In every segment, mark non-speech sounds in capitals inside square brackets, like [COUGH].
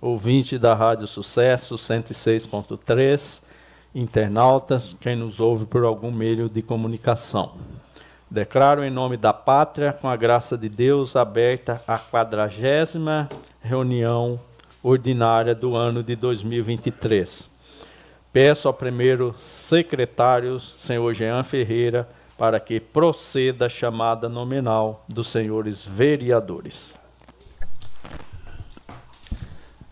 ouvinte da Rádio Sucesso 106.3, internautas, quem nos ouve por algum meio de comunicação. Declaro em nome da pátria, com a graça de Deus, aberta a quadragésima reunião ordinária do ano de 2023. Peço ao primeiro secretário, senhor Jean Ferreira, para que proceda a chamada nominal dos senhores vereadores.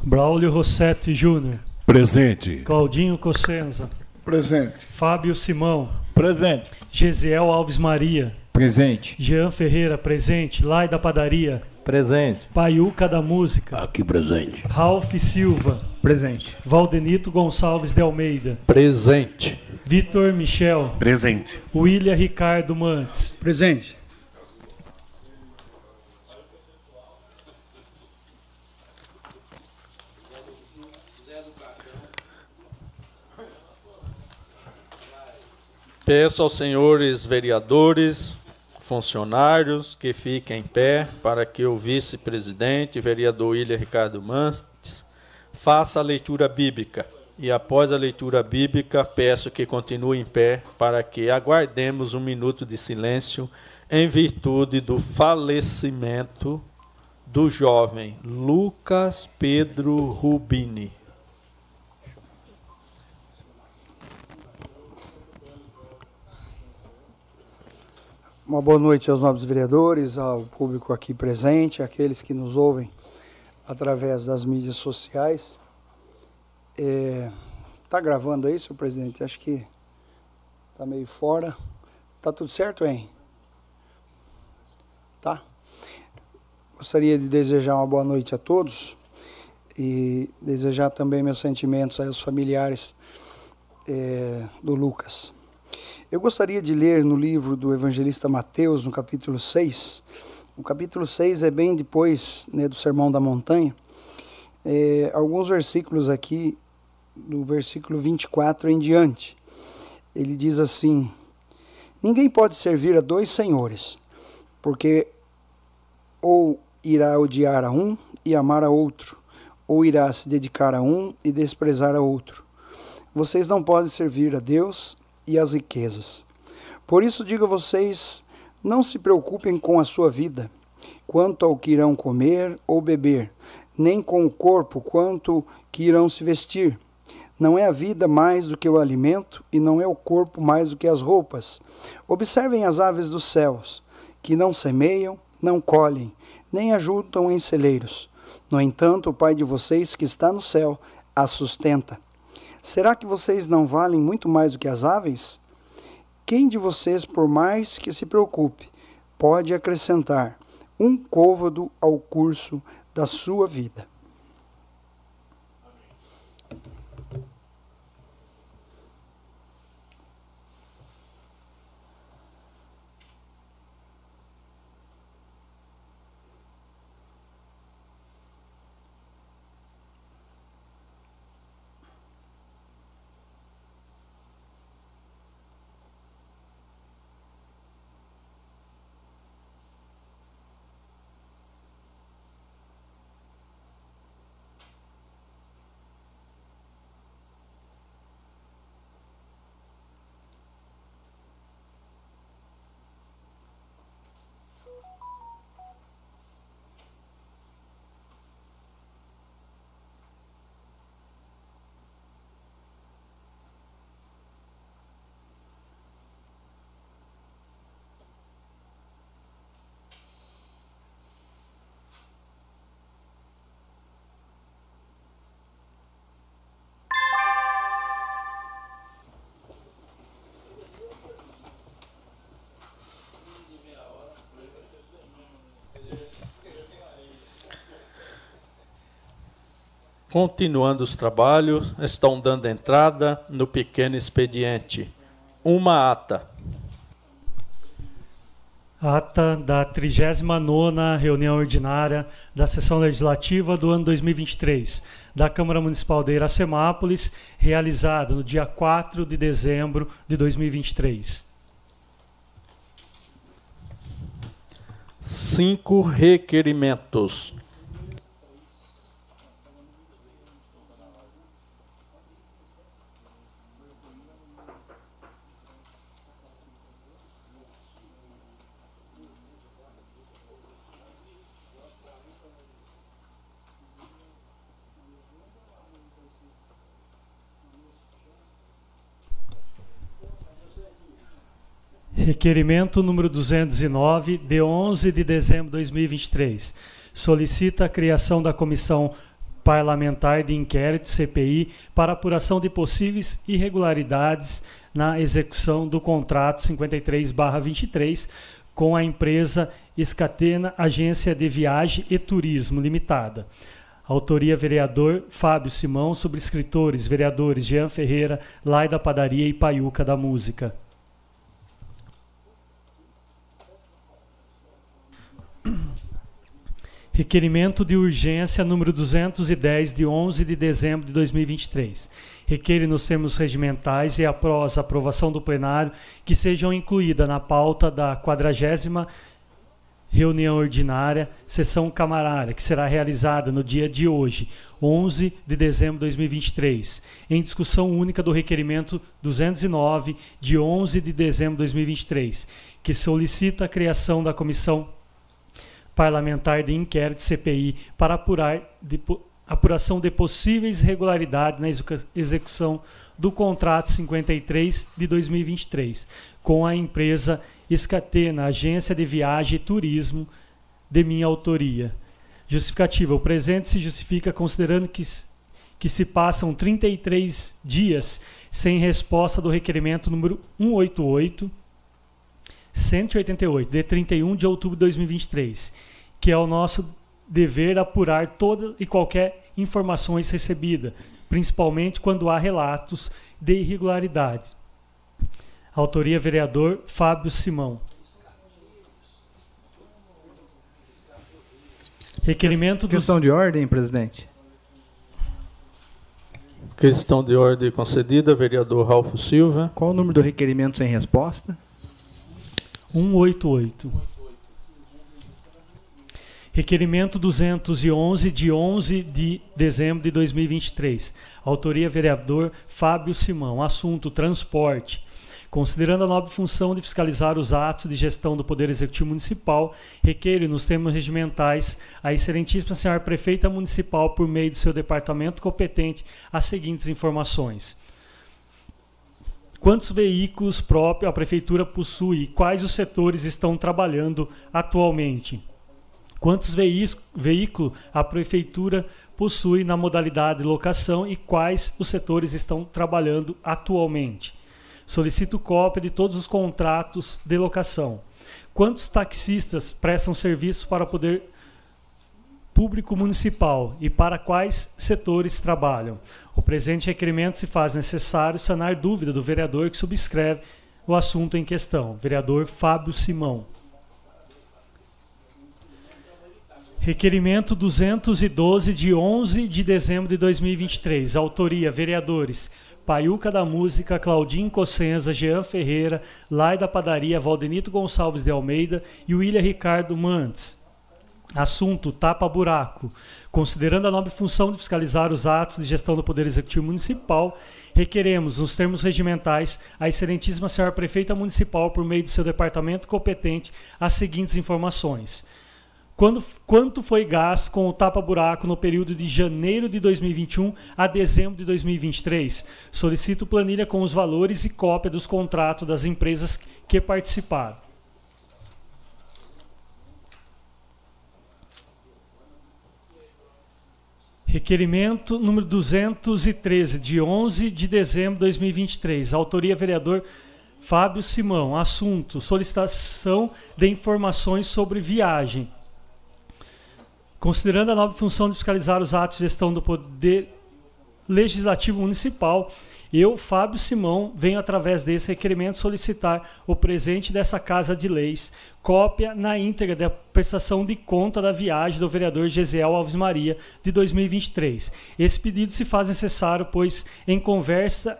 Braulio Rossetti Júnior. Presente. Claudinho Cossenza. Presente. Fábio Simão. Presente. Gesiel Alves Maria. Presente. Jean Ferreira, presente. Lai da Padaria. Presente. Paiuca da Música. Aqui presente. Ralph Silva. Presente. Valdenito Gonçalves de Almeida. Presente. Vitor Michel. Presente. William Ricardo Mantes. Presente. Peço aos senhores vereadores, funcionários que fiquem em pé para que o vice-presidente, vereador William Ricardo Mantes, faça a leitura bíblica. E após a leitura bíblica, peço que continue em pé para que aguardemos um minuto de silêncio em virtude do falecimento do jovem Lucas Pedro Rubini. Uma boa noite aos nobres vereadores, ao público aqui presente, àqueles que nos ouvem através das mídias sociais. Está gravando aí, senhor presidente? Acho que está meio fora. Tá tudo certo, hein? Tá? Gostaria de desejar uma boa noite a todos e desejar também meus sentimentos aos familiares eh, do Lucas. Eu gostaria de ler no livro do evangelista Mateus, no capítulo 6. O capítulo 6 é bem depois né, do Sermão da Montanha. É, alguns versículos aqui, do versículo 24 em diante. Ele diz assim: Ninguém pode servir a dois senhores, porque ou irá odiar a um e amar a outro, ou irá se dedicar a um e desprezar a outro. Vocês não podem servir a Deus e as riquezas. Por isso digo a vocês: não se preocupem com a sua vida, quanto ao que irão comer ou beber, nem com o corpo, quanto que irão se vestir. Não é a vida mais do que o alimento, e não é o corpo mais do que as roupas. Observem as aves dos céus, que não semeiam, não colhem, nem ajuntam em celeiros. No entanto, o Pai de vocês que está no céu as sustenta. Será que vocês não valem muito mais do que as aves? Quem de vocês, por mais que se preocupe, pode acrescentar um côvado ao curso da sua vida? Continuando os trabalhos, estão dando entrada no pequeno expediente. Uma ata. Ata da 39ª reunião ordinária da sessão legislativa do ano 2023 da Câmara Municipal de Iracemápolis, realizada no dia 4 de dezembro de 2023. Cinco requerimentos. Requerimento número 209, de 11 de dezembro de 2023. Solicita a criação da Comissão Parlamentar de Inquérito, CPI, para apuração de possíveis irregularidades na execução do contrato 53-23 com a empresa Escatena Agência de Viagem e Turismo Limitada. Autoria vereador Fábio Simão, subscritores vereadores Jean Ferreira, Laida Padaria e Paiuca da Música. Requerimento de urgência número 210, de 11 de dezembro de 2023. Requer nos termos regimentais e após a aprovação do plenário que sejam incluídas na pauta da 40 reunião ordinária, sessão camarária, que será realizada no dia de hoje, 11 de dezembro de 2023, em discussão única do requerimento 209, de 11 de dezembro de 2023, que solicita a criação da comissão parlamentar de inquérito CPI para apurar de, apuração de possíveis irregularidades na execução do contrato 53 de 2023 com a empresa Escatena, agência de viagem e turismo de minha autoria. Justificativa: o presente se justifica considerando que que se passam 33 dias sem resposta do requerimento número 188 188, de 31 de outubro de 2023, que é o nosso dever apurar toda e qualquer informações recebidas, principalmente quando há relatos de irregularidade. Autoria vereador Fábio Simão. Requerimento dos... Questão de ordem, presidente. Questão de ordem concedida, vereador Ralfo Silva. Qual o número do requerimento sem resposta? 188. Requerimento 211, de 11 de dezembro de 2023. Autoria vereador Fábio Simão. Assunto: transporte. Considerando a nobre função de fiscalizar os atos de gestão do Poder Executivo Municipal, requer nos termos regimentais a Excelentíssima Senhora Prefeita Municipal, por meio do seu departamento competente, as seguintes informações. Quantos veículos próprios a Prefeitura possui e quais os setores estão trabalhando atualmente? Quantos veículos a Prefeitura possui na modalidade de locação e quais os setores estão trabalhando atualmente? Solicito cópia de todos os contratos de locação. Quantos taxistas prestam serviço para o poder público municipal e para quais setores trabalham? O presente requerimento se faz necessário sanar dúvida do vereador que subscreve o assunto em questão, vereador Fábio Simão. Requerimento 212 de 11 de dezembro de 2023. Autoria: vereadores Paiuca da Música, Claudinho Cossenza, Jean Ferreira, Laida Padaria, Valdenito Gonçalves de Almeida e William Ricardo Mantes. Assunto: tapa-buraco. Considerando a nobre função de fiscalizar os atos de gestão do Poder Executivo Municipal, requeremos, nos termos regimentais, a Excelentíssima Senhora Prefeita Municipal, por meio do seu departamento competente, as seguintes informações. Quando, quanto foi gasto com o tapa-buraco no período de janeiro de 2021 a dezembro de 2023? Solicito planilha com os valores e cópia dos contratos das empresas que participaram. Requerimento número 213, de 11 de dezembro de 2023. Autoria vereador Fábio Simão. Assunto: solicitação de informações sobre viagem Considerando a nobre função de fiscalizar os atos de gestão do Poder Legislativo Municipal, eu, Fábio Simão, venho através desse requerimento solicitar o presente dessa Casa de Leis, cópia na íntegra da prestação de conta da viagem do vereador Gesiel Alves Maria de 2023. Esse pedido se faz necessário, pois em conversa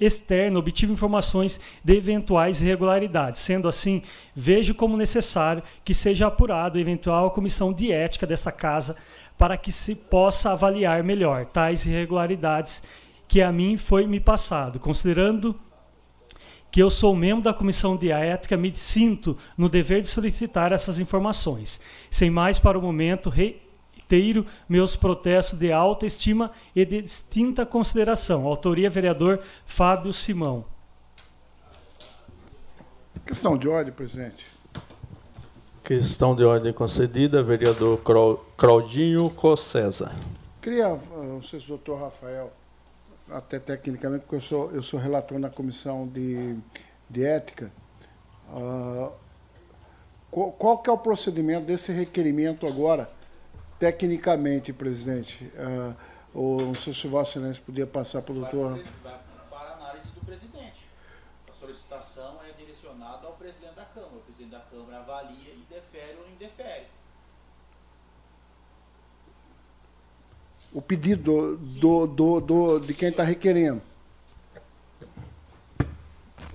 externa obtive informações de eventuais irregularidades. Sendo assim, vejo como necessário que seja apurado a eventual comissão de ética dessa casa para que se possa avaliar melhor tais irregularidades que a mim foi me passado, considerando que eu sou membro da comissão de ética, me sinto no dever de solicitar essas informações. Sem mais para o momento, reitero meus protestos de alta estima e de distinta consideração. Autoria vereador Fábio Simão. Questão de ordem, presidente. Questão de ordem concedida, vereador Claudinho Cossesa. Queria, não sei se o doutor Rafael até tecnicamente, porque eu sou, eu sou relator na comissão de, de ética. Uh, qual, qual, que é o procedimento desse requerimento agora, tecnicamente, presidente? Uh, ou não sei se o Vossa Excelência podia passar para o doutor. Para análise do presidente. A solicitação é direcionada ao presidente da Câmara. O presidente da Câmara avalia e defere ou indefere. o pedido do, do, do, de quem está requerendo.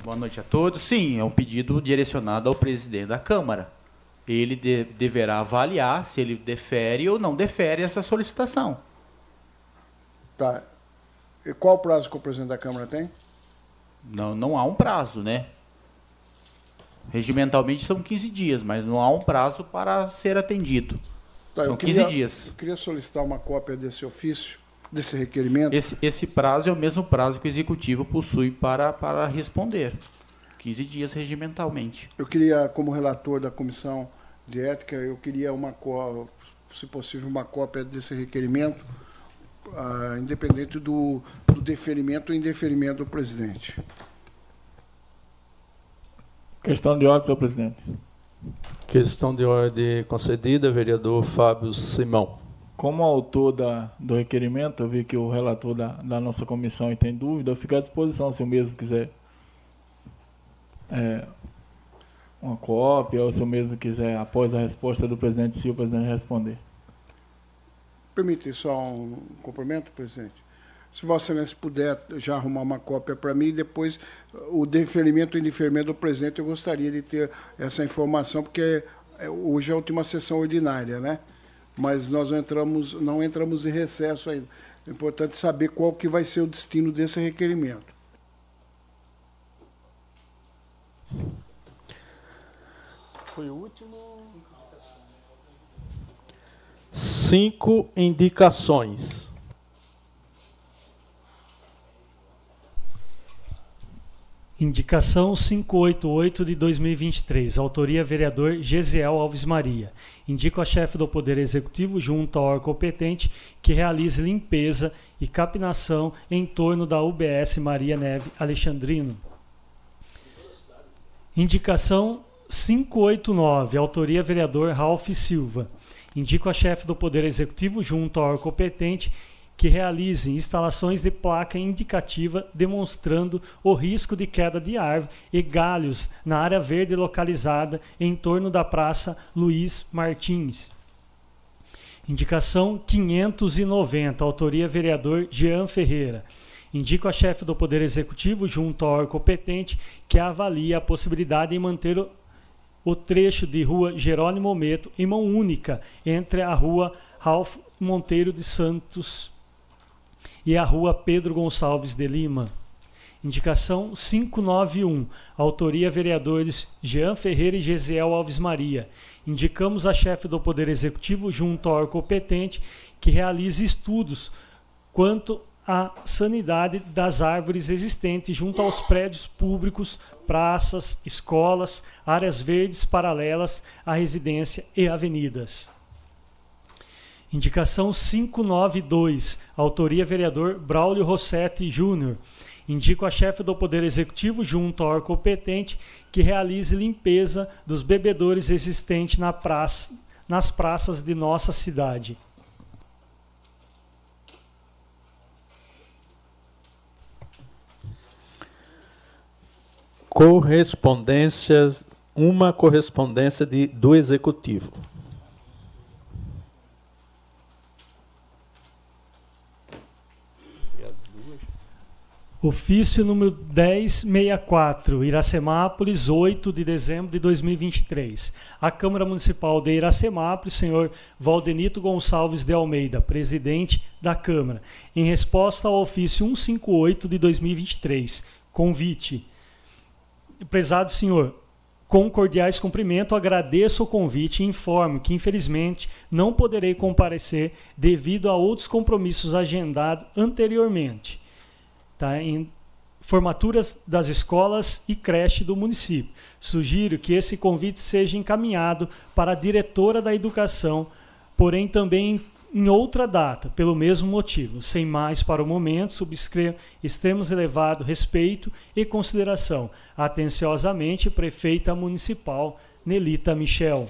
Boa noite a todos. Sim, é um pedido direcionado ao presidente da Câmara. Ele de, deverá avaliar se ele defere ou não defere essa solicitação. Tá. E qual o prazo que o presidente da Câmara tem? Não, não há um prazo, né? Regimentalmente são 15 dias, mas não há um prazo para ser atendido. Tá, São 15 dias. Eu queria solicitar uma cópia desse ofício, desse requerimento. Esse, esse prazo é o mesmo prazo que o executivo possui para, para responder. 15 dias regimentalmente. Eu queria, como relator da comissão de ética, eu queria uma se possível, uma cópia desse requerimento, uh, independente do, do deferimento ou indeferimento do presidente. Questão de ordem, senhor presidente. Questão de ordem concedida, vereador Fábio Simão. Como autor da, do requerimento, eu vi que o relator da, da nossa comissão tem dúvida, eu fico à disposição se o mesmo quiser é, uma cópia, ou se o mesmo quiser, após a resposta do presidente, o presidente responder. Permite só um cumprimento, presidente? Se Vossa Excelência puder já arrumar uma cópia para mim, depois o deferimento e indeferimento do presidente, eu gostaria de ter essa informação, porque é, hoje é a última sessão ordinária, né? Mas nós não entramos, não entramos em recesso ainda. É importante saber qual que vai ser o destino desse requerimento. Foi o último. Cinco indicações. Indicação 588 de 2023. Autoria vereador Gesiel Alves Maria. Indico a chefe do Poder Executivo, junto ao órgão competente, que realize limpeza e capinação em torno da UBS Maria Neve Alexandrino. Indicação 589. Autoria vereador Ralph Silva. Indico a chefe do Poder Executivo, junto ao órgão competente, que realizem instalações de placa indicativa demonstrando o risco de queda de árvore e galhos na área verde localizada em torno da Praça Luiz Martins. Indicação 590, autoria vereador Jean Ferreira. Indico a chefe do Poder Executivo, junto ao órgão competente, que avalie a possibilidade de manter o, o trecho de rua Jerônimo Meto em mão única entre a rua Ralph Monteiro de Santos e a Rua Pedro Gonçalves de Lima. Indicação 591. Autoria vereadores Jean Ferreira e Gesiel Alves Maria. Indicamos a chefe do Poder Executivo junto ao órgão competente que realize estudos quanto à sanidade das árvores existentes junto aos prédios públicos, praças, escolas, áreas verdes paralelas à residência e avenidas. Indicação 592, autoria vereador Braulio Rossetti Júnior. Indico a chefe do Poder Executivo, junto ao órgão competente, que realize limpeza dos bebedores existentes na praça, nas praças de nossa cidade. Correspondências, uma correspondência de, do Executivo. Ofício número 1064, Iracemápolis, 8 de dezembro de 2023. A Câmara Municipal de Iracemápolis, senhor Valdenito Gonçalves de Almeida, presidente da Câmara, em resposta ao ofício 158 de 2023. Convite. Prezado senhor, com cordiais cumprimento, agradeço o convite e informo que, infelizmente, não poderei comparecer devido a outros compromissos agendados anteriormente tá? em formaturas das escolas e creche do município. Sugiro que esse convite seja encaminhado para a diretora da educação, porém também em outra data, pelo mesmo motivo. Sem mais para o momento, subscrevo extremos elevado respeito e consideração. Atenciosamente, prefeita municipal Nelita Michel.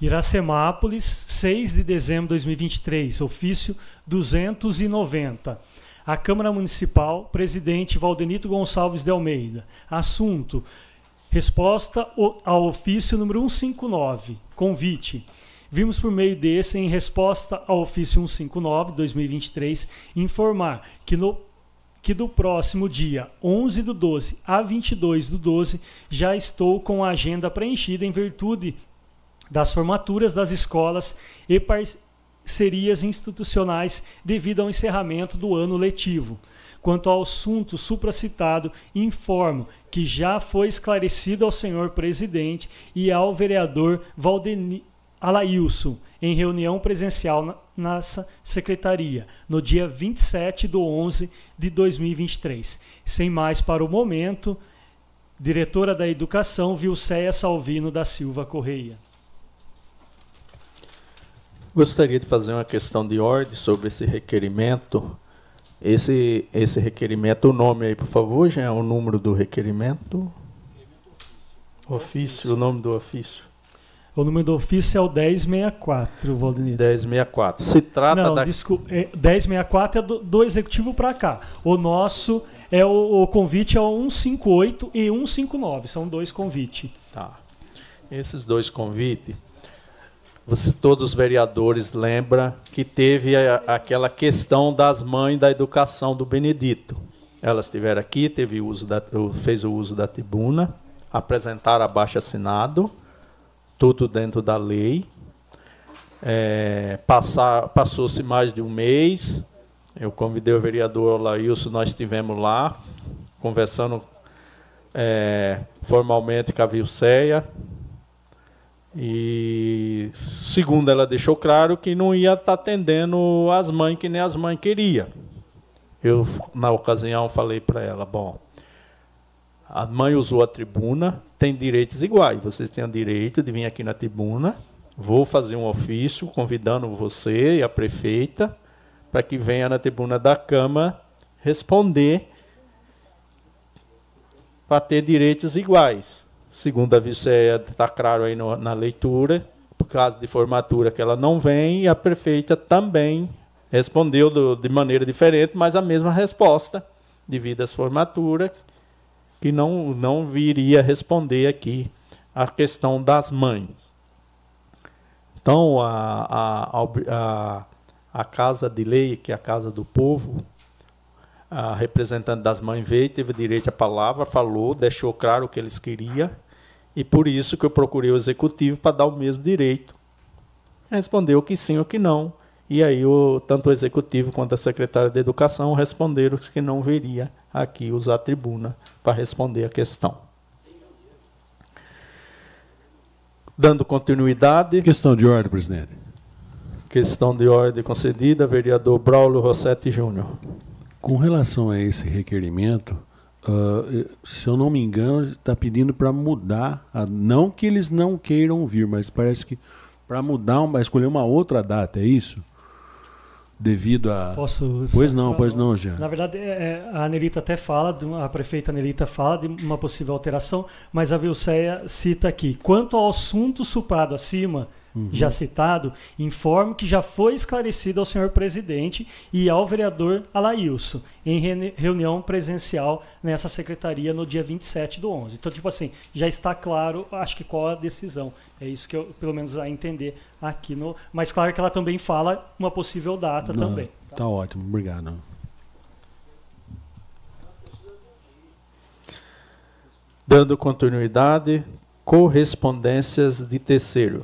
Iracemápolis, 6 de dezembro de 2023, ofício 290 a Câmara Municipal, presidente Valdenito Gonçalves de Almeida. Assunto: resposta ao ofício número 159, convite. Vimos por meio desse, em resposta ao ofício 159 2023, informar que no que do próximo dia 11 do 12 a 22 do 12 já estou com a agenda preenchida em virtude das formaturas das escolas e, par parcerias institucionais devido ao encerramento do ano letivo. Quanto ao assunto supracitado, informo que já foi esclarecido ao senhor presidente e ao vereador Valdeni Alailson em reunião presencial na nossa secretaria, no dia 27 de 11 de 2023. Sem mais para o momento, diretora da Educação, Vilceia Salvino da Silva Correia. Gostaria de fazer uma questão de ordem sobre esse requerimento. Esse, esse requerimento, o nome aí, por favor, já é o número do requerimento? Ofício, o nome do ofício. O número do ofício é o 1064, Valdemir. 1064. Se trata Não, da. desculpa. É, 1064 é do, do executivo para cá. O nosso é o, o convite é o 158 e 159. São dois convites. Tá. Esses dois convites você, todos os vereadores lembram que teve a, aquela questão das mães da educação do Benedito. Elas estiveram aqui, teve uso da, fez o uso da tribuna, apresentaram abaixo assinado, tudo dentro da lei. É, Passou-se mais de um mês, eu convidei o vereador Laílson, nós estivemos lá, conversando é, formalmente com a Vilceia, e segundo ela deixou claro que não ia estar tá atendendo as mães que nem as mães queria. Eu na ocasião falei para ela, bom, a mãe usou a tribuna, tem direitos iguais. Vocês têm o direito de vir aqui na tribuna. Vou fazer um ofício convidando você e a prefeita para que venha na tribuna da Câmara responder para ter direitos iguais segundo a Vicéia, está claro aí no, na leitura, por causa de formatura que ela não vem, e a prefeita também respondeu do, de maneira diferente, mas a mesma resposta, devido às formaturas, que não, não viria responder aqui a questão das mães. Então, a, a, a, a Casa de Lei, que é a Casa do Povo, a representante das mães veio, teve direito à palavra, falou, deixou claro o que eles queriam, e por isso que eu procurei o executivo para dar o mesmo direito. Respondeu que sim ou que não. E aí o, tanto o executivo quanto a secretária de educação responderam que não veria aqui usar a tribuna para responder a questão. Dando continuidade. Questão de ordem, presidente. Questão de ordem concedida, vereador Braulio Rossetti Júnior. Com relação a esse requerimento, uh, se eu não me engano, está pedindo para mudar, a, não que eles não queiram vir, mas parece que para mudar, para escolher uma outra data, é isso? Devido a. Posso. Pois não, pois não, Jean. Na verdade, é, é, a Anelita até fala, a prefeita Anelita fala de uma possível alteração, mas a Vilceia cita aqui: quanto ao assunto suprado acima, Uhum. já citado, informo que já foi esclarecido ao senhor presidente e ao vereador Alailson em reunião presencial nessa secretaria no dia 27 do 11. Então, tipo assim, já está claro, acho que qual a decisão. É isso que eu, pelo menos, a entender aqui no. Mas claro que ela também fala uma possível data Não, também. Tá ótimo, obrigado. Dando continuidade, correspondências de terceiro.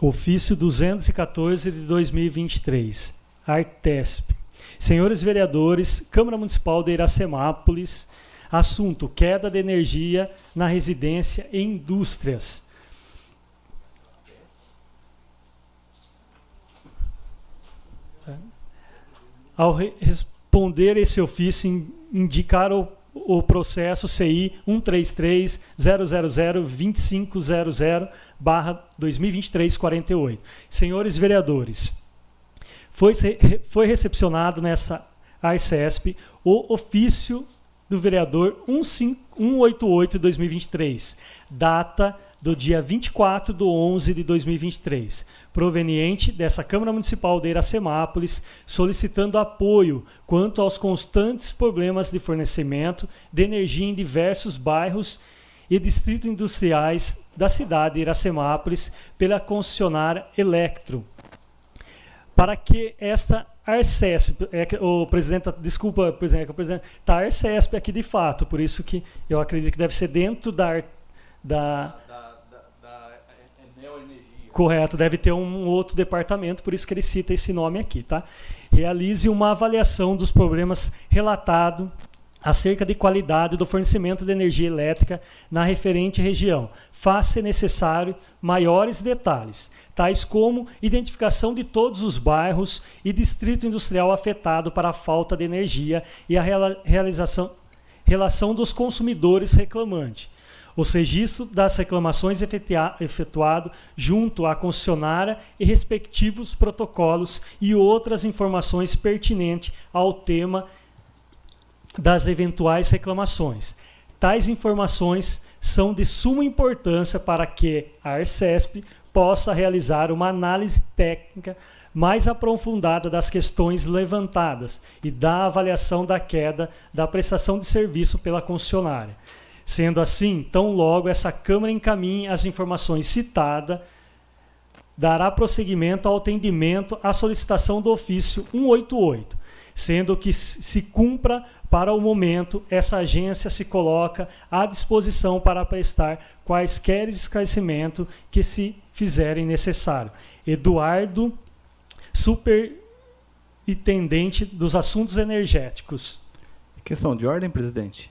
Ofício 214 de 2023. Artesp. Senhores vereadores, Câmara Municipal de Iracemápolis. Assunto: queda de energia na residência e indústrias. Ao re- responder esse ofício, in- indicar o, o processo CI 133-000-2500 barra 2023-48. Senhores vereadores, foi, foi recepcionado nessa ARCESP o ofício do vereador 15 188 de 2023, data do dia 24 de 11 de 2023, proveniente dessa Câmara Municipal de Iracemápolis, solicitando apoio quanto aos constantes problemas de fornecimento de energia em diversos bairros e distritos industriais da cidade de Iracemápolis pela concessionária Electro, para que esta Arcesp, é o presidente, tá- desculpa, presidente, é o presidente está Arcesp aqui de fato, por isso que eu acredito que deve ser dentro da da Correto, deve ter um outro departamento, por isso que ele cita esse nome aqui, tá? Realize uma avaliação dos problemas relatados acerca de qualidade do fornecimento de energia elétrica na referente região. Faça se necessário maiores detalhes, tais como identificação de todos os bairros e distrito industrial afetado para a falta de energia e a realização relação dos consumidores reclamantes. Os registros das reclamações efetua- efetuado junto à concessionária e respectivos protocolos e outras informações pertinentes ao tema das eventuais reclamações. Tais informações são de suma importância para que a Arcesp possa realizar uma análise técnica mais aprofundada das questões levantadas e da avaliação da queda da prestação de serviço pela concessionária. Sendo assim, tão logo essa Câmara encaminhe as informações citadas, dará prosseguimento ao atendimento à solicitação do ofício 188, sendo que se cumpra para o momento, essa agência se coloca à disposição para prestar quaisquer esclarecimentos que se fizerem necessário. Eduardo, superintendente dos assuntos energéticos. Questão de ordem, presidente.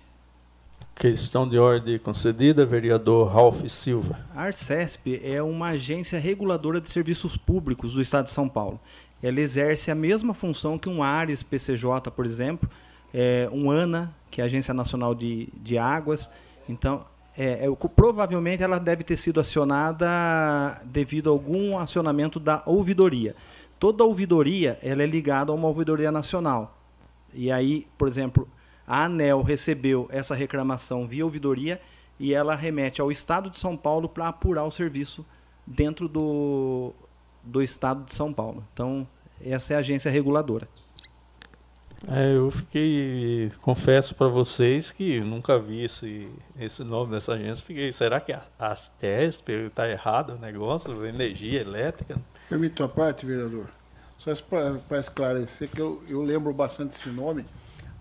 Questão de ordem concedida, vereador Ralph Silva. A Arcesp é uma agência reguladora de serviços públicos do Estado de São Paulo. Ela exerce a mesma função que um Ares PCJ, por exemplo, é, um ANA, que é a Agência Nacional de, de Águas. Então, é, é, provavelmente ela deve ter sido acionada devido a algum acionamento da ouvidoria. Toda ouvidoria ela é ligada a uma ouvidoria nacional. E aí, por exemplo, a ANEL recebeu essa reclamação via ouvidoria e ela remete ao Estado de São Paulo para apurar o serviço dentro do, do Estado de São Paulo. Então, essa é a agência reguladora. É, eu fiquei, confesso para vocês que nunca vi esse, esse nome dessa agência. Fiquei, será que a Astesp está errado o negócio? Energia elétrica? Permite uma parte, vereador? Só para esclarecer que eu, eu lembro bastante esse nome,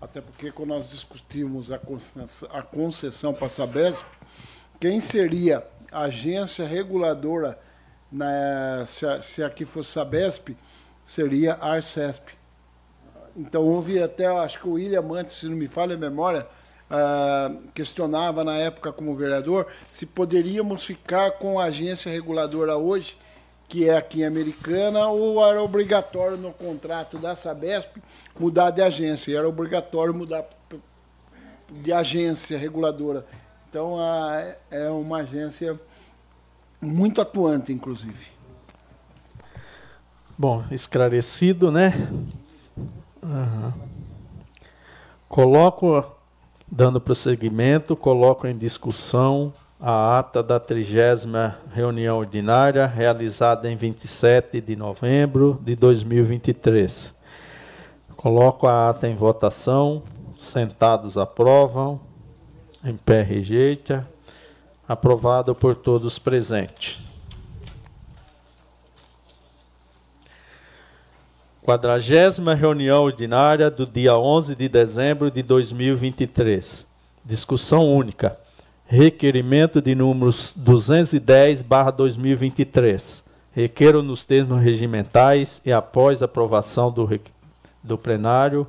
até porque quando nós discutimos a concessão, a concessão para a Sabesp, quem seria a agência reguladora, na, se, se aqui fosse Sabesp, seria a Arcesp. Então houve até, acho que o William antes, se não me falha a memória, ah, questionava na época como vereador se poderíamos ficar com a agência reguladora hoje, que é aqui em Americana, ou era obrigatório no contrato da Sabesp mudar de agência. Era obrigatório mudar de agência reguladora. Então, é uma agência muito atuante, inclusive. Bom, esclarecido, né? Uhum. Coloco, dando prosseguimento, coloco em discussão a ata da trigésima reunião ordinária, realizada em 27 de novembro de 2023. Coloco a ata em votação. Sentados aprovam. Em pé rejeita. Aprovado por todos presentes. Quadragésima reunião ordinária do dia 11 de dezembro de 2023. Discussão única. Requerimento de números 210/2023. Requeiro nos termos regimentais e após aprovação do, do plenário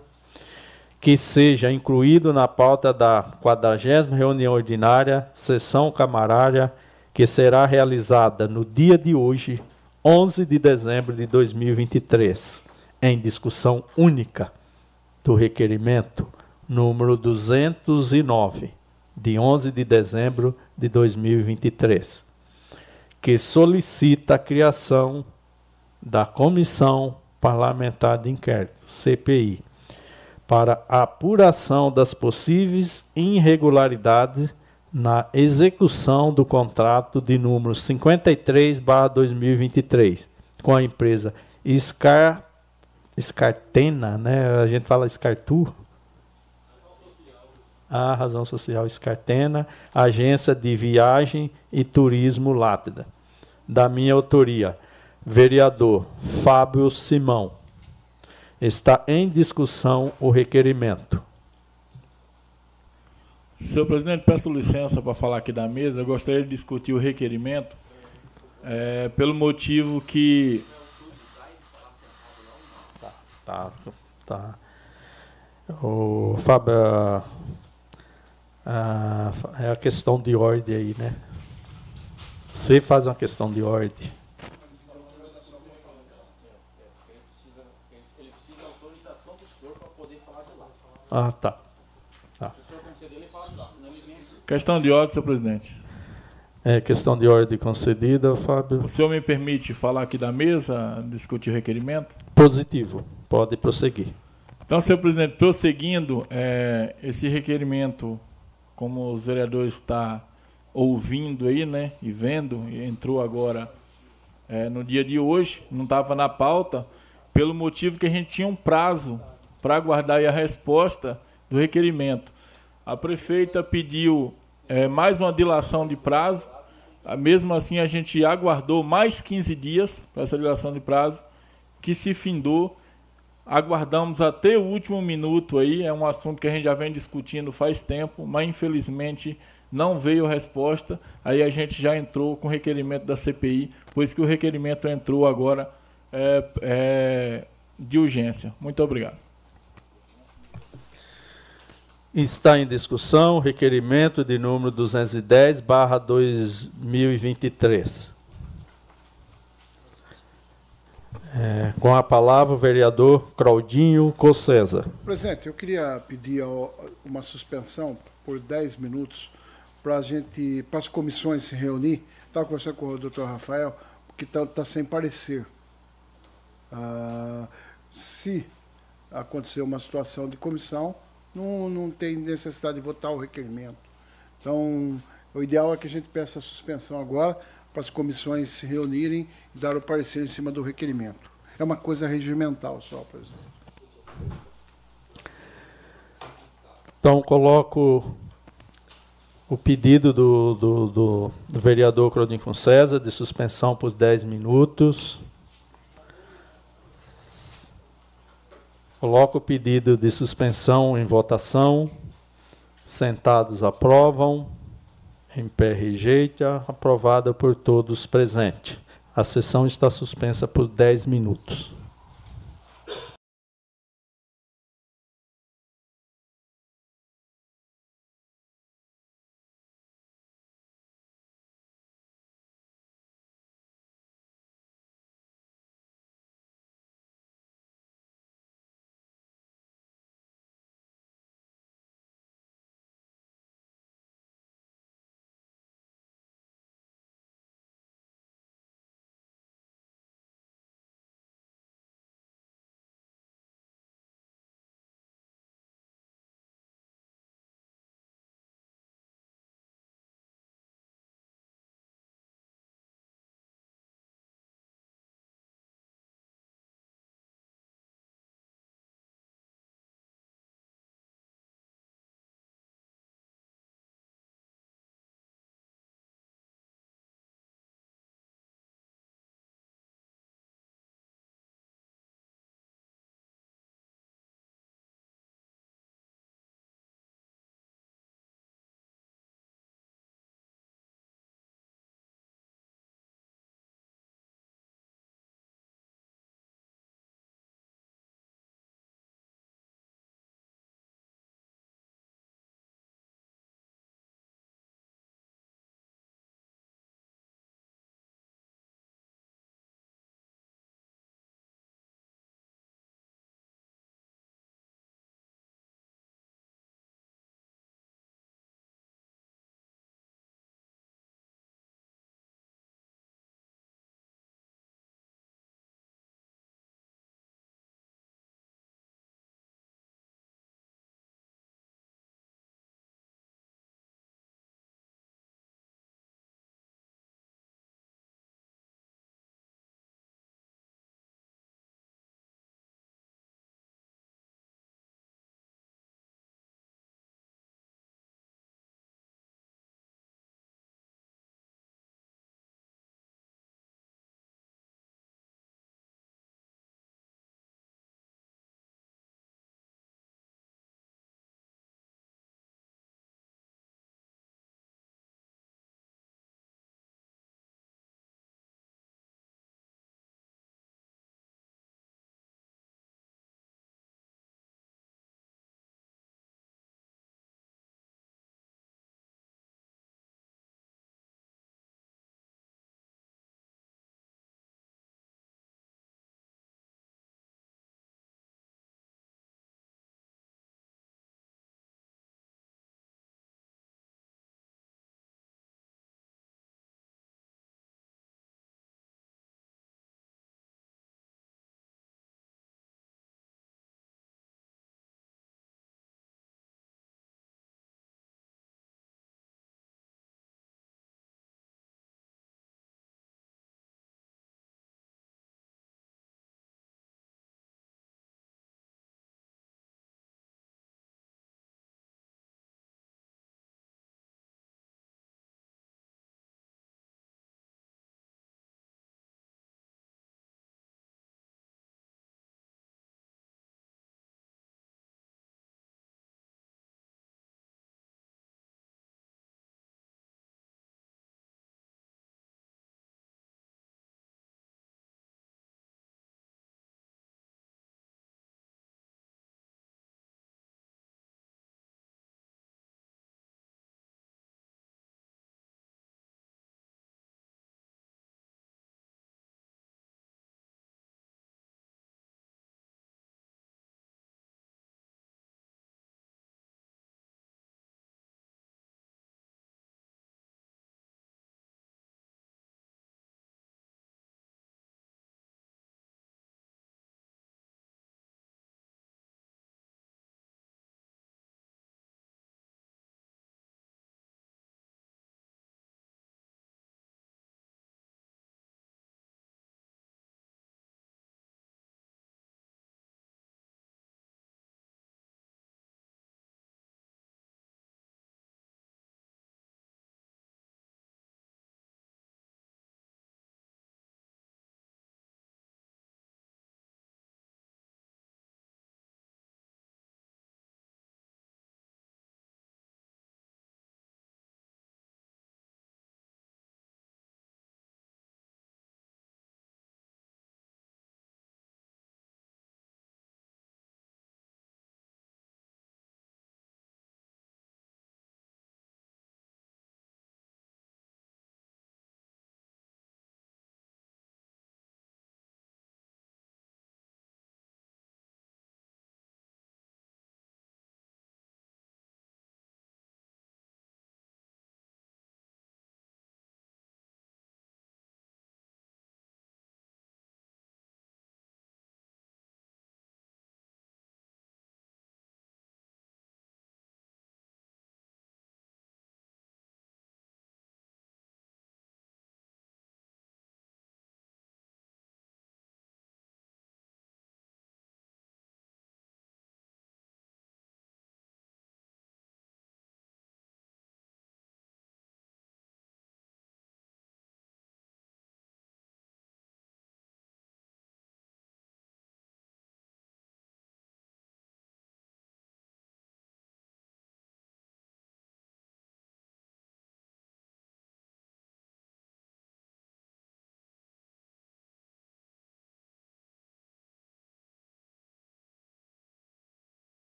que seja incluído na pauta da 40 reunião ordinária, sessão camarária, que será realizada no dia de hoje, 11 de dezembro de 2023, em discussão única do requerimento número 209, de 11 de dezembro de 2023, que solicita a criação da Comissão Parlamentar de Inquérito, CPI, para apuração das possíveis irregularidades na execução do contrato de número 53/2023 com a empresa Scar Scartena, né? A gente fala Scartu. A razão social Scartena, agência de viagem e turismo Látida. Da minha autoria, vereador Fábio Simão. Está em discussão o requerimento. Senhor presidente, peço licença para falar aqui da mesa. Eu gostaria de discutir o requerimento é, pelo motivo que. Tá, tá. O Fábio, a, é a questão de ordem aí, né? Você faz uma questão de ordem. Ah, tá. tá. Questão de ordem, senhor presidente. É questão de ordem concedida, Fábio. O senhor me permite falar aqui da mesa, discutir o requerimento? Positivo. Pode prosseguir. Então, senhor presidente, prosseguindo, é, esse requerimento, como os vereadores estão ouvindo aí, né, e vendo, e entrou agora é, no dia de hoje, não estava na pauta, pelo motivo que a gente tinha um prazo para aguardar a resposta do requerimento. A prefeita pediu é, mais uma dilação de prazo, mesmo assim a gente aguardou mais 15 dias para essa dilação de prazo, que se findou. Aguardamos até o último minuto aí, é um assunto que a gente já vem discutindo faz tempo, mas infelizmente não veio resposta. Aí a gente já entrou com requerimento da CPI, pois que o requerimento entrou agora é, é, de urgência. Muito obrigado. Está em discussão o requerimento de número 210, barra 2023. É, com a palavra o vereador Claudinho Cossesa. Presidente, eu queria pedir uma suspensão por 10 minutos para a gente, para as comissões se reunir. Estava conversando com o doutor Rafael, porque está tá sem parecer. Ah, se acontecer uma situação de comissão, não, não tem necessidade de votar o requerimento. Então, o ideal é que a gente peça a suspensão agora para as comissões se reunirem e dar o parecer em cima do requerimento. É uma coisa regimental só, presidente. Então, coloco o pedido do, do, do, do vereador Claudinho César de suspensão por 10 minutos. Coloco o pedido de suspensão em votação. Sentados aprovam. Em pé rejeita. Aprovada por todos presentes. A sessão está suspensa por 10 minutos.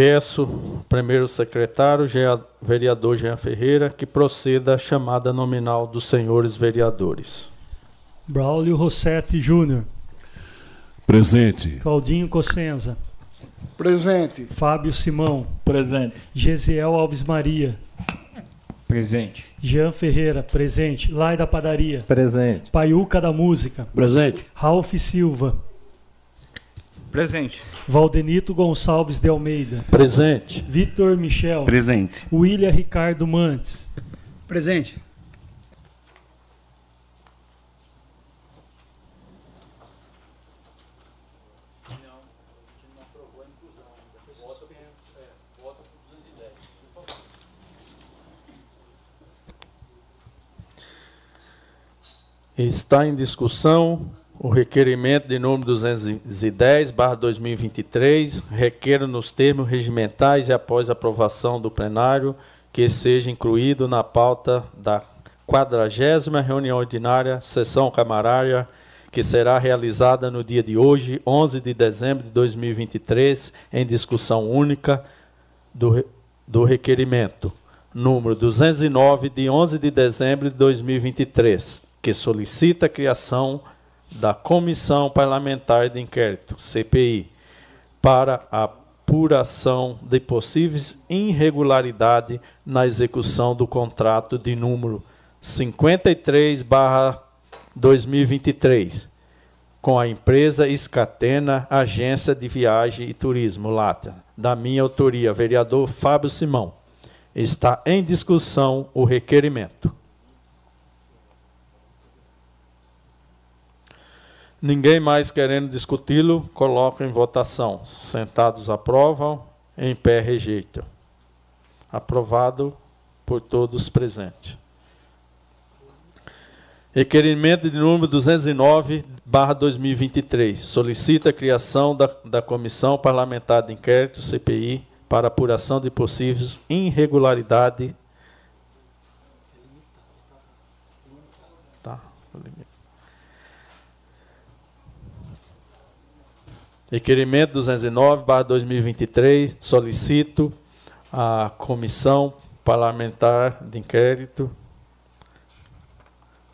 Peço, primeiro secretário, vereador Jean Ferreira, que proceda a chamada nominal dos senhores vereadores. Braulio Rossetti Júnior. Presente. Claudinho Cossenza. Presente. Fábio Simão. Presente. Gesiel Alves Maria. Presente. Jean Ferreira, presente. Lai da Padaria. Presente. Paiuca da Música. Presente. Ralph Silva. Presente. Valdenito Gonçalves de Almeida. Presente. Vitor Michel. Presente. William Ricardo Mantes. Presente. Está em discussão o requerimento de número 210, barra 2023, requer nos termos regimentais e após aprovação do plenário, que seja incluído na pauta da 40 reunião ordinária, sessão camarária, que será realizada no dia de hoje, 11 de dezembro de 2023, em discussão única do, do requerimento, número 209, de 11 de dezembro de 2023, que solicita a criação da Comissão Parlamentar de Inquérito, CPI, para a apuração de possíveis irregularidades na execução do contrato de número 53/2023 com a empresa Escatena Agência de Viagem e Turismo Lata, da minha autoria, vereador Fábio Simão. Está em discussão o requerimento. Ninguém mais querendo discuti-lo, coloca em votação. Sentados aprovam, em pé rejeitam. Aprovado por todos presentes. Requerimento de número 209, barra 2023. Solicita a criação da, da Comissão Parlamentar de Inquérito, CPI, para apuração de possíveis irregularidades. Tá. Requerimento 209, barra 2023, solicito a Comissão Parlamentar de Inquérito,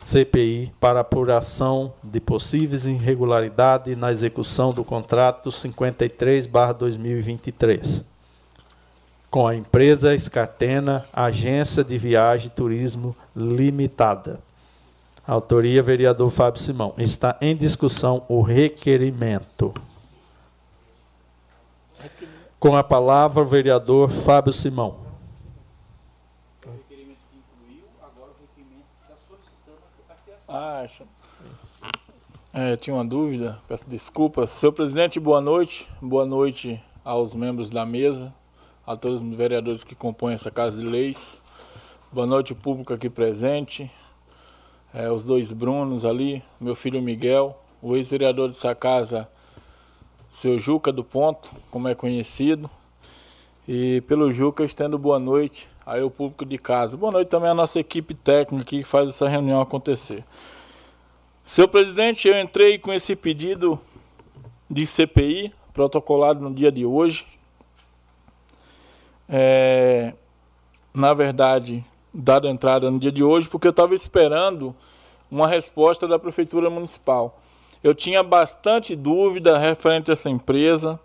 CPI, para apuração de possíveis irregularidades na execução do contrato 53, barra 2023, com a empresa Escatena Agência de Viagem e Turismo Limitada. Autoria, vereador Fábio Simão. Está em discussão o requerimento. Com a palavra, o vereador Fábio Simão. Ah, é, tinha uma dúvida, peço desculpas. Senhor presidente, boa noite. Boa noite aos membros da mesa, a todos os vereadores que compõem essa Casa de Leis. Boa noite, público aqui presente. É, os dois Brunos ali, meu filho Miguel, o ex-vereador dessa casa, seu Juca do Ponto, como é conhecido. E pelo Juca estendo boa noite aí ao público de casa. Boa noite também à nossa equipe técnica que faz essa reunião acontecer. Senhor presidente, eu entrei com esse pedido de CPI, protocolado no dia de hoje. É, na verdade, dado a entrada no dia de hoje, porque eu estava esperando uma resposta da Prefeitura Municipal. Eu tinha bastante dúvida referente a essa empresa.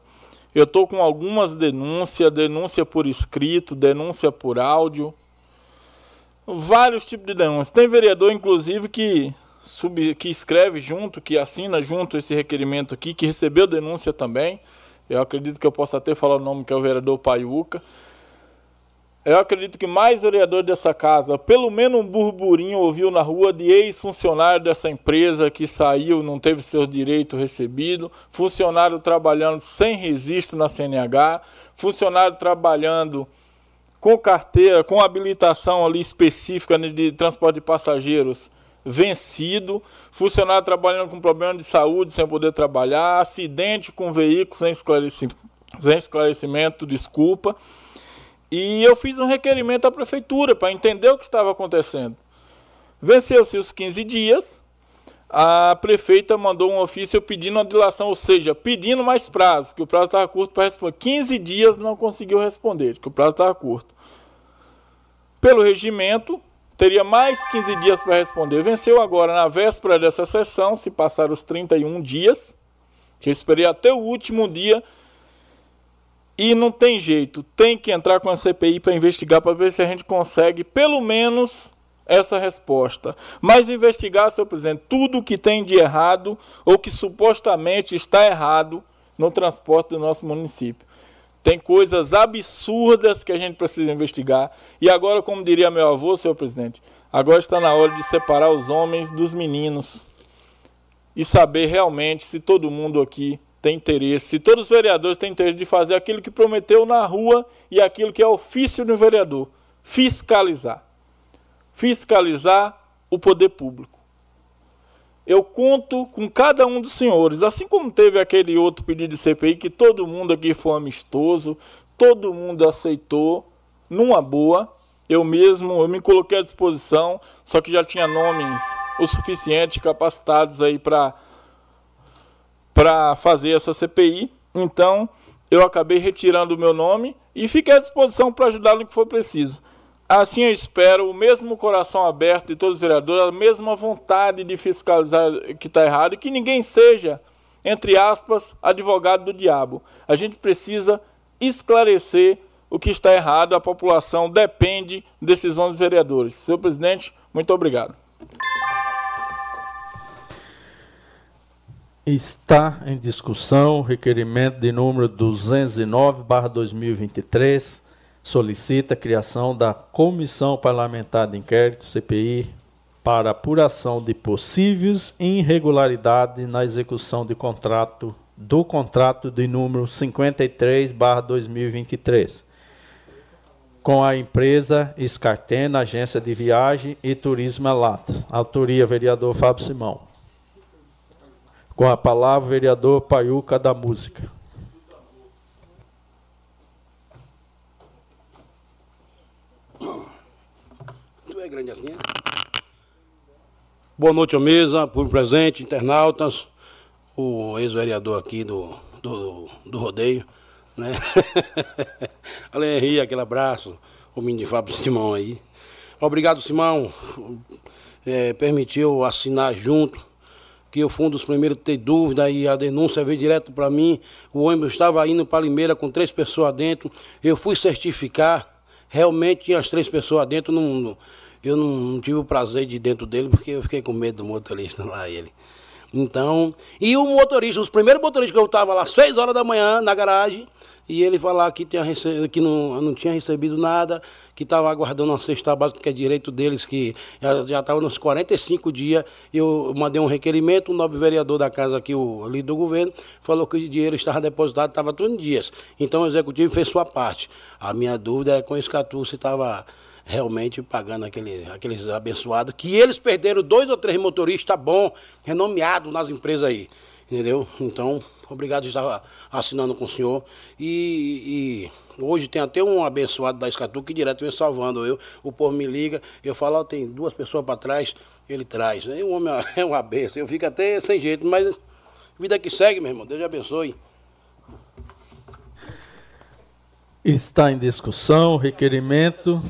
Eu estou com algumas denúncias, denúncia por escrito, denúncia por áudio, vários tipos de denúncias. Tem vereador, inclusive, que, sub, que escreve junto, que assina junto esse requerimento aqui, que recebeu denúncia também. Eu acredito que eu possa até falar o nome, que é o vereador Paiuca. Eu acredito que mais vereador dessa casa, pelo menos um burburinho ouviu na rua de ex-funcionário dessa empresa que saiu, não teve seu direito recebido, funcionário trabalhando sem registro na CNH, funcionário trabalhando com carteira, com habilitação ali específica de transporte de passageiros vencido, funcionário trabalhando com problema de saúde sem poder trabalhar, acidente com veículo sem esclarecimento, sem esclarecimento desculpa. E eu fiz um requerimento à prefeitura para entender o que estava acontecendo. Venceu-se os 15 dias, a prefeita mandou um ofício pedindo a dilação, ou seja, pedindo mais prazo, que o prazo estava curto para responder. 15 dias não conseguiu responder, que o prazo estava curto. Pelo regimento, teria mais 15 dias para responder. Venceu agora na véspera dessa sessão, se passar os 31 dias, que eu esperei até o último dia. E não tem jeito, tem que entrar com a CPI para investigar, para ver se a gente consegue, pelo menos, essa resposta. Mas investigar, senhor presidente, tudo o que tem de errado ou que supostamente está errado no transporte do nosso município. Tem coisas absurdas que a gente precisa investigar. E agora, como diria meu avô, senhor presidente, agora está na hora de separar os homens dos meninos e saber realmente se todo mundo aqui tem interesse, se todos os vereadores têm interesse de fazer aquilo que prometeu na rua e aquilo que é ofício do vereador, fiscalizar fiscalizar o poder público. Eu conto com cada um dos senhores, assim como teve aquele outro pedido de CPI que todo mundo aqui foi amistoso, todo mundo aceitou, numa boa. Eu mesmo, eu me coloquei à disposição, só que já tinha nomes o suficiente capacitados aí para para fazer essa CPI. Então, eu acabei retirando o meu nome e fiquei à disposição para ajudar no que for preciso. Assim eu espero o mesmo coração aberto de todos os vereadores, a mesma vontade de fiscalizar que está errado e que ninguém seja, entre aspas, advogado do diabo. A gente precisa esclarecer o que está errado, a população depende de decisões dos vereadores. Senhor presidente, muito obrigado. Está em discussão o requerimento de número 209/2023 solicita a criação da Comissão Parlamentar de Inquérito, CPI, para apuração de possíveis irregularidades na execução de contrato do contrato de número 53/2023 com a empresa Escartena, Agência de Viagem e Turismo Lata. Autoria vereador Fábio Simão. Com a palavra vereador Paiuca da Música. grande assim. Né? Boa noite mesa, por presente, internautas, o ex-vereador aqui do, do, do rodeio, né? [LAUGHS] Além Henrique, aquele abraço, o menino de Fábio Simão aí. Obrigado, Simão, é, permitiu assinar junto, que eu fui um dos primeiros a ter dúvida e a denúncia veio direto para mim. O ônibus estava indo para Limeira com três pessoas dentro. Eu fui certificar, realmente tinha as três pessoas dentro, não, eu não, não, tive o prazer de ir dentro dele porque eu fiquei com medo do motorista lá, ele. Então, e o motorista, os primeiros motoristas que eu estava lá, 6 horas da manhã, na garagem, e ele falar que, tinha que não, não tinha recebido nada, que estava aguardando uma cesta básica, que é direito deles, que já estava nos 45 dias. Eu mandei um requerimento, o nobre vereador da casa aqui, o líder do governo, falou que o dinheiro estava depositado, estava tudo em dias. Então o executivo fez sua parte. A minha dúvida é com o Escatu se estava realmente pagando aquele, aqueles abençoados, que eles perderam dois ou três motoristas bom, renomeado nas empresas aí, entendeu? Então, obrigado de estar assinando com o senhor. E, e hoje tem até um abençoado da Escatu que direto vem salvando eu. O povo me liga, eu falo, oh, tem duas pessoas para trás, ele traz. O homem [LAUGHS] é uma benção, eu fico até sem jeito, mas vida que segue, meu irmão, Deus abençoe. Está em discussão o requerimento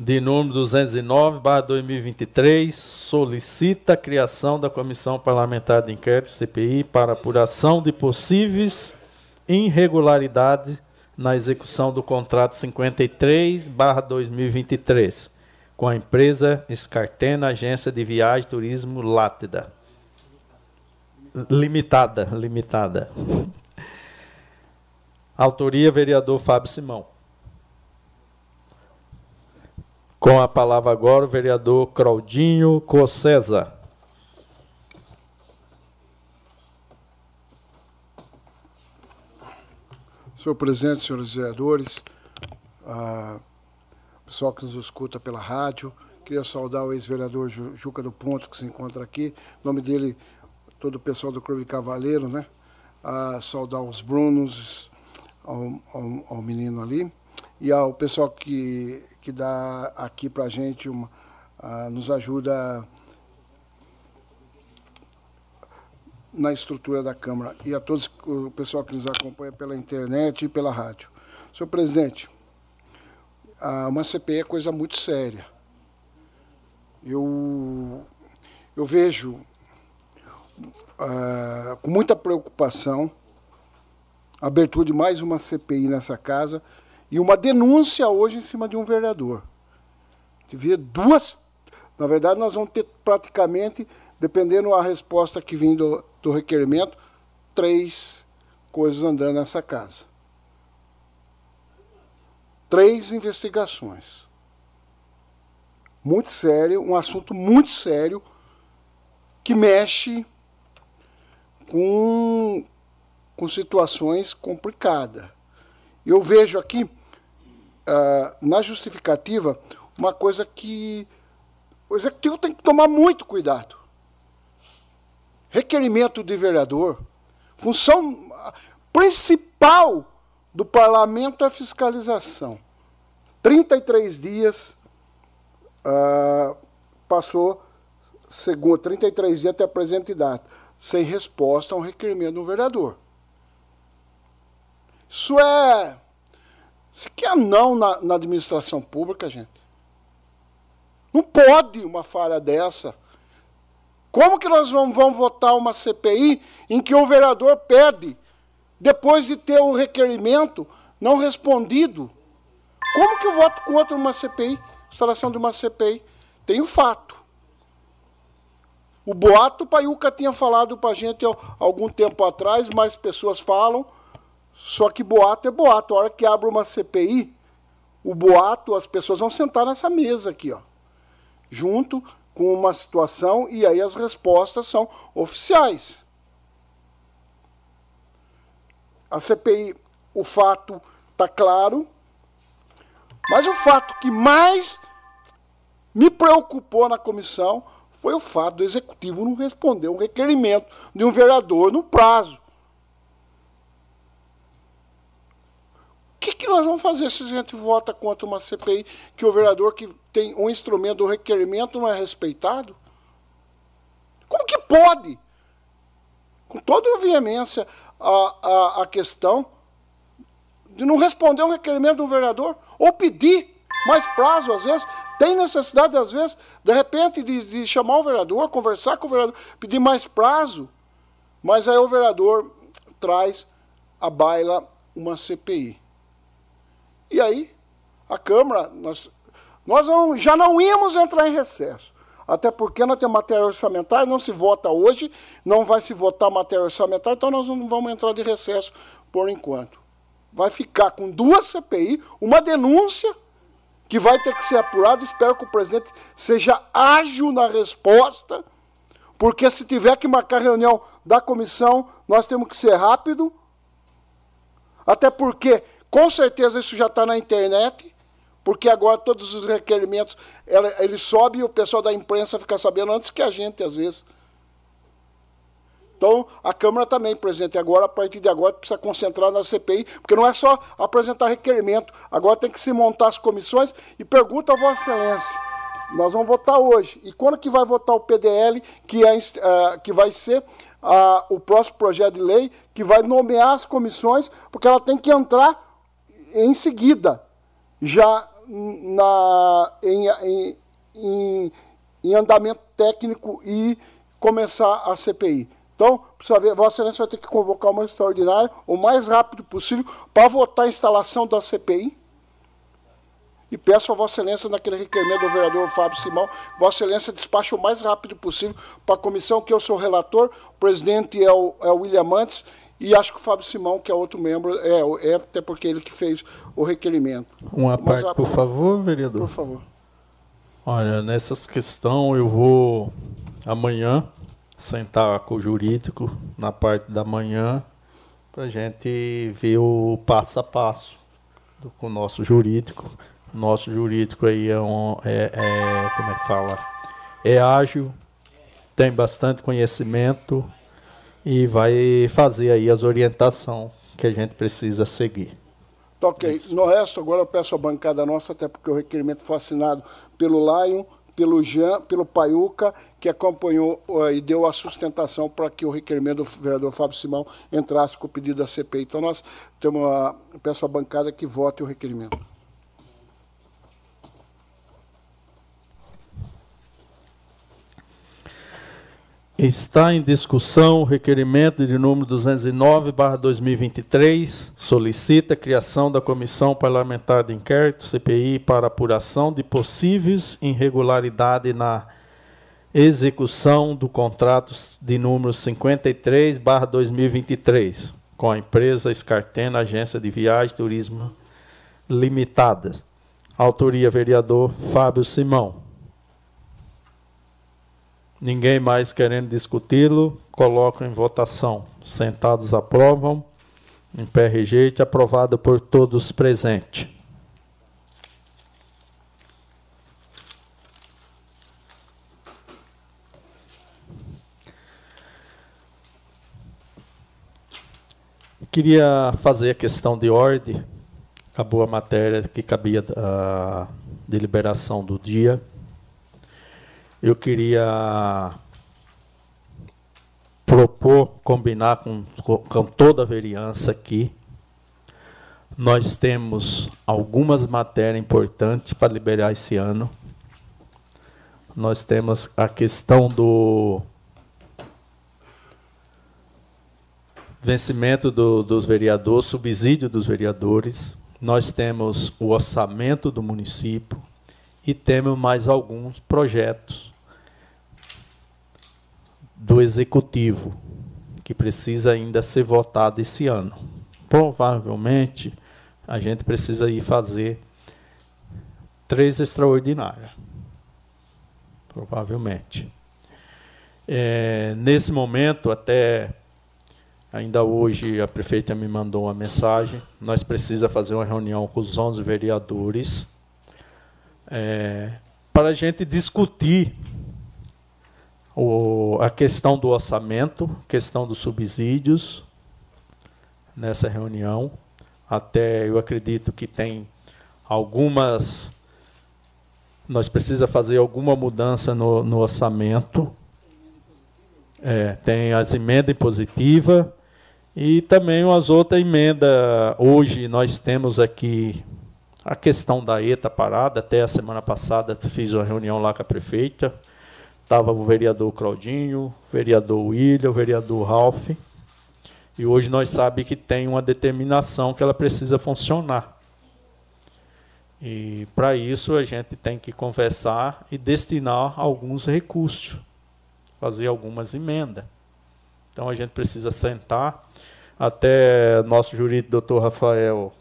de número 209, 2023, solicita a criação da Comissão Parlamentar de Inquérito, CPI, para apuração de possíveis irregularidades na execução do contrato 53, 2023, com a empresa Escartena Agência de Viagem e Turismo Látida. Limitada, limitada. Autoria, vereador Fábio Simão. Com a palavra agora o vereador Claudinho Cossesa. Senhor presidente, senhores vereadores, a pessoal que nos escuta pela rádio, queria saudar o ex-vereador Juca do Ponto, que se encontra aqui, em nome dele, todo o pessoal do Clube Cavaleiro, né? A saudar os Brunos, ao, ao, ao menino ali, e ao pessoal que que dá aqui para a gente, uma, uh, nos ajuda na estrutura da Câmara e a todos o pessoal que nos acompanha pela internet e pela rádio. Senhor presidente, uma CPI é coisa muito séria. Eu, eu vejo uh, com muita preocupação a abertura de mais uma CPI nessa casa e uma denúncia hoje em cima de um vereador. Devia duas. Na verdade, nós vamos ter praticamente, dependendo da resposta que vem do, do requerimento, três coisas andando nessa casa. Três investigações. Muito sério, um assunto muito sério que mexe com, com situações complicadas. Eu vejo aqui, uh, na justificativa, uma coisa que o executivo tem que tomar muito cuidado. Requerimento de vereador, função principal do parlamento é fiscalização. 33 dias uh, passou, segundo 33 dias até a presente data, sem resposta a um requerimento do vereador. Isso é. Isso aqui é não na, na administração pública, gente. Não pode uma falha dessa. Como que nós vamos, vamos votar uma CPI em que o vereador pede, depois de ter o requerimento não respondido? Como que eu voto contra uma CPI, instalação de uma CPI? Tem o fato. O boato, o Paiuca tinha falado para a gente há algum tempo atrás, mais pessoas falam, só que boato é boato. A hora que abre uma CPI, o boato, as pessoas vão sentar nessa mesa aqui, ó junto com uma situação e aí as respostas são oficiais. A CPI, o fato está claro, mas o fato que mais me preocupou na comissão foi o fato do executivo não responder um requerimento de um vereador no prazo. Que, que nós vamos fazer se a gente vota contra uma CPI que o vereador que tem um instrumento do requerimento não é respeitado? Como que pode? Com toda a veemência, a, a, a questão de não responder um requerimento do vereador, ou pedir mais prazo, às vezes, tem necessidade, às vezes, de repente, de, de chamar o vereador, conversar com o vereador, pedir mais prazo, mas aí o vereador traz à baila uma CPI. E aí, a Câmara, nós, nós não, já não íamos entrar em recesso. Até porque nós temos matéria orçamentária, não se vota hoje, não vai se votar matéria orçamentária, então nós não vamos entrar de recesso por enquanto. Vai ficar com duas CPI, uma denúncia que vai ter que ser apurada. Espero que o presidente seja ágil na resposta, porque se tiver que marcar reunião da comissão, nós temos que ser rápido. Até porque com certeza isso já está na internet, porque agora todos os requerimentos ele, ele sobe e o pessoal da imprensa fica sabendo antes que a gente, às vezes. Então, a Câmara também, presidente, agora, a partir de agora, precisa concentrar na CPI, porque não é só apresentar requerimento, agora tem que se montar as comissões e pergunta a Vossa Excelência. Nós vamos votar hoje. E quando que vai votar o PDL, que, é, uh, que vai ser uh, o próximo projeto de lei, que vai nomear as comissões, porque ela tem que entrar em seguida, já na, em, em, em, em andamento técnico e começar a CPI. Então, precisa ver, Vossa Excelência vai ter que convocar uma extraordinária o mais rápido possível para votar a instalação da CPI. E peço a Vossa Excelência, naquele requerimento do vereador Fábio Simão, Vossa Excelência despache o mais rápido possível para a comissão, que eu sou relator, o presidente é o, é o William Mantes, e acho que o Fábio Simão, que é outro membro, é, é até porque ele que fez o requerimento. Uma Mas, parte, por favor, vereador. Por favor. Olha, nessas questões eu vou amanhã sentar com o jurídico na parte da manhã para a gente ver o passo a passo do, com o nosso jurídico. Nosso jurídico aí é, um, é, é como é que fala? É ágil, tem bastante conhecimento, e vai fazer aí as orientações que a gente precisa seguir. Tá ok. No resto, agora eu peço a bancada nossa, até porque o requerimento foi assinado pelo Lion, pelo Jean, pelo Paiuca, que acompanhou uh, e deu a sustentação para que o requerimento do vereador Fábio Simão entrasse com o pedido da CPI. Então, nós temos a, peço à bancada que vote o requerimento. Está em discussão o requerimento de número 209/2023, solicita a criação da Comissão Parlamentar de Inquérito CPI para apuração de possíveis irregularidades na execução do contrato de número 53/2023 com a empresa Escartena Agência de Viagem e Turismo Limitada. Autoria vereador Fábio Simão. Ninguém mais querendo discuti-lo, coloco em votação. Sentados aprovam. Em pé rejeite, aprovado por todos presentes. Queria fazer a questão de ordem. Acabou a matéria que cabia a deliberação do dia eu queria propor, combinar com, com toda a vereança aqui. Nós temos algumas matérias importantes para liberar esse ano. Nós temos a questão do vencimento do, dos vereadores, subsídio dos vereadores. Nós temos o orçamento do município e temos mais alguns projetos do executivo que precisa ainda ser votado esse ano. Provavelmente a gente precisa ir fazer três extraordinárias. Provavelmente. É, nesse momento, até ainda hoje, a prefeita me mandou uma mensagem. Nós precisamos fazer uma reunião com os 11 vereadores é, para a gente discutir o, a questão do orçamento, questão dos subsídios nessa reunião. Até eu acredito que tem algumas. Nós precisamos fazer alguma mudança no, no orçamento. É, tem as emendas positivas e também umas outras emendas. Hoje nós temos aqui a questão da ETA parada, até a semana passada fiz uma reunião lá com a prefeita. Estava o vereador Claudinho, o vereador William, o vereador Ralph. E hoje nós sabemos que tem uma determinação que ela precisa funcionar. E para isso a gente tem que conversar e destinar alguns recursos, fazer algumas emendas. Então a gente precisa sentar. Até nosso jurídico, doutor Rafael,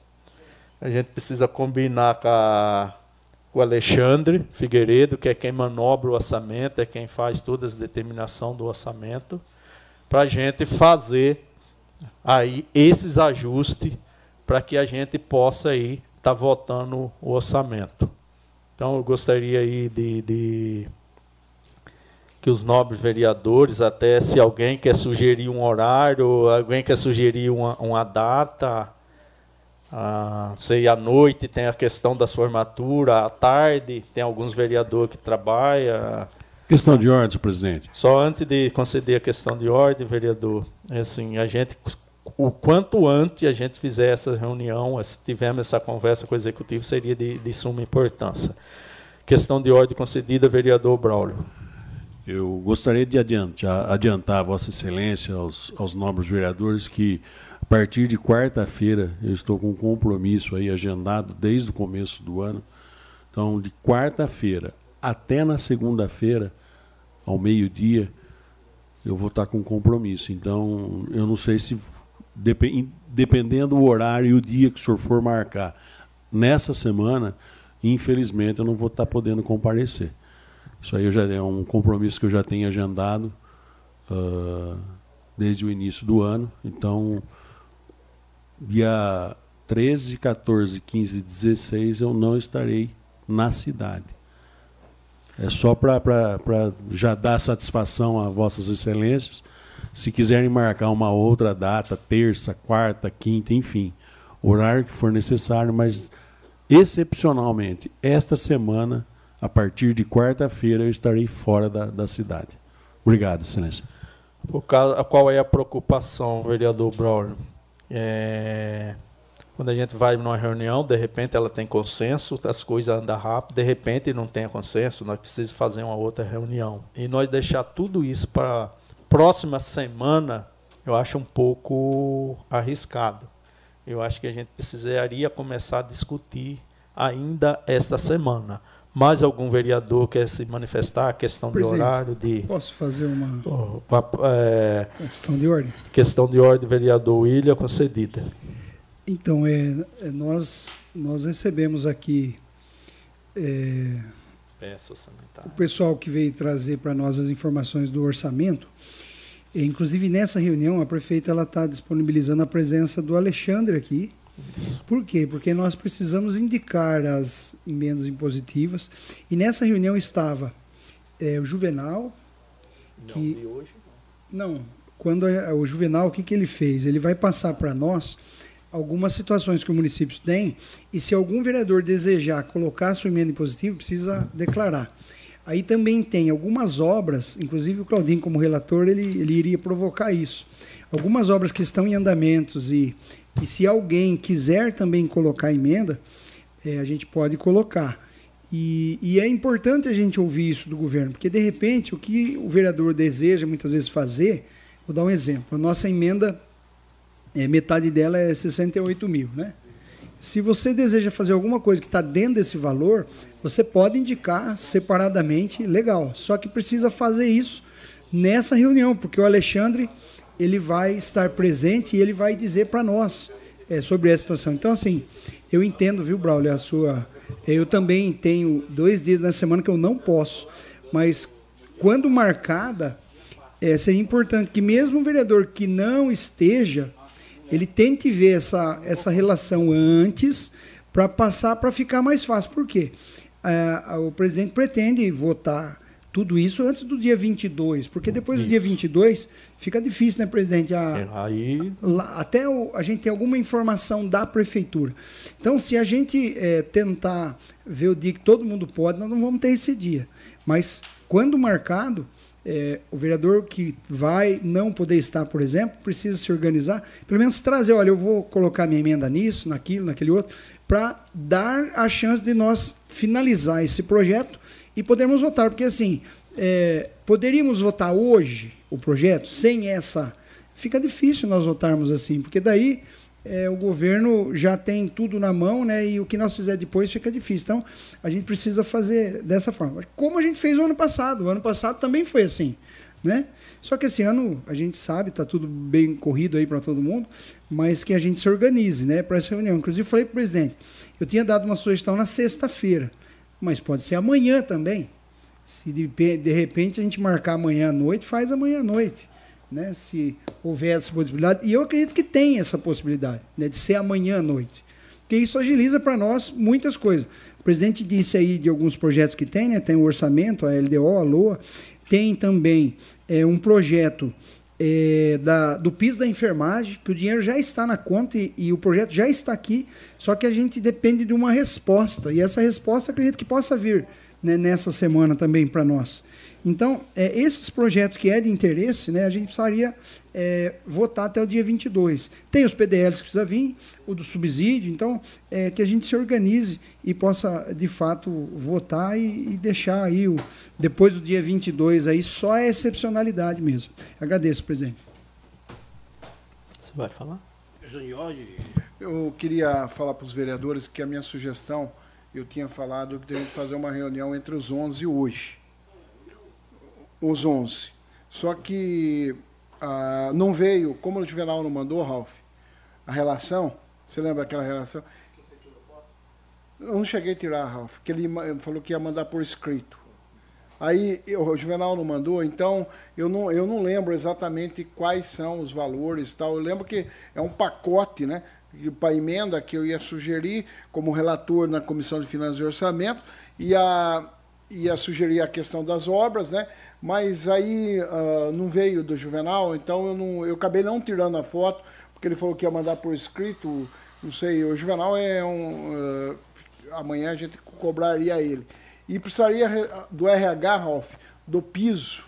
a gente precisa combinar com, a, o Alexandre Figueiredo, que é quem manobra o orçamento, é quem faz todas as determinação do orçamento, para a gente fazer aí esses ajustes para que a gente possa aí estar tá votando o orçamento. Então eu gostaria aí de, de que os nobres vereadores, até se alguém quer sugerir um horário, alguém quer sugerir uma, uma data, ah, sei, à noite tem a questão das formaturas, à tarde tem alguns vereadores que trabalham. Questão de ordem, presidente. Só antes de conceder a questão de ordem, vereador, é assim, a gente, o quanto antes a gente fizer essa reunião, se tivermos essa conversa com o executivo, seria de, de suma importância. Questão de ordem concedida, vereador Braulio. Eu gostaria de adiantar, adiantar a Vossa Excelência, aos, aos nobres vereadores, que partir de quarta-feira, eu estou com um compromisso aí agendado desde o começo do ano. Então, de quarta-feira até na segunda-feira, ao meio-dia, eu vou estar com um compromisso. Então, eu não sei se, dependendo do horário e o dia que o senhor for marcar, nessa semana, infelizmente, eu não vou estar podendo comparecer. Isso aí já é um compromisso que eu já tenho agendado uh, desde o início do ano. Então, dia 13, 14, 15 e 16 eu não estarei na cidade. É só para já dar satisfação a Vossas Excelências. Se quiserem marcar uma outra data, terça, quarta, quinta, enfim, horário que for necessário, mas excepcionalmente, esta semana a partir de quarta-feira eu estarei fora da, da cidade. Obrigado, Excelência. Por causa, qual é a preocupação, vereador Braulio? É, quando a gente vai numa reunião, de repente ela tem consenso, as coisas andam rápido, de repente não tem consenso, nós precisamos fazer uma outra reunião. E nós deixar tudo isso para próxima semana, eu acho um pouco arriscado. Eu acho que a gente precisaria começar a discutir ainda esta semana. Mais algum vereador quer se manifestar? Questão Presidente, de horário? De, Posso fazer uma oh, é, questão de ordem? questão de ordem, vereador William, concedida. Então, é, é, nós, nós recebemos aqui é, o pessoal que veio trazer para nós as informações do orçamento. Inclusive, nessa reunião, a prefeita está disponibilizando a presença do Alexandre aqui. Por quê? Porque nós precisamos indicar as emendas impositivas. E nessa reunião estava é, o Juvenal, que... Não, de hoje Não, quando é- o Juvenal, o que, que ele fez? Ele vai passar para nós algumas situações que o município tem e se algum vereador desejar colocar a sua emenda impositiva, precisa declarar. Aí também tem algumas obras, inclusive o Claudinho como relator, ele, ele iria provocar isso. Algumas obras que estão em andamentos e, e se alguém quiser também colocar emenda, eh, a gente pode colocar. E, e é importante a gente ouvir isso do governo, porque de repente o que o vereador deseja muitas vezes fazer, vou dar um exemplo, a nossa emenda, é, metade dela é 68 mil, né? Se você deseja fazer alguma coisa que está dentro desse valor, você pode indicar separadamente, legal. Só que precisa fazer isso nessa reunião, porque o Alexandre ele vai estar presente e ele vai dizer para nós é, sobre essa situação. Então, assim, eu entendo, viu, Braulio, a sua. Eu também tenho dois dias na semana que eu não posso, mas quando marcada, é, seria importante que mesmo um vereador que não esteja, ele tente ver essa, essa relação antes para passar para ficar mais fácil. Por quê? Ah, o presidente pretende votar tudo isso antes do dia 22, porque depois do dia 22 fica difícil, né, presidente? A, Aí lá- até o- a gente tem alguma informação da prefeitura. Então, se a gente eh, tentar ver o dia que todo mundo pode, nós não vamos ter esse dia. Mas, quando marcado, eh, o vereador que vai não poder estar, por exemplo, precisa se organizar, pelo menos trazer, olha, eu vou colocar minha emenda nisso, naquilo, naquele outro, para dar a chance de nós finalizar esse projeto e podermos votar. Porque, assim, eh, poderíamos votar hoje o projeto sem essa fica difícil nós votarmos assim, porque daí é, o governo já tem tudo na mão, né? E o que nós fizer depois fica difícil. Então, a gente precisa fazer dessa forma. Como a gente fez o ano passado. O ano passado também foi assim, né? Só que esse ano a gente sabe, está tudo bem corrido aí para todo mundo, mas que a gente se organize, né, para essa reunião. Inclusive falei para o presidente, eu tinha dado uma sugestão na sexta-feira, mas pode ser amanhã também. Se de, de repente a gente marcar amanhã à noite, faz amanhã à noite. Né? Se houver essa possibilidade. E eu acredito que tem essa possibilidade, né? de ser amanhã à noite. Porque isso agiliza para nós muitas coisas. O presidente disse aí de alguns projetos que tem, né? Tem o orçamento, a LDO, a LOA, tem também é, um projeto é, da, do piso da enfermagem, que o dinheiro já está na conta e, e o projeto já está aqui, só que a gente depende de uma resposta. E essa resposta acredito que possa vir né, nessa semana também para nós. Então, é, esses projetos que é de interesse, né, a gente precisaria é, votar até o dia 22. Tem os PDLs que precisa vir, o do subsídio, então, é, que a gente se organize e possa, de fato, votar e, e deixar aí, o, depois do dia 22, aí, só a excepcionalidade mesmo. Agradeço, presidente. Você vai falar? Eu queria falar para os vereadores que a minha sugestão, eu tinha falado que tem que fazer uma reunião entre os 11 e hoje. Os 11. Só que ah, não veio, como o Juvenal não mandou, Ralf, a relação, você lembra aquela relação? Eu não cheguei a tirar, Ralf, que ele falou que ia mandar por escrito. Aí eu- o Juvenal não mandou, então eu não, eu não lembro exatamente quais são os valores tal. Eu lembro que é um pacote, né? Para emenda que eu ia sugerir como relator na Comissão de Finanças e Orçamento, ia, ia sugerir a questão das obras, né? Mas aí ah, não veio do Juvenal, então eu, não, eu acabei não tirando a foto, porque ele falou que ia mandar por escrito. Não sei, o Juvenal é um. ah, amanhã a gente cobraria ele. E precisaria do RH, Ralf, do piso.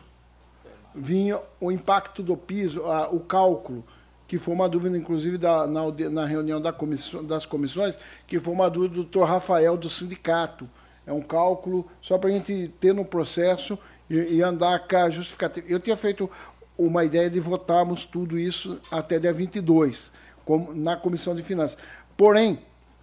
Vinha o impacto do piso, a, o cálculo, que foi uma dúvida, inclusive, da, na, na reunião da comissão, das comissões, que foi uma dúvida do doutor Rafael, do sindicato. É um cálculo só para a gente ter no processo e, e andar com a justificativa. Eu tinha feito uma ideia de votarmos tudo isso até dia 22, como, na Comissão de Finanças. Porém,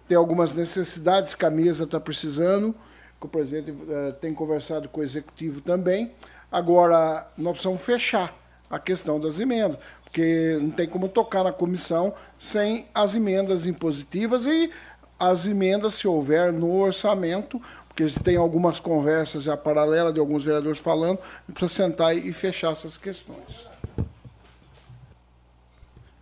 tem algumas necessidades que a mesa está precisando, que o presidente uh, tem conversado com o executivo também. Agora, nós precisamos fechar a questão das emendas, porque não tem como tocar na comissão sem as emendas impositivas e as emendas, se houver, no orçamento, porque tem algumas conversas já paralelas de alguns vereadores falando, precisa sentar e fechar essas questões.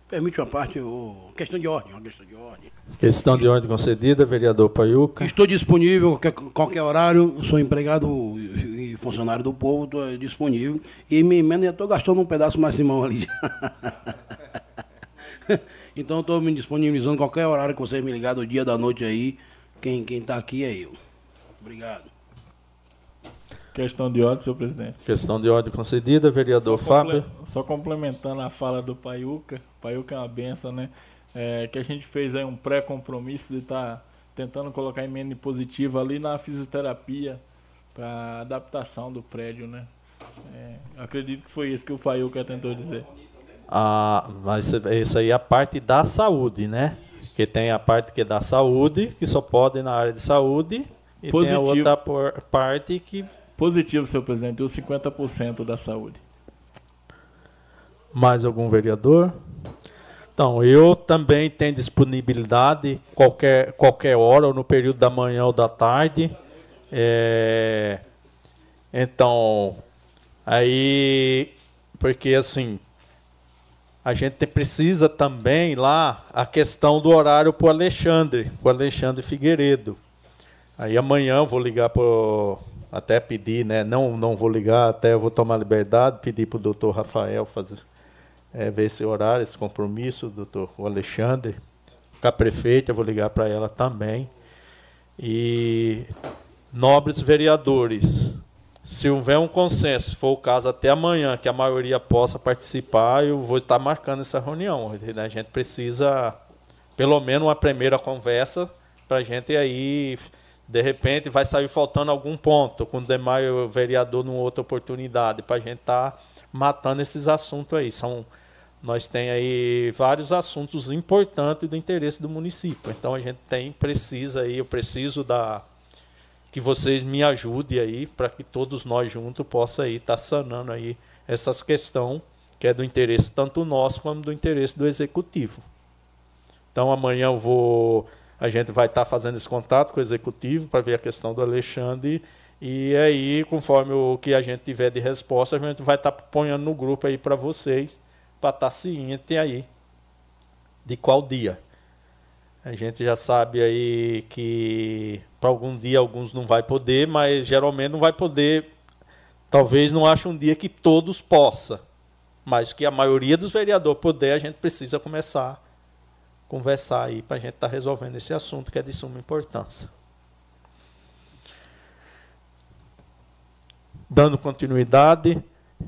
Permite uma parte, o... questão de ordem, uma questão de ordem. Questão de ordem concedida, vereador Paiuca. Estou disponível qualquer, qualquer horário, sou empregado e funcionário do povo, estou disponível. E minha emenda já estou gastando um pedaço mais de mão ali. [LAUGHS] então estou me disponibilizando qualquer horário que vocês me ligar do dia da noite aí. Quem está aqui é eu. Obrigado. Questão de ordem, senhor presidente. Questão de ordem concedida, vereador só Fábio. Só complementando a fala do Paiuca, Paiuca é uma benção, né? É, que a gente fez aí um pré-compromisso de estar tá tentando colocar emenda positiva ali na fisioterapia para adaptação do prédio, né? É, acredito que foi isso que o Paiuca tentou dizer. Ah, mas isso aí é a parte da saúde, né? Que tem a parte que é da saúde, que só pode na área de saúde, e Positivo. tem a outra parte que Positivo, senhor presidente, os 50% da saúde. Mais algum vereador? Então, eu também tenho disponibilidade qualquer, qualquer hora, ou no período da manhã ou da tarde. É, então, aí, porque assim, a gente precisa também lá a questão do horário para o Alexandre, para o Alexandre Figueiredo. Aí amanhã eu vou ligar para até pedir, né? Não, não vou ligar, até eu vou tomar liberdade, pedir para o doutor Rafael fazer, é, ver esse horário, esse compromisso, doutor Alexandre, com a prefeita, eu vou ligar para ela também. E nobres vereadores, se houver um consenso, se for o caso até amanhã, que a maioria possa participar, eu vou estar marcando essa reunião. A gente precisa, pelo menos, uma primeira conversa para a gente aí de repente vai sair faltando algum ponto, com o demais vereador numa outra oportunidade, para a gente estar tá matando esses assuntos aí. São, nós tem aí vários assuntos importantes do interesse do município. Então a gente tem, precisa aí, eu preciso da que vocês me ajudem aí para que todos nós juntos possa aí estar tá sanando aí essas questões que é do interesse tanto nosso como do interesse do executivo. Então amanhã eu vou a gente vai estar tá fazendo esse contato com o executivo para ver a questão do Alexandre. E aí, conforme o que a gente tiver de resposta, a gente vai estar tá ponhando no grupo aí para vocês, para estar tá ciente aí de qual dia. A gente já sabe aí que para algum dia alguns não vai poder, mas geralmente não vai poder. Talvez não ache um dia que todos possa, mas que a maioria dos vereadores puder, a gente precisa começar conversar aí para a gente estar tá resolvendo esse assunto que é de suma importância. Dando continuidade,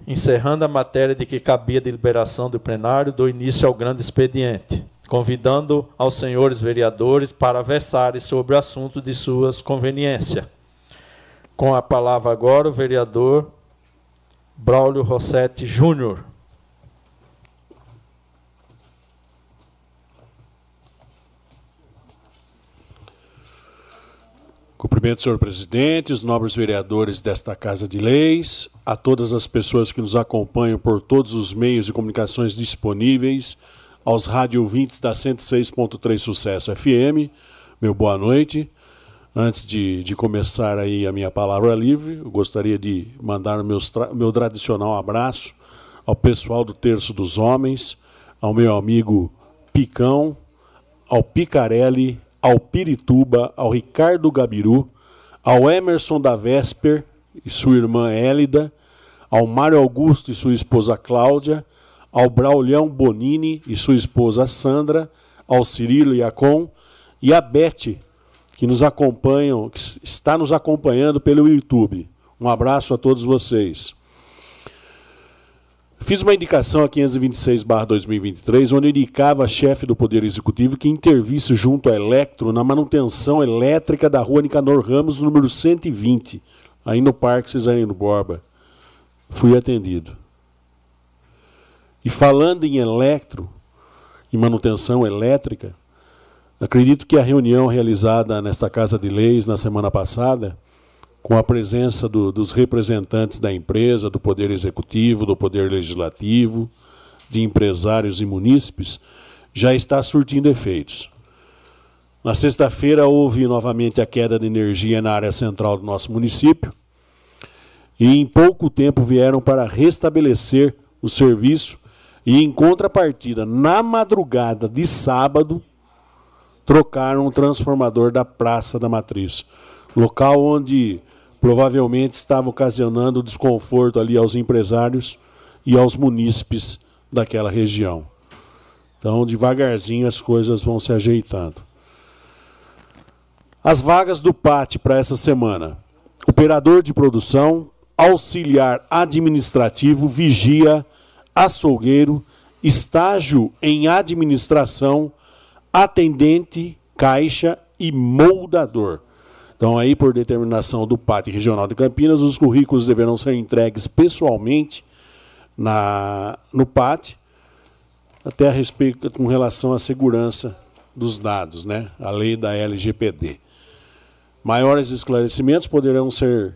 encerrando a matéria de que cabia deliberação do plenário, do início ao grande expediente, convidando aos senhores vereadores para versarem sobre o assunto de suas conveniências. Com a palavra agora o vereador Braulio Rossetti Júnior. Cumprimento, senhor presidente, os nobres vereadores desta Casa de Leis, a todas as pessoas que nos acompanham por todos os meios de comunicações disponíveis, aos rádio ouvintes da 106.3 Sucesso FM, meu boa noite. Antes de, de começar aí a minha palavra livre, eu gostaria de mandar meus, meu tradicional abraço ao pessoal do Terço dos Homens, ao meu amigo Picão, ao Picarelli, ao Pirituba, ao Ricardo Gabiru, ao Emerson da Vesper e sua irmã Hélida, ao Mário Augusto e sua esposa Cláudia, ao Braulhão Bonini e sua esposa Sandra, ao Cirilo Iacon e a Bete, que nos acompanham, que está nos acompanhando pelo YouTube. Um abraço a todos vocês. Fiz uma indicação a 526-2023, onde indicava a chefe do Poder Executivo que intervisse junto à Electro na manutenção elétrica da rua Nicanor Ramos, número 120, aí no Parque Cesarino Borba. Fui atendido. E falando em electro, em manutenção elétrica, acredito que a reunião realizada nesta Casa de Leis na semana passada, com a presença do, dos representantes da empresa, do Poder Executivo, do Poder Legislativo, de empresários e munícipes, já está surtindo efeitos. Na sexta-feira houve novamente a queda de energia na área central do nosso município e em pouco tempo vieram para restabelecer o serviço e em contrapartida, na madrugada de sábado, trocaram o transformador da Praça da Matriz, local onde provavelmente estava ocasionando desconforto ali aos empresários e aos munícipes daquela região. Então, devagarzinho as coisas vão se ajeitando. As vagas do PAT para essa semana: operador de produção, auxiliar administrativo, vigia, açougueiro, estágio em administração, atendente, caixa e moldador. Então, aí, por determinação do PAT Regional de Campinas, os currículos deverão ser entregues pessoalmente na, no PAT, até a respeito com relação à segurança dos dados, né? a lei da LGPD. Maiores esclarecimentos poderão ser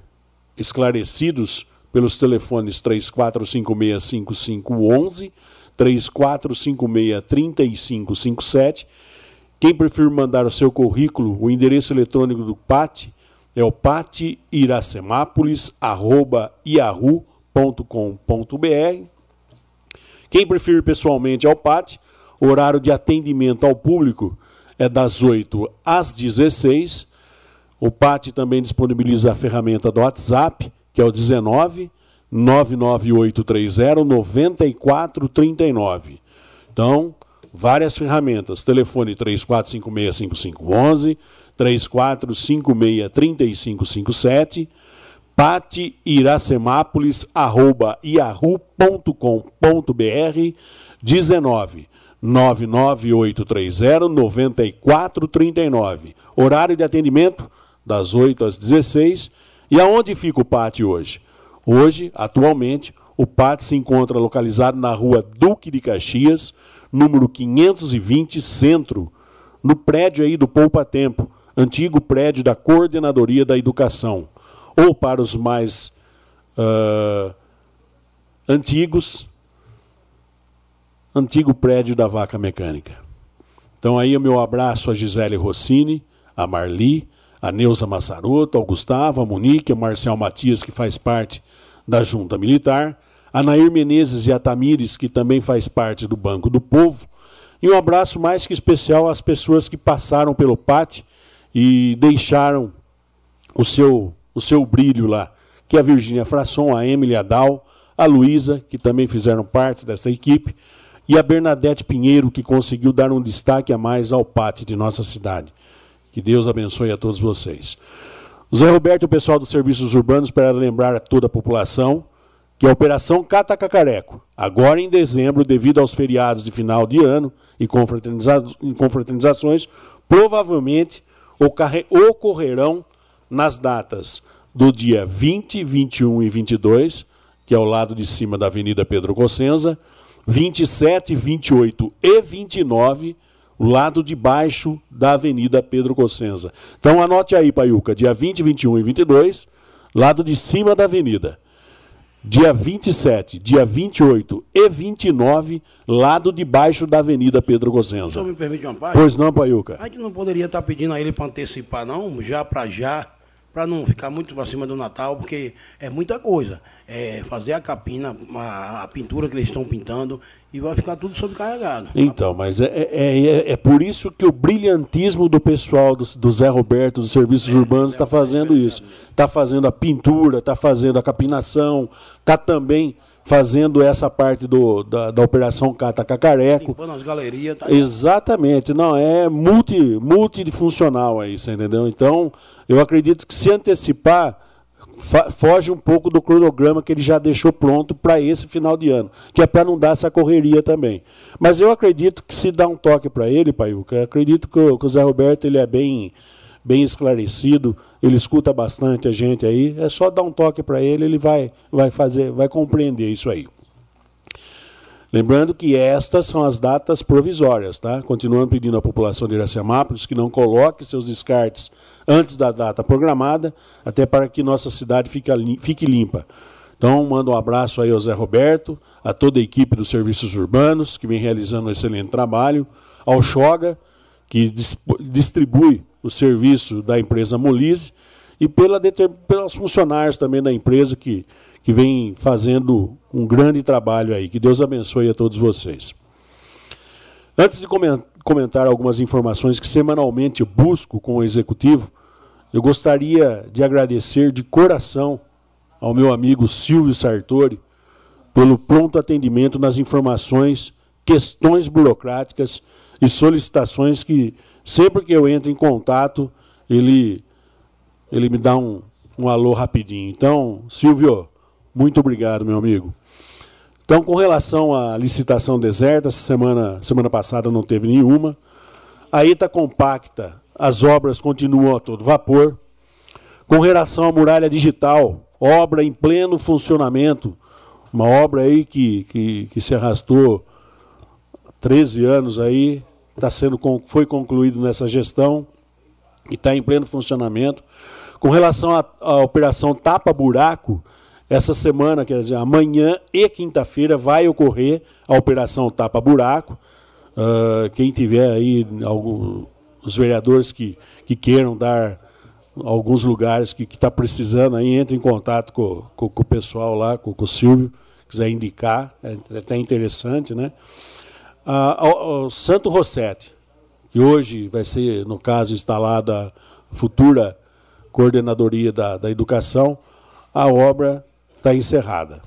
esclarecidos pelos telefones 34565511, 34563557. Quem preferir mandar o seu currículo, o endereço eletrônico do PAT é o patiracemápolis.yahoo.com.br. Quem preferir pessoalmente ao PAT, o horário de atendimento ao público é das 8 às 16 o PAT também disponibiliza a ferramenta do WhatsApp, que é o 19 99830 9439. Então, várias ferramentas. Telefone 34565511, 34563557, iracemápolis arroba yahoo.com.br 19 99830 9439. Horário de atendimento das 8 às 16. E aonde fica o pátio hoje? Hoje, atualmente, o pátio se encontra localizado na rua Duque de Caxias, número 520, centro, no prédio aí do Poupa Tempo, antigo prédio da Coordenadoria da Educação. Ou para os mais uh, antigos, antigo prédio da Vaca Mecânica. Então aí o meu abraço a Gisele Rossini, a Marli, a Neuza Massaroto, ao Gustavo, a Monique, a Marcel Matias, que faz parte da Junta Militar, a Nair Menezes e a Tamires, que também faz parte do Banco do Povo, e um abraço mais que especial às pessoas que passaram pelo PAT e deixaram o seu, o seu brilho lá, que é a Virgínia Frasson, a Emily Adal, a Luísa, que também fizeram parte dessa equipe, e a Bernadette Pinheiro, que conseguiu dar um destaque a mais ao PAT de nossa cidade. Que Deus abençoe a todos vocês. Zé Roberto e o pessoal dos serviços urbanos para lembrar a toda a população que a Operação Cata Cacareco, agora em dezembro, devido aos feriados de final de ano e confraternizações, provavelmente ocorrerão nas datas do dia 20, 21 e 22, que é ao lado de cima da Avenida Pedro Cossenza, 27, 28 e 29, o lado de baixo da Avenida Pedro Cossenza. Então anote aí, Paiuca, dia 20, 21 e 22, lado de cima da avenida. Dia 27, dia 28 e 29, lado de baixo da Avenida Pedro Cossenza. Só me permite uma parte? Pois não, Paiuca. A gente não poderia estar pedindo a ele para antecipar, não, já para já, para não ficar muito para cima do Natal, porque é muita coisa. É fazer a capina, a, a pintura que eles estão pintando, e vai ficar tudo sobrecarregado. Então, mas é, é, é, é, por isso que o brilhantismo do pessoal do, do Zé Roberto, dos serviços é, urbanos, está fazendo isso. Está fazendo a pintura, está fazendo a capinação, está também fazendo essa parte do, da, da Operação Cata Cacareco. Limpando as galerias. Tá Exatamente, não, é multi, multifuncional aí, você entendeu? Então, eu acredito que se antecipar, foge um pouco do cronograma que ele já deixou pronto para esse final de ano, que é para não dar essa correria também. Mas eu acredito que se dá um toque para ele, Paiuca, acredito que o, que o Zé Roberto ele é bem, bem esclarecido, ele escuta bastante a gente aí, é só dar um toque para ele, ele vai, vai fazer, vai compreender isso aí. Lembrando que estas são as datas provisórias, tá? Continuando pedindo à população de Iracemápolis que não coloque seus descartes antes da data programada, até para que nossa cidade fique limpa. Então, mando um abraço aí ao Zé Roberto, a toda a equipe dos serviços urbanos, que vem realizando um excelente trabalho, ao Xoga, que distribui o serviço da empresa Molise, e pela, pelos funcionários também da empresa que que vem fazendo um grande trabalho aí. Que Deus abençoe a todos vocês. Antes de comentar algumas informações que semanalmente busco com o executivo, eu gostaria de agradecer de coração ao meu amigo Silvio Sartori pelo pronto atendimento nas informações, questões burocráticas e solicitações que sempre que eu entro em contato, ele ele me dá um, um alô rapidinho. Então, Silvio, muito obrigado, meu amigo. Então, com relação à licitação deserta, semana, semana passada não teve nenhuma. A ITA compacta, as obras continuam a todo vapor. Com relação à muralha digital, obra em pleno funcionamento, uma obra aí que, que, que se arrastou 13 anos aí, tá sendo, foi concluído nessa gestão e está em pleno funcionamento. Com relação à, operação Tapa Buraco, essa semana, quer dizer, amanhã e quinta-feira vai ocorrer a operação Tapa Buraco. Uh, quem tiver aí, algum, os vereadores que, que queiram dar alguns lugares que está precisando, aí entre em contato com, com, com o pessoal lá, com, com, o Silvio, quiser indicar, é, é até interessante, né? O Santo Rossetti, que hoje vai ser, no caso, instalada a futura coordenadoria da, da educação, a obra está encerrada.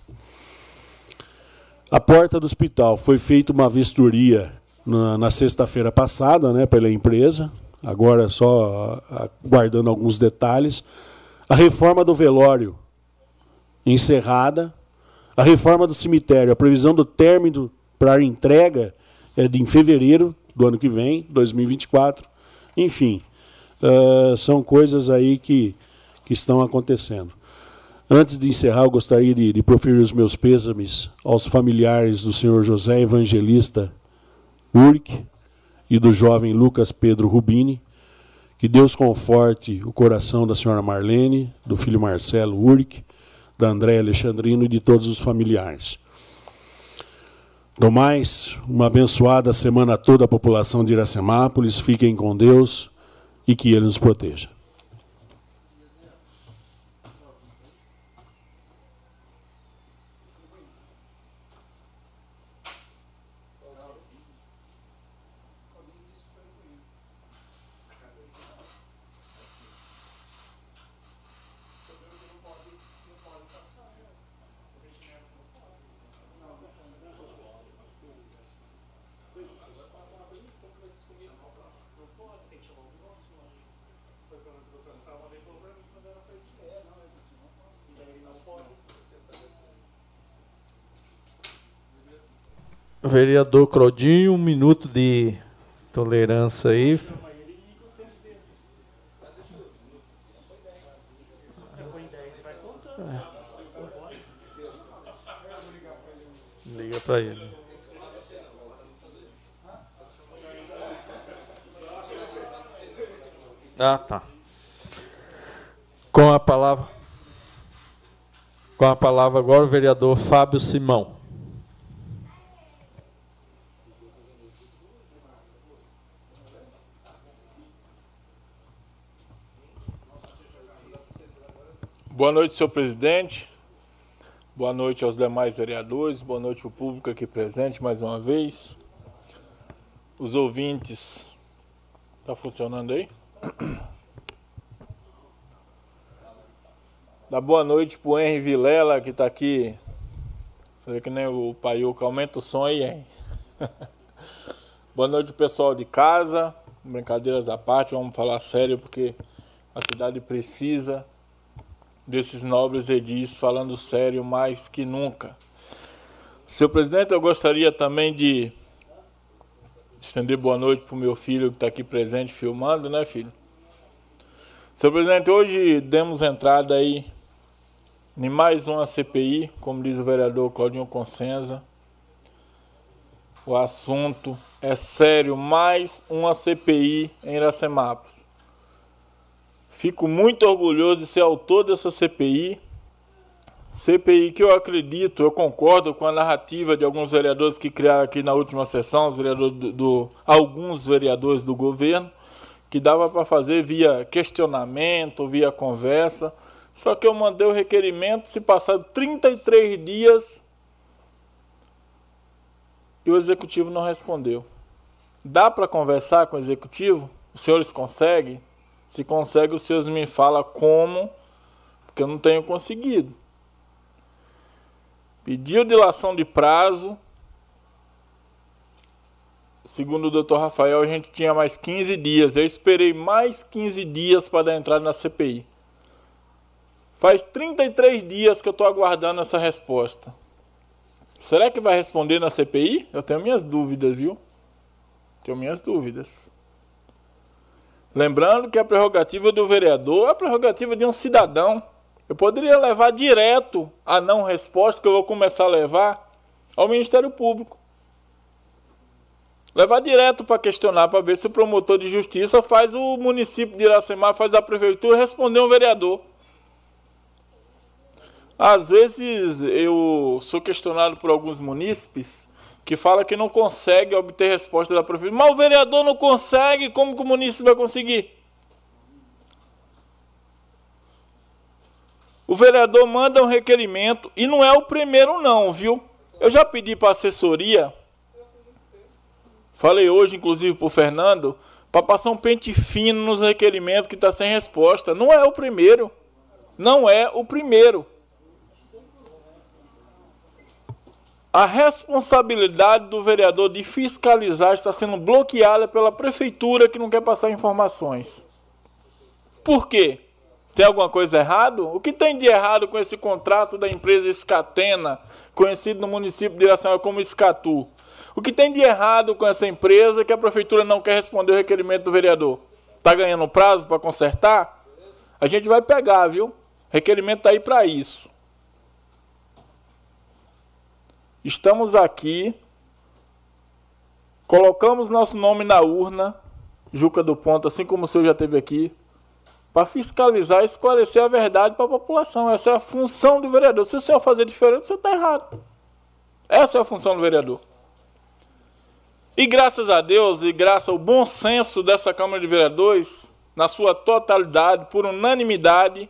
A porta do hospital foi feita uma vistoria na, na sexta-feira passada né, pela empresa, agora só guardando alguns detalhes. A reforma do velório encerrada. A reforma do cemitério, a previsão do término para entrega é de em fevereiro do ano que vem, 2024. Enfim, uh, são coisas aí que, que estão acontecendo. Antes de encerrar, eu gostaria de, de proferir os meus pêsames aos familiares do senhor José Evangelista Urk e do jovem Lucas Pedro Rubini. Que Deus conforte o coração da senhora Marlene, do filho Marcelo Urk, da André Alexandrino e de todos os familiares. Do mais, uma abençoada semana a toda a população de Iracemápolis. Fiquem com Deus e que Ele nos proteja. Vereador Claudinho, um minuto de tolerância aí. Liga para ele. Ah, tá. Com a palavra. Com a palavra agora o vereador Fábio Simão. Boa noite, senhor presidente. Boa noite aos demais vereadores. Boa noite ao público aqui presente mais uma vez. Os ouvintes. Está funcionando aí? [COUGHS] Dá boa noite para o Henry Vilela, que está aqui vê que nem o Paiuca, aumenta o som aí, hein? [LAUGHS] Boa noite, pessoal de casa. Brincadeiras à parte, vamos falar sério porque a cidade precisa desses nobres edis falando sério mais que nunca. Senhor presidente, eu gostaria também de estender boa noite para o meu filho que está aqui presente filmando, né, filho? Senhor presidente, hoje demos entrada aí em mais uma CPI, como diz o vereador Claudinho Consenza. O assunto é sério, mais uma CPI em Iracemápolis. Fico muito orgulhoso de ser autor dessa CPI. CPI que eu acredito, eu concordo com a narrativa de alguns vereadores que criaram aqui na última sessão, os vereadores do, do alguns vereadores do governo, que dava para fazer via questionamento, via conversa. Só que eu mandei o requerimento, se passaram 33 dias e o executivo não respondeu. Dá para conversar com o executivo? Os senhores conseguem? Se consegue, os senhores me falam como, porque eu não tenho conseguido. Pediu dilação de prazo, segundo o doutor Rafael, a gente tinha mais 15 dias. Eu esperei mais 15 dias para dar entrada na CPI. Faz 33 dias que eu estou aguardando essa resposta. Será que vai responder na CPI? Eu tenho minhas dúvidas, viu? Tenho minhas dúvidas. Lembrando que a prerrogativa do vereador é a prerrogativa de um cidadão. Eu poderia levar direto a não resposta, que eu vou começar a levar, ao Ministério Público. Levar direto para questionar, para ver se o promotor de justiça faz o município de Iracemar, faz a prefeitura responder um vereador. Às vezes eu sou questionado por alguns munícipes que falam que não consegue obter resposta da prefeitura. Mas o vereador não consegue, como que o munícipe vai conseguir? O vereador manda um requerimento e não é o primeiro não, viu? Eu já pedi para assessoria Falei hoje, inclusive, para o Fernando, para passar um pente fino nos requerimentos que está sem resposta. Não é o primeiro. Não é o primeiro. A responsabilidade do vereador de fiscalizar está sendo bloqueada pela prefeitura que não quer passar informações. Por quê? Tem alguma coisa errado? O que tem de errado com esse contrato da empresa Escatena, conhecido no município de Iracema como Escatu? O que tem de errado com essa empresa que a prefeitura não quer responder o requerimento do vereador? Está ganhando prazo para consertar? A gente vai pegar, viu? Requerimento está aí para isso. Estamos aqui, colocamos nosso nome na urna, Juca do Ponto, assim como o senhor já teve aqui, para fiscalizar e esclarecer a verdade para a população. Essa é a função do vereador. Se o senhor fazer diferente, você está errado. Essa é a função do vereador. E graças a Deus e graças ao bom senso dessa Câmara de Vereadores, na sua totalidade, por unanimidade,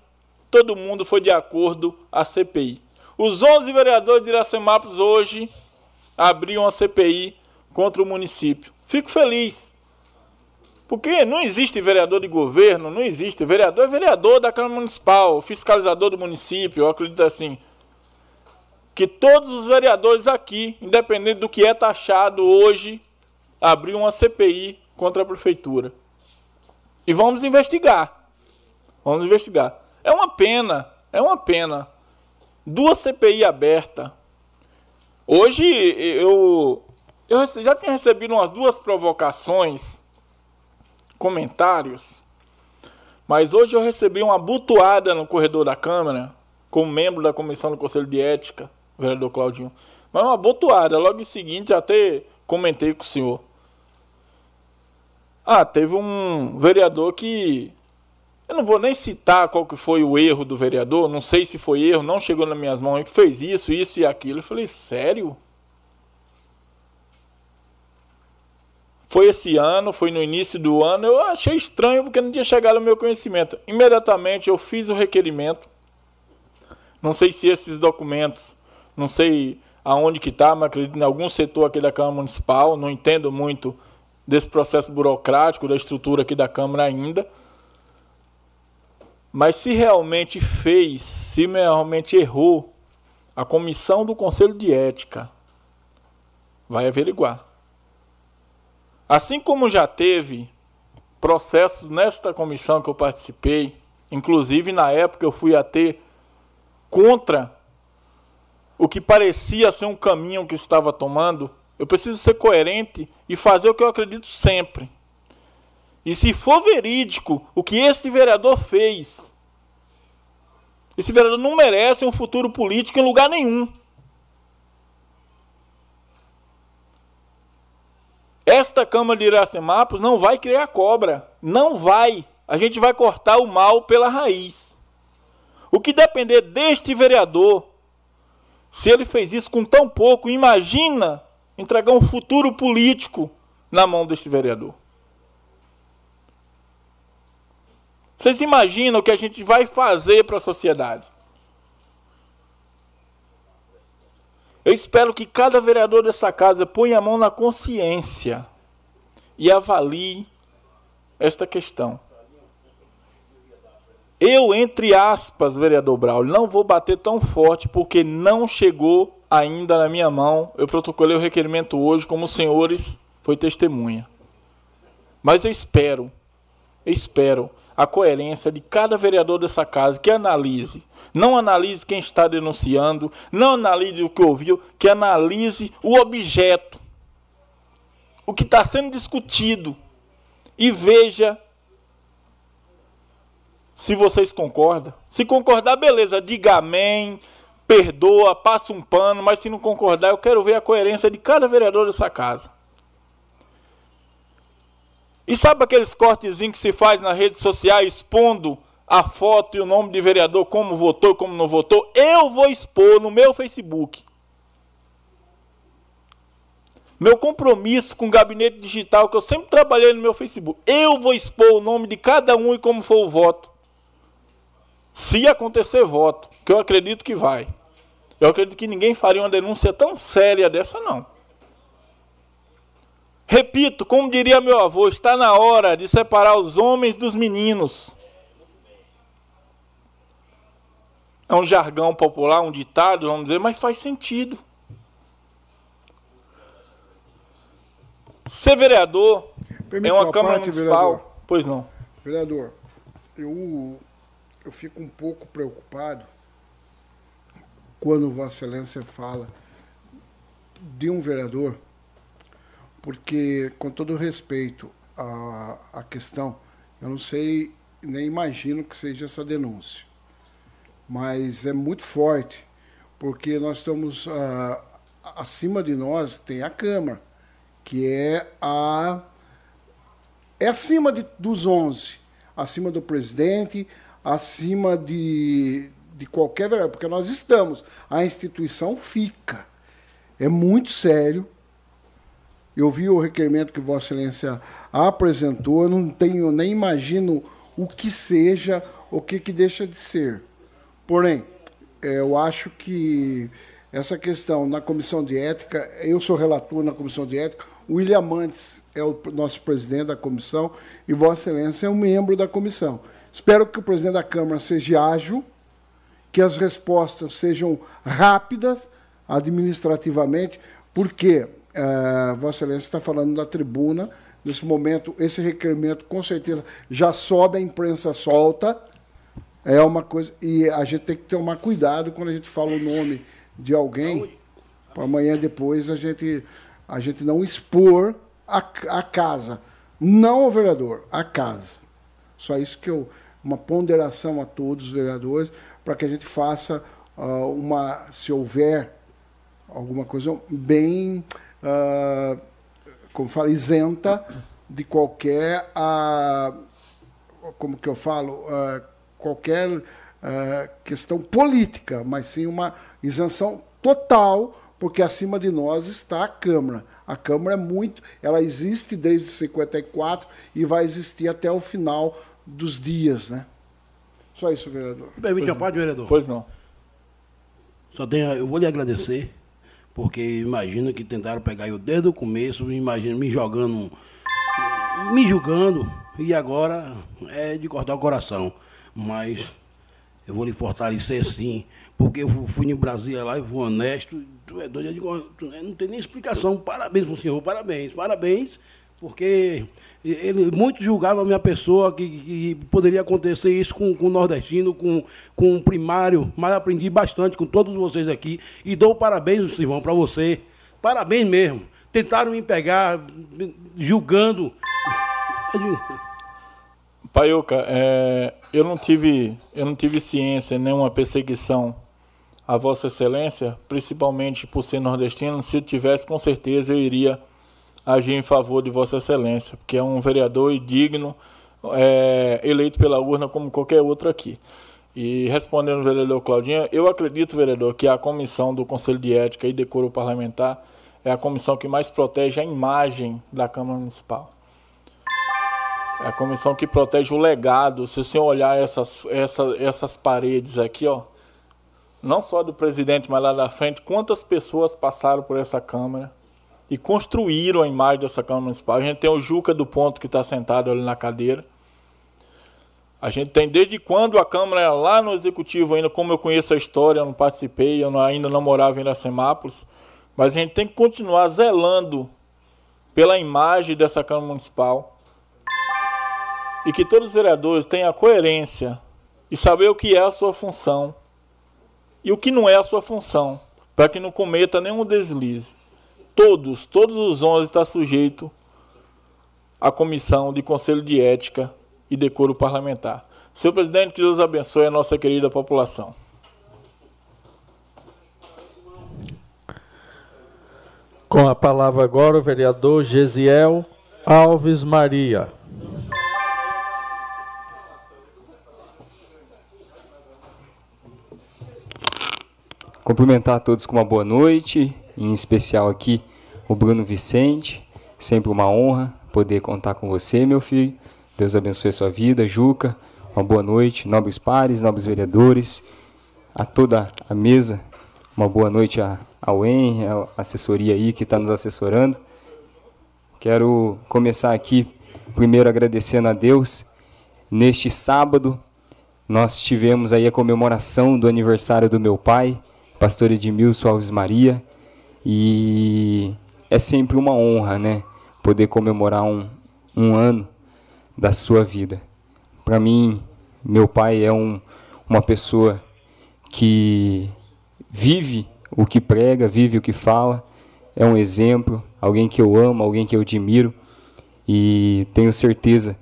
todo mundo foi de acordo à CPI. Os 11 vereadores de Iracemápolis hoje abriam a CPI contra o município. Fico feliz. Porque não existe vereador de governo, não existe. Vereador é vereador da Câmara Municipal, fiscalizador do município, eu acredito assim. Que todos os vereadores aqui, independente do que é taxado hoje, abriu uma CPI contra a prefeitura. E vamos investigar. Vamos investigar. É uma pena, é uma pena. Duas CPI abertas. Hoje eu, eu já tinha recebido umas duas provocações, comentários, mas hoje eu recebi uma butuada no corredor da Câmara, como membro da Comissão do Conselho de Ética, vereador Claudinho. Mas uma butuada, logo em seguinte até comentei com o senhor. Ah, teve um vereador que. Eu não vou nem citar qual que foi o erro do vereador, não sei se foi erro, não chegou nas minhas mãos, que fez isso, isso e aquilo. Eu falei, sério? Foi esse ano, foi no início do ano. Eu achei estranho porque não tinha chegado ao meu conhecimento. Imediatamente eu fiz o requerimento. Não sei se esses documentos, não sei aonde que está, mas acredito em algum setor aqui da Câmara Municipal. Não entendo muito desse processo burocrático, da estrutura aqui da Câmara ainda. Mas se realmente fez, se realmente errou, A comissão do Conselho de Ética vai averiguar. Assim como já teve processos nesta comissão que eu participei, inclusive na época eu fui até contra o que parecia ser um caminho que estava tomando, eu preciso ser coerente e fazer o que eu acredito sempre. E se for verídico o que esse vereador fez, esse vereador não merece um futuro político em lugar nenhum. Esta Câmara de Iracemapos não vai criar cobra. Não vai. A gente vai cortar o mal pela raiz. O que depender deste vereador, se ele fez isso com tão pouco, imagina entregar um futuro político na mão deste vereador. Vocês imaginam o que a gente vai fazer para a sociedade? Eu espero que cada vereador dessa casa ponha a mão na consciência e avalie esta questão. Eu, entre aspas, vereador Braulio, não vou bater tão forte porque não chegou ainda na minha mão. Eu protocolei o requerimento hoje, como os senhores foi testemunha. Mas eu espero, eu espero a coerência de cada vereador dessa casa que analise. Não analise quem está denunciando, não analise o que ouviu, que analise o objeto, o que está sendo discutido e veja se vocês concordam. Se concordar, beleza, diga amém, perdoa, passa um pano, mas se não concordar, eu quero ver a coerência de cada vereador dessa casa. E sabe aqueles cortezinhos que se faz nas redes sociais expondo a foto e o nome de vereador, como votou como não votou? Eu vou expor no meu Facebook. Meu compromisso com o gabinete digital, que eu sempre trabalhei no meu Facebook. Eu vou expor o nome de cada um e como for o voto. Se acontecer voto, que eu acredito que vai. Eu acredito que ninguém faria uma denúncia tão séria dessa, não. Repito, como diria meu avô, está na hora de separar os homens dos meninos. É um jargão popular, um ditado, vamos dizer, mas faz sentido. Ser vereador é uma Câmara parte, Municipal. Vereador. Pois não. Vereador, eu, eu fico um pouco preocupado quando Vossa Excelência fala de um vereador porque, com todo respeito à, à questão, eu não sei, nem imagino que seja essa denúncia, mas é muito forte, porque nós estamos ah, acima de nós tem a Câmara, que é a é acima de, dos 11, acima do presidente, acima de, de qualquer porque nós estamos, a instituição fica. É muito sério, eu vi o requerimento que Vossa Excelência apresentou, eu não tenho nem imagino o que seja, o que, que deixa de ser. Porém, é, eu acho que essa questão na comissão de ética, eu sou relator na comissão de ética, o William Mantes é o nosso presidente da comissão e Vossa Excelência é um membro da comissão. Espero que o presidente da Câmara seja ágil, que as respostas sejam rápidas administrativamente, porque Uh, Vossa Excelência está falando da tribuna. Nesse momento, esse requerimento, com certeza, já sobe, a imprensa solta. É uma coisa. E a gente tem que tomar cuidado quando a gente fala o nome de alguém, para amanhã depois a gente, a gente não expor a, a casa. Não o vereador, a casa. Só isso que eu. Uma ponderação a todos os vereadores, para que a gente faça uh, uma. Se houver alguma coisa bem uh, como fala, isenta de qualquer, uh, como que eu falo, uh, qualquer uh, questão política, mas sim uma isenção total, porque acima de nós está a Câmara. A Câmara é muito, ela existe desde 54 e vai existir até o final dos dias, né? Só isso, vereador. Permite a parte, vereador? Pois não. Só tenho, eu vou lhe agradecer porque imagino que tentaram pegar eu desde o começo, imagino me jogando, me julgando, e agora é de cortar o coração. Mas eu vou lhe fortalecer sim porque eu fui em Brasília lá e fui honesto. Tu é doido, eu digo, não tem nem explicação. Parabéns pro senhor, parabéns, parabéns, porque ele muito julgava a minha pessoa que, que poderia acontecer isso com, com o nordestino, com, com o primário, mas aprendi bastante com todos vocês aqui e dou parabéns, Silvão, para você. Parabéns mesmo. Tentaram me pegar julgando. Paioca, é, eu não tive eu não tive ciência nenhuma perseguição a Vossa Excelência, principalmente por ser nordestino. Se eu tivesse, com certeza eu iria agir em favor de Vossa Excelência, porque é um vereador digno, é, eleito pela urna como qualquer outro aqui. E respondendo ao vereador Claudinho, eu acredito, vereador, que a comissão do Conselho de Ética e Decoro Parlamentar é a comissão que mais protege a imagem da Câmara Municipal. É a comissão que protege o legado. Se o senhor olhar essas, essa, essas paredes aqui, ó, não só do presidente, mas lá da frente, quantas pessoas passaram por essa Câmara e construíram a imagem dessa Câmara Municipal. A gente tem o Juca do Ponto que está sentado ali na cadeira. A gente tem desde quando a Câmara era lá no Executivo, ainda como eu conheço a história, eu não participei, eu ainda não morava em Iracemápolis, mas a gente tem que continuar zelando pela imagem dessa Câmara Municipal e que todos os vereadores tenham a coerência e saber o que é a sua função e o que não é a sua função, para que não cometa nenhum deslize todos, todos os 11 estão sujeitos à comissão de conselho de ética e decoro parlamentar. Senhor presidente, que Deus abençoe a nossa querida população. Com a palavra agora o vereador Gesiel Alves Maria. Cumprimentar a todos com uma boa noite em especial aqui o Bruno Vicente. Sempre uma honra poder contar com você, meu filho. Deus abençoe a sua vida, Juca. Uma boa noite, nobres pares, nobres vereadores, a toda a mesa. Uma boa noite ao EN, a assessoria aí que está nos assessorando. Quero começar aqui, primeiro agradecendo a Deus. Neste sábado, nós tivemos aí a comemoração do aniversário do meu pai, pastor Edmilson Alves Maria, e é sempre uma honra, né? Poder comemorar um, um ano da sua vida. Para mim, meu pai é um, uma pessoa que vive o que prega, vive o que fala, é um exemplo, alguém que eu amo, alguém que eu admiro e tenho certeza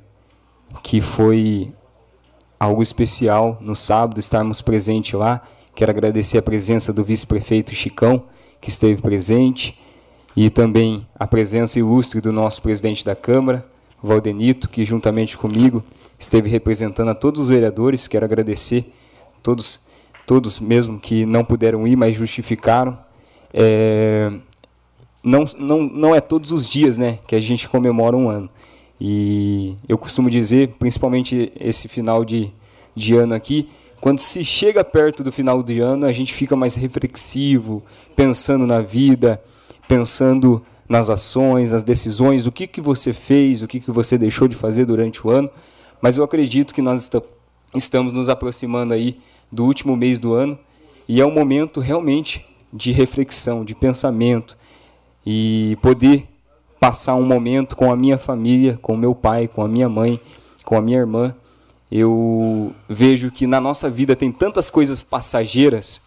que foi algo especial no sábado estarmos presentes lá. Quero agradecer a presença do vice-prefeito Chicão, que esteve presente, e também a presença ilustre do nosso presidente da Câmara, Valdenito, que juntamente comigo esteve representando a todos os vereadores. Quero agradecer todos, todos mesmo que não puderam ir, mas justificaram. É, não, não, não é todos os dias né, que a gente comemora um ano. E eu costumo dizer, principalmente esse final de, de ano aqui, quando se chega perto do final do ano, a gente fica mais reflexivo, pensando na vida, pensando nas ações, nas decisões, o que, que você fez, o que, que você deixou de fazer durante o ano. Mas eu acredito que nós estamos nos aproximando aí do último mês do ano e é um momento realmente de reflexão, de pensamento e poder passar um momento com a minha família, com meu pai, com a minha mãe, com a minha irmã eu vejo que na nossa vida tem tantas coisas passageiras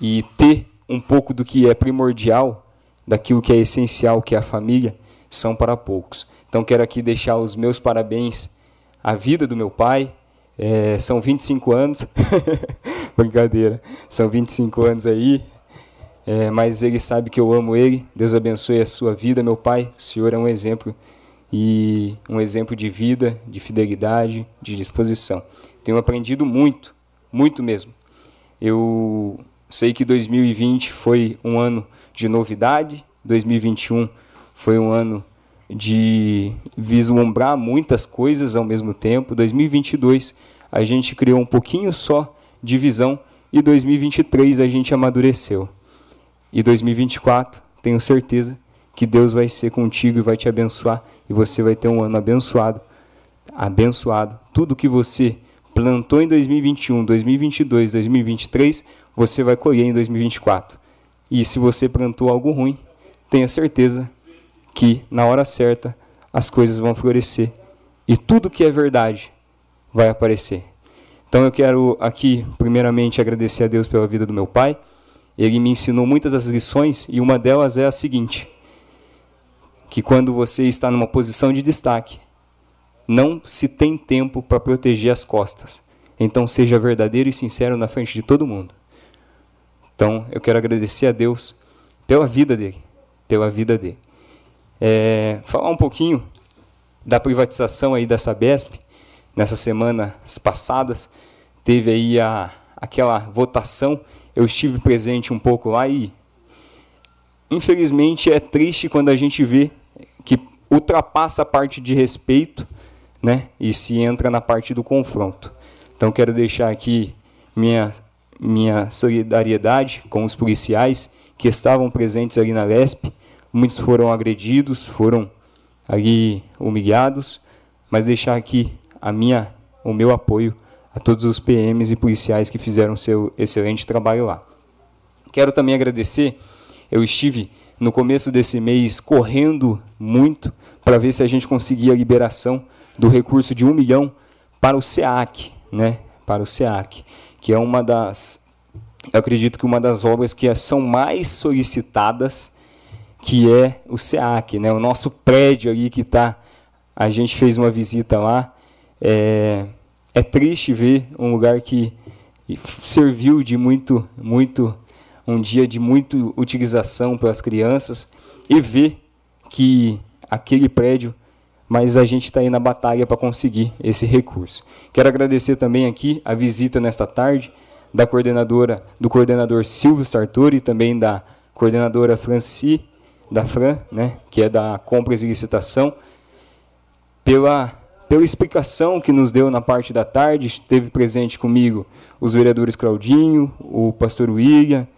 e ter um pouco do que é primordial, daquilo que é essencial, que é a família, são para poucos. Então quero aqui deixar os meus parabéns à vida do meu pai. É, são 25 anos, [LAUGHS] brincadeira, são 25 anos aí, é, mas ele sabe que eu amo ele. Deus abençoe a sua vida, meu pai. O senhor é um exemplo e um exemplo de vida, de fidelidade, de disposição. Tenho aprendido muito, muito mesmo. Eu sei que 2020 foi um ano de novidade, 2021 foi um ano de vislumbrar muitas coisas ao mesmo tempo. 2022 a gente criou um pouquinho só de visão e 2023 a gente amadureceu. E 2024, tenho certeza que Deus vai ser contigo e vai te abençoar e você vai ter um ano abençoado. Abençoado. Tudo que você plantou em 2021, 2022, 2023, você vai colher em 2024. E se você plantou algo ruim, tenha certeza que na hora certa as coisas vão florescer e tudo que é verdade vai aparecer. Então eu quero aqui, primeiramente, agradecer a Deus pela vida do meu pai. Ele me ensinou muitas das lições e uma delas é a seguinte: que quando você está numa posição de destaque, não se tem tempo para proteger as costas. Então seja verdadeiro e sincero na frente de todo mundo. Então eu quero agradecer a Deus pela vida dele, pela vida dele. É, falar um pouquinho da privatização aí da Sabesp nessas semanas passadas, teve aí a, aquela votação, eu estive presente um pouco lá e, infelizmente, é triste quando a gente vê que ultrapassa a parte de respeito né, e se entra na parte do confronto. Então, quero deixar aqui minha, minha solidariedade com os policiais que estavam presentes ali na LESP. Muitos foram agredidos, foram ali humilhados, mas deixar aqui a minha, o meu apoio a todos os PMs e policiais que fizeram seu excelente trabalho lá. Quero também agradecer, eu estive no começo desse mês correndo muito para ver se a gente conseguia a liberação do recurso de um milhão para o SEAC, né? Para o SEAC, que é uma das, eu acredito que uma das obras que são mais solicitadas, que é o SEAC, né? O nosso prédio ali que está, a gente fez uma visita lá, é, é triste ver um lugar que serviu de muito, muito, um dia de muita utilização pelas crianças e ver que aquele prédio, mas a gente está aí na batalha para conseguir esse recurso. Quero agradecer também aqui a visita nesta tarde da coordenadora, do coordenador Silvio Sartori e também da coordenadora Franci, da Fran, né, que é da compras e licitação, pela pela explicação que nos deu na parte da tarde, esteve presente comigo os vereadores Claudinho, o pastor William,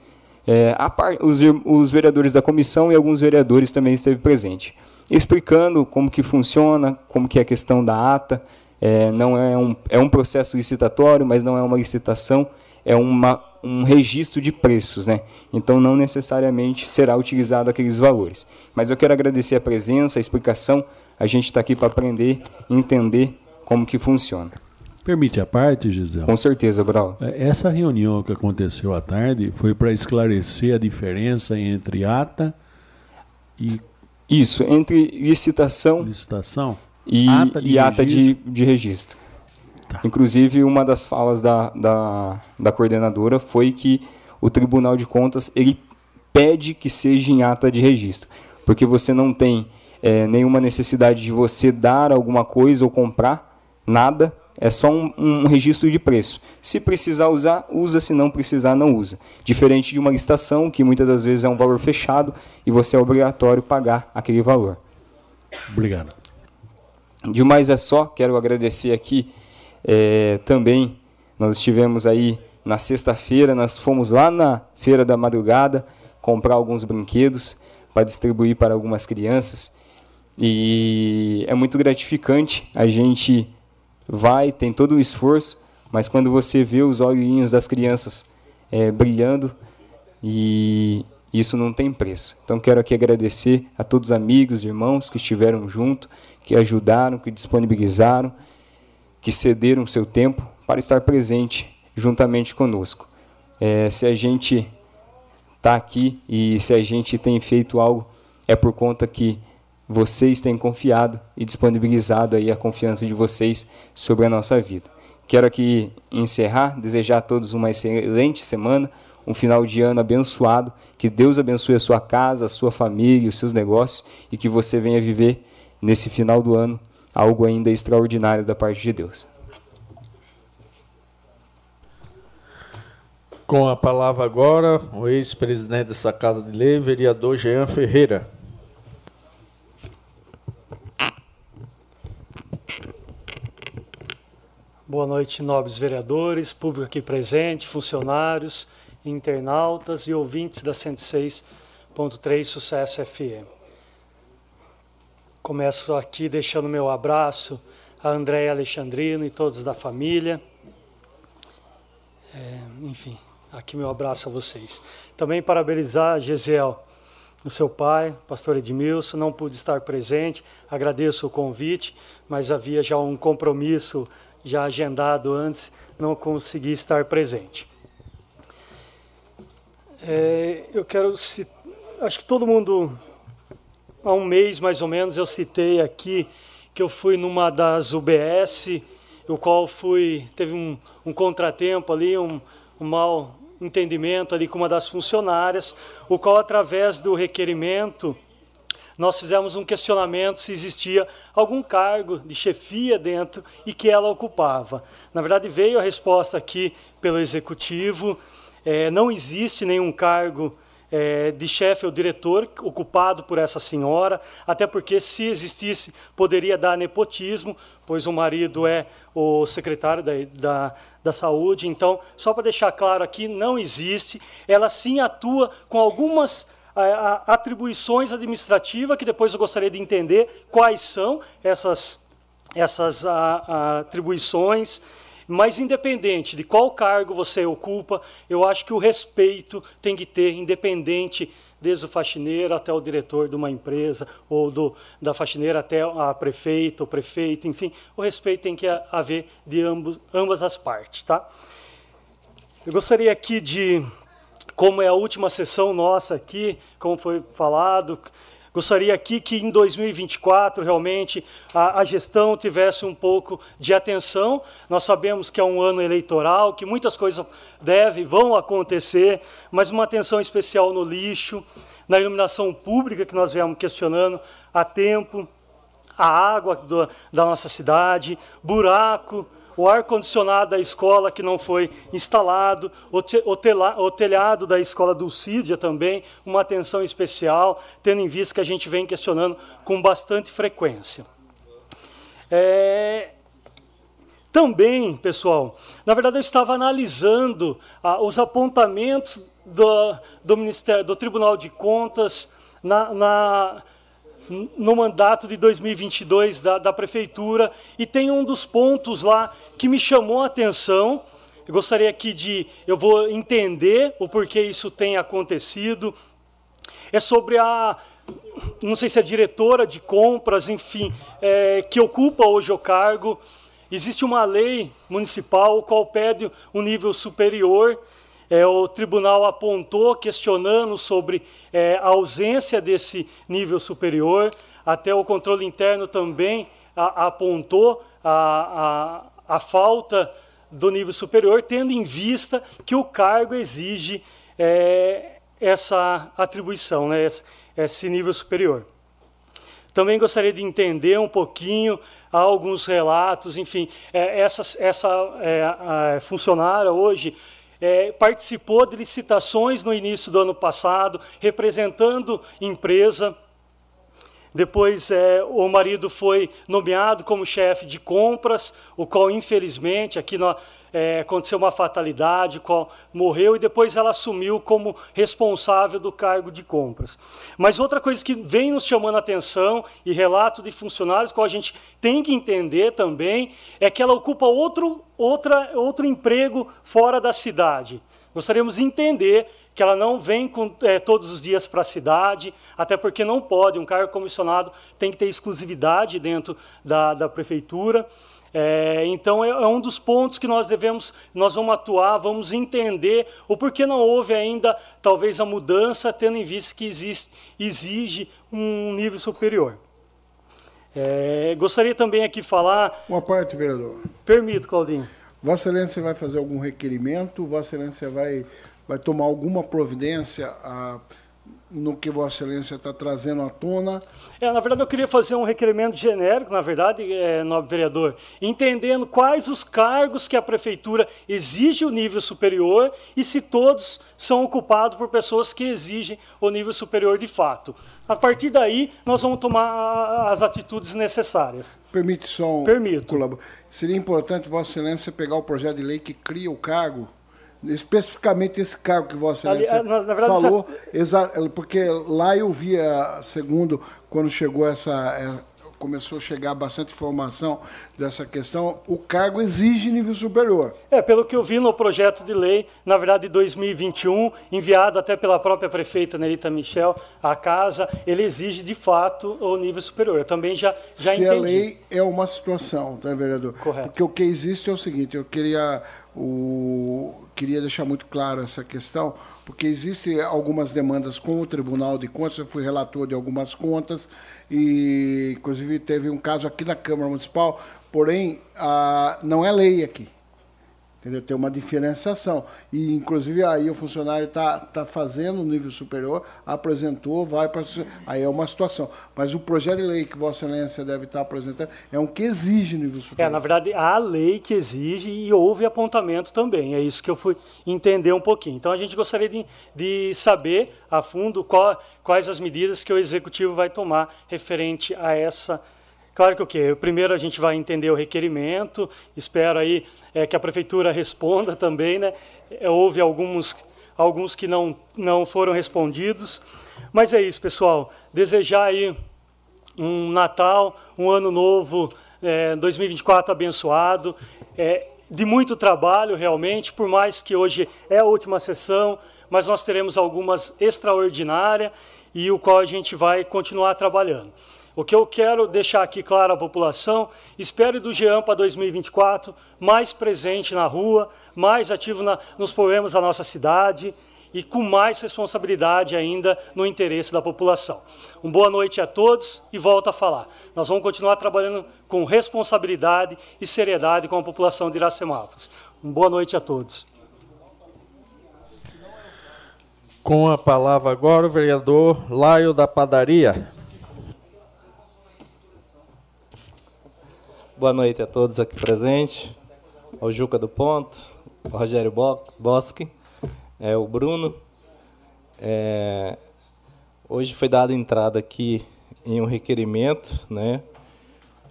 é, par, os, os, vereadores da comissão e alguns vereadores também esteve presente, explicando como que funciona, como que é a questão da ata, é, não é um, é um processo licitatório, mas não é uma licitação, é uma, um registro de preços, né? Então não necessariamente será utilizado aqueles valores. Mas eu quero agradecer a presença, a explicação a gente está aqui para aprender, entender como que funciona. Permite a parte, Gisele? Com certeza, Brau. É, essa reunião que aconteceu à tarde foi para esclarecer a diferença entre ata e. Isso, entre licitação, licitação? e ata de, e ata de, de registro. Tá. Inclusive, uma das falas da, da, da coordenadora foi que o Tribunal de Contas ele pede que seja em ata de registro, porque você não tem é, nenhuma necessidade de você dar alguma coisa ou comprar, nada. É só um, um, registro de preço. Se precisar usar, usa. Se não precisar, não usa. Diferente de uma licitação, que muitas das vezes é um valor fechado e você é obrigatório pagar aquele valor. Obrigado. Demais é só. Quero agradecer aqui é, também. Nós estivemos aí na sexta-feira, nós fomos lá na Feira da Madrugada comprar alguns brinquedos para distribuir para algumas crianças. E é muito gratificante. A gente vai, tem todo o esforço, mas quando você vê os olhinhos das crianças é, brilhando, e isso não tem preço. Então quero aqui agradecer a todos os amigos, irmãos que estiveram junto, que ajudaram, que disponibilizaram, que cederam seu tempo para estar presente juntamente conosco. É, se a gente está aqui e se a gente tem feito algo, é por conta que vocês têm confiado e disponibilizado aí a confiança de vocês sobre a nossa vida. Quero aqui encerrar, desejar a todos uma excelente semana, um final de ano abençoado, que Deus abençoe a sua casa, a sua família, os seus negócios e que você venha viver nesse final do ano algo ainda extraordinário da parte de Deus. Com a palavra agora, o ex-presidente dessa Casa de Lei, vereador Jean Ferreira. Boa noite, nobres vereadores, público aqui presente, funcionários, internautas e ouvintes da 106.3 Sucesso FM. Começo aqui deixando meu abraço a Andréia Alexandrino e todos da família. É, enfim, aqui meu abraço a vocês. Também parabenizar Gesiel, o seu pai, pastor Edmilson, não pude estar presente, agradeço o convite, mas havia já um compromisso já agendado antes, não consegui estar presente. É, eu quero acho que todo mundo há um mês mais ou menos eu citei aqui que eu fui numa das UBS, o qual fui teve um, um contratempo ali, um, um mal entendimento ali com uma das funcionárias, o qual através do requerimento nós fizemos um questionamento se existia algum cargo de chefia dentro e que ela ocupava. Na verdade, veio a resposta aqui pelo executivo: é, não existe nenhum cargo é, de chefe ou diretor ocupado por essa senhora, até porque se existisse poderia dar nepotismo, pois o marido é o secretário da, da, da saúde. Então, só para deixar claro aqui, não existe. Ela sim atua com algumas atribuições administrativas, que depois eu gostaria de entender quais são essas, essas atribuições. Mas, independente de qual cargo você ocupa, eu acho que o respeito tem que ter, independente, desde o faxineiro até o diretor de uma empresa, ou do, da faxineira até a prefeita, o prefeito, enfim, o respeito tem que haver de ambos, ambas as partes. Tá? Eu gostaria aqui de como é a última sessão nossa aqui, como foi falado, gostaria aqui que em 2024 realmente a, a, gestão tivesse um pouco de atenção. Nós sabemos que é um ano eleitoral, que muitas coisas devem, vão acontecer, mas uma atenção especial no lixo, na iluminação pública que nós viemos questionando há tempo, a água do, da nossa cidade, buraco o ar-condicionado da escola que não foi instalado, o, te, o, o telhado da escola Dulcídia também, uma atenção especial, tendo em vista que a gente vem questionando com bastante frequência. É, também, pessoal, na verdade eu estava analisando ah, os apontamentos do, do, Ministério, do Tribunal de Contas na, na no mandato de 2022 da, da prefeitura e tem um dos pontos lá que me chamou a atenção. Eu gostaria aqui de, eu vou entender o porquê isso tem acontecido. É sobre a, não sei se é diretora de compras, enfim, é, que ocupa hoje o cargo. Existe uma lei municipal, o qual pede um nível superior é, o tribunal apontou questionando sobre é, a ausência desse nível superior, até o controle interno também a, apontou a, a, a, falta do nível superior, tendo em vista que o cargo exige é, essa atribuição, né, esse, nível superior. Também gostaria de entender um pouquinho alguns relatos, enfim, é, essa, essa é, funcionária hoje é, participou de licitações no início do ano passado, representando empresa. Depois é, o marido foi nomeado como chefe de compras, o qual infelizmente aqui no, é, aconteceu uma fatalidade, o qual morreu e depois ela assumiu como responsável do cargo de compras. Mas outra coisa que vem nos chamando a atenção e relato de funcionários, que a gente tem que entender também, é que ela ocupa outro, outra, outro emprego fora da cidade. Gostaríamos de entender que ela não vem com, é, todos os dias para a cidade, até porque não pode, um cargo comissionado tem que ter exclusividade dentro da, da prefeitura. É, então é, é, um dos pontos que nós devemos, nós vamos atuar, vamos entender o porquê não houve ainda talvez a mudança, tendo em vista que existe, exige um nível superior. É, gostaria também aqui falar. Uma parte, vereador. Permito, Claudinho. Vossa Excelência vai fazer algum requerimento? Vossa Excelência vai vai tomar alguma providência a, no que Vossa Excelência está trazendo à tona? É, na verdade, eu queria fazer um requerimento genérico, na verdade, é, nobre vereador, entendendo quais os cargos que a prefeitura exige o nível superior e se todos são ocupados por pessoas que exigem o nível superior de fato. A partir daí, nós vamos tomar as atitudes necessárias. Permite só um Permito. Seria importante Vossa Excelência pegar o projeto de lei que cria o cargo especificamente esse cargo que Vossa Excelência verdade, falou, porque lá eu via, segundo, quando chegou essa, é, começou a chegar bastante informação dessa questão, o cargo exige nível superior. É, pelo que eu vi no projeto de lei, na verdade de 2021, enviado até pela própria prefeita Nelita Michel à casa, ele exige de fato o nível superior. Eu também já, já Se entendi. a lei é uma situação, tá, vereador? Correto. Porque o que existe é o seguinte, eu queria, o, queria deixar muito claro essa questão, porque existem algumas demandas com o Tribunal de Contas, eu fui relator de algumas contas, e inclusive teve um caso aqui na Câmara Municipal, porém, a, não é lei aqui. Entendeu? Tem uma diferenciação. E, inclusive, aí o funcionário está tá fazendo o nível superior, apresentou, vai para. Aí é uma situação. Mas o projeto de lei que Vossa Excelência deve estar apresentando é um que exige nível superior. É, na verdade, há lei que exige e houve apontamento também. É isso que eu fui entender um pouquinho. Então, a gente gostaria de, de saber a fundo qual, quais as medidas que o Executivo vai tomar referente a essa. Claro que o quê? Primeiro a gente vai entender o requerimento, espero aí é, que a Prefeitura responda [LAUGHS] também. Né? É, houve alguns, alguns que não, não foram respondidos. Mas é isso, pessoal. Desejar aí um Natal, um Ano Novo é, 2024 abençoado, é, de muito trabalho realmente, por mais que hoje é a última sessão, mas nós teremos algumas extraordinárias e o qual a gente vai continuar trabalhando. O que eu quero deixar aqui claro à população, espere do Jean para 2024 mais presente na rua, mais ativo na, nos problemas da nossa cidade e com mais responsabilidade ainda no interesse da população. Uma boa noite a todos e volto a falar. Nós vamos continuar trabalhando com responsabilidade e seriedade com a população de Iracemápolis. Uma boa noite a todos. Com a palavra agora o vereador Laio da Padaria. Boa noite a todos aqui presentes, ao Juca do Ponto, ao Rogério Bosque, é, o Bruno. É, hoje foi dada entrada aqui em um requerimento, né,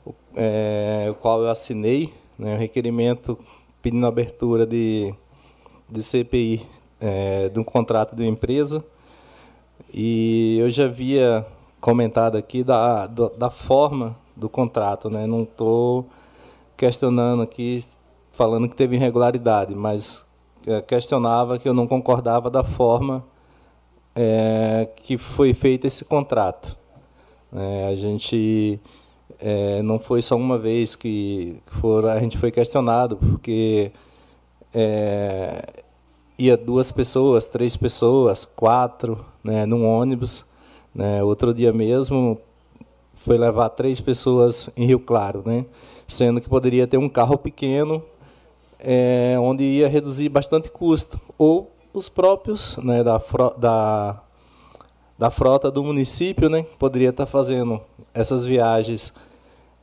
o, é, o qual eu assinei, né, um requerimento pedindo abertura de, de CPI é, de um contrato de uma empresa. E eu já havia comentado aqui da, da forma do contrato, né? Não estou questionando aqui, falando que teve irregularidade, mas é, questionava que eu não concordava da forma é, que foi feito esse contrato. É, a gente é, não foi só uma vez que for, a gente foi questionado, porque é, ia duas pessoas, três pessoas, quatro, né, num ônibus. Né, outro dia mesmo foi levar três pessoas em Rio Claro, né? sendo que poderia ter um carro pequeno, é, onde ia reduzir bastante custo, ou os próprios né, da, da, da frota do município né, poderia estar fazendo essas viagens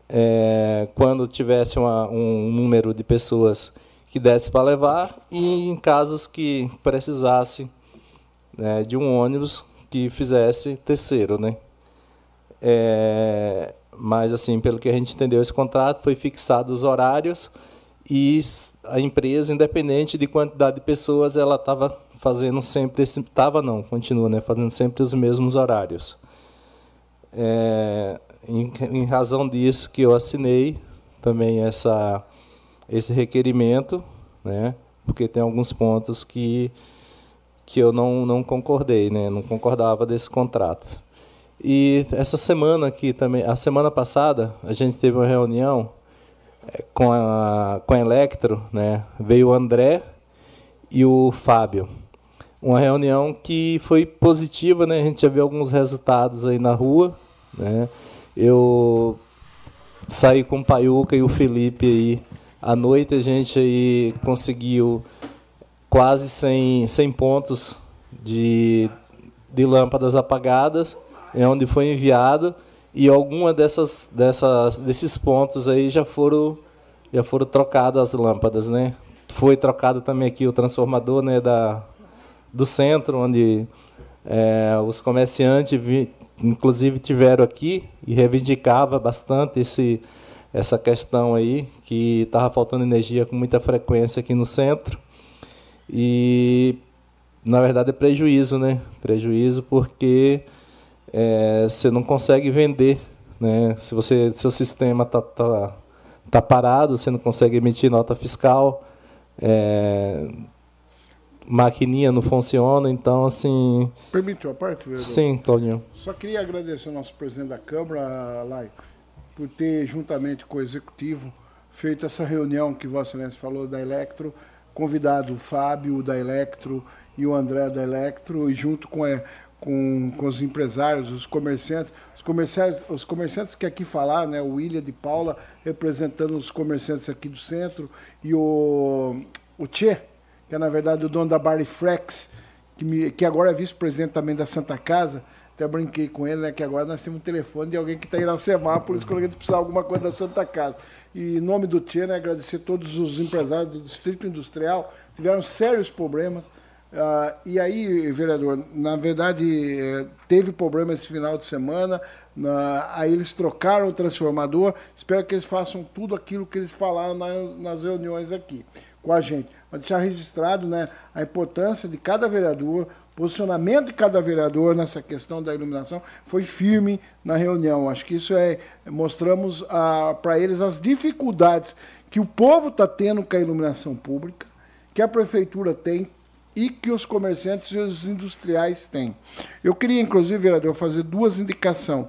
é, quando tivesse uma, um número de pessoas que desse para levar e em casos que precisasse né, de um ônibus que fizesse terceiro, né? É, mas, assim, pelo que a gente entendeu, esse contrato foi fixado os horários e a empresa, independente de quantidade de pessoas, ela estava fazendo sempre estava não continua né fazendo sempre os mesmos horários. É, em, em, razão disso que eu assinei também essa esse requerimento né porque tem alguns pontos que que eu não não concordei né não concordava desse contrato e essa semana aqui também, a semana passada, a gente teve uma reunião com a, com a Electro, né? Veio o André e o Fábio. Uma reunião que foi positiva, né? A gente já viu alguns resultados aí na rua, né? Eu saí com o Paiuca e o Felipe aí à noite, a gente aí conseguiu quase 100, 100 pontos de, de lâmpadas apagadas onde foi enviado e alguma dessas, dessas desses pontos aí já foram já foram trocadas as lâmpadas, né? Foi trocado também aqui o transformador, né, da do centro onde é, os comerciantes vi, inclusive tiveram aqui e reivindicava bastante esse essa questão aí que estava faltando energia com muita frequência aqui no centro e na verdade é prejuízo, né? Prejuízo porque é, você não consegue vender Né? Se você, seu sistema está tá, tá parado, você não consegue emitir nota fiscal, é, maquininha não funciona, então assim. Permite uma parte, vereador? Sim, Claudinho. Só queria agradecer ao nosso presidente da Câmara, Lai, por ter, juntamente com o Executivo, feito essa reunião que Vossa Excelência falou da Electro, convidado o Fábio da Electro e o André da Electro, e junto com, é, com, com os empresários, os comerciantes, os comerciantes, os comerciantes que aqui falar, né, o William de Paula, representando os comerciantes aqui do centro, e o, o Tchê, que é na verdade o dono da Bariflex, que, me, que agora é vice-presidente também da Santa Casa, até brinquei com ele, né? Que agora nós temos um telefone de alguém que está em Iracemápolis quando a gente precisar de alguma coisa da Santa Casa. E em nome do Tia, né, agradecer todos os empresários do Distrito Industrial, tiveram sérios problemas. Uh, e aí, vereador, na verdade, eh, teve problema esse final de semana. Na, aí eles trocaram o transformador. Espero que eles façam tudo aquilo que eles falaram na, nas reuniões aqui com a gente. Para deixar registrado né, a importância de cada vereador, posicionamento de cada vereador nessa questão da iluminação foi firme na reunião. Acho que isso é. Mostramos ah, para eles as dificuldades que o povo está tendo com a iluminação pública, que a prefeitura tem e que os comerciantes e os industriais têm. Eu queria, inclusive, vereador, fazer duas indicações.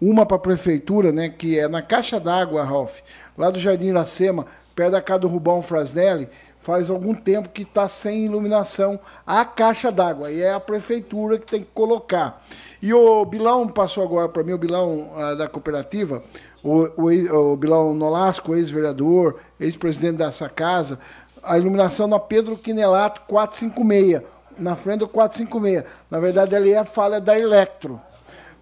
Uma para a prefeitura, né, que é na caixa d'água, Ralf, lá do Jardim Iracema, perto da casa do Rubão Frasnelli, faz algum tempo que está sem iluminação a caixa d'água. E é a prefeitura que tem que colocar. E o Bilão passou agora para mim, o Bilão uh, da cooperativa, o, o, o Bilão Nolasco, ex-vereador, ex-presidente dessa casa, a iluminação na Pedro Quinelato 456, na frente do 456. Na verdade, ali é a falha da Electro.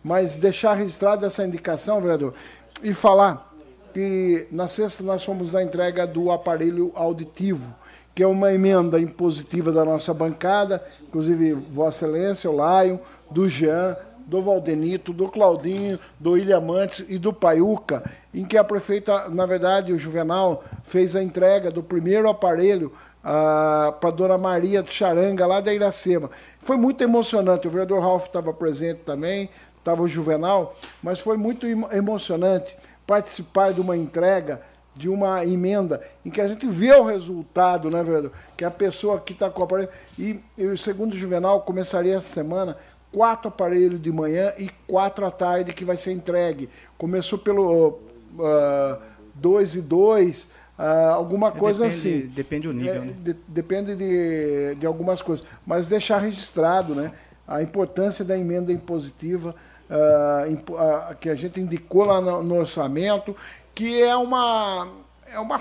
Mas deixar registrada essa indicação, vereador, e falar que na sexta nós fomos na entrega do aparelho auditivo que é uma emenda impositiva da nossa bancada, inclusive Vossa Excelência, o Laio, do Jean, do Valdenito, do Claudinho, do Ilhamantes e do Paiuca, em que a prefeita, na verdade, o Juvenal, fez a entrega do primeiro aparelho ah, para a dona Maria do Charanga, lá da Iracema. Foi muito emocionante. O vereador Ralph estava presente também, estava o Juvenal, mas foi muito emocionante participar de uma entrega de uma emenda em que a gente vê o resultado, né, vereador? Que a pessoa que está com aparelho. E, e segundo o Juvenal, começaria essa semana quatro aparelhos de manhã e quatro à tarde que vai ser entregue. Começou pelo uh, dois e dois, uh, alguma coisa depende, assim. Depende do nível. É, né? de, depende de, de algumas coisas. Mas deixar registrado né, a importância da emenda impositiva. Uh, que a gente indicou lá no, no orçamento que é uma. É uma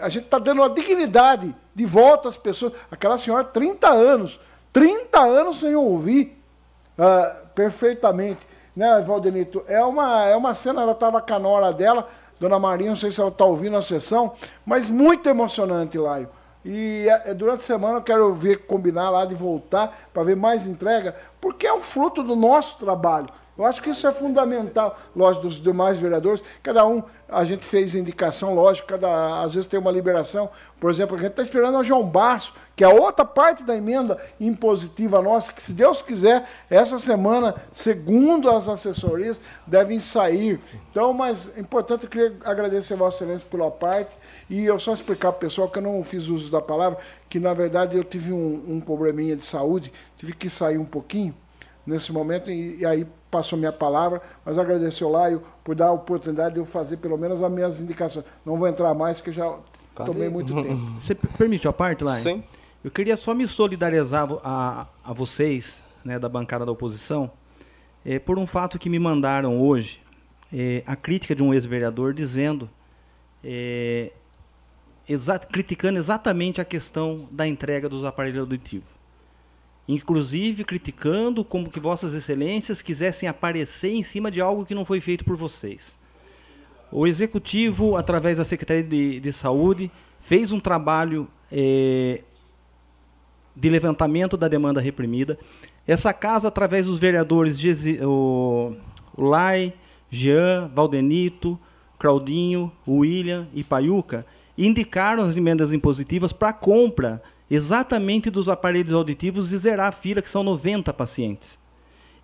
a gente está dando uma dignidade de volta às pessoas. Aquela senhora, 30 anos, 30 anos sem ouvir uh, perfeitamente. Né, Valdenito? É uma, é uma cena, ela estava com a nora dela, Dona Maria, não sei se ela está ouvindo a sessão, mas muito emocionante, Laio. E é, durante a semana eu quero ver, combinar lá de voltar para ver mais entrega, porque é um fruto do nosso trabalho. Eu acho que isso é fundamental, lógico, dos demais vereadores. Cada um, a gente fez indicação, lógico, cada, às vezes tem uma liberação. Por exemplo, a gente está esperando o João Basso, que é a outra parte da emenda impositiva nossa, que se Deus quiser, essa semana, segundo as assessorias, devem sair. Então, mas é importante, eu queria agradecer a Vossa Excelência pela parte, e eu só explicar para o pessoal que eu não fiz uso da palavra, que na verdade eu tive um, um probleminha de saúde, tive que sair um pouquinho nesse momento, e, e aí passou minha palavra, mas agradecer ao Laio por dar a oportunidade de eu fazer pelo menos as minhas indicações. Não vou entrar mais, que já tomei muito tempo. Você permite a parte, Laio? Sim. Eu queria só me solidarizar a, a vocês, né, da bancada da oposição, é, por um fato que me mandaram hoje, é, a crítica de um ex-vereador dizendo, é, exa criticando exatamente a questão da entrega dos aparelhos auditivos inclusive criticando como que vossas excelências quisessem aparecer em cima de algo que não foi feito por vocês. O executivo, através da Secretaria de, de Saúde, fez um trabalho é, de levantamento da demanda reprimida. Essa casa, através dos vereadores o, o Lai, Jean, Valdenito, Claudinho, William e Paiuca, indicaram as emendas impositivas para compra exatamente dos aparelhos auditivos e zerar a fila, que são 90 pacientes.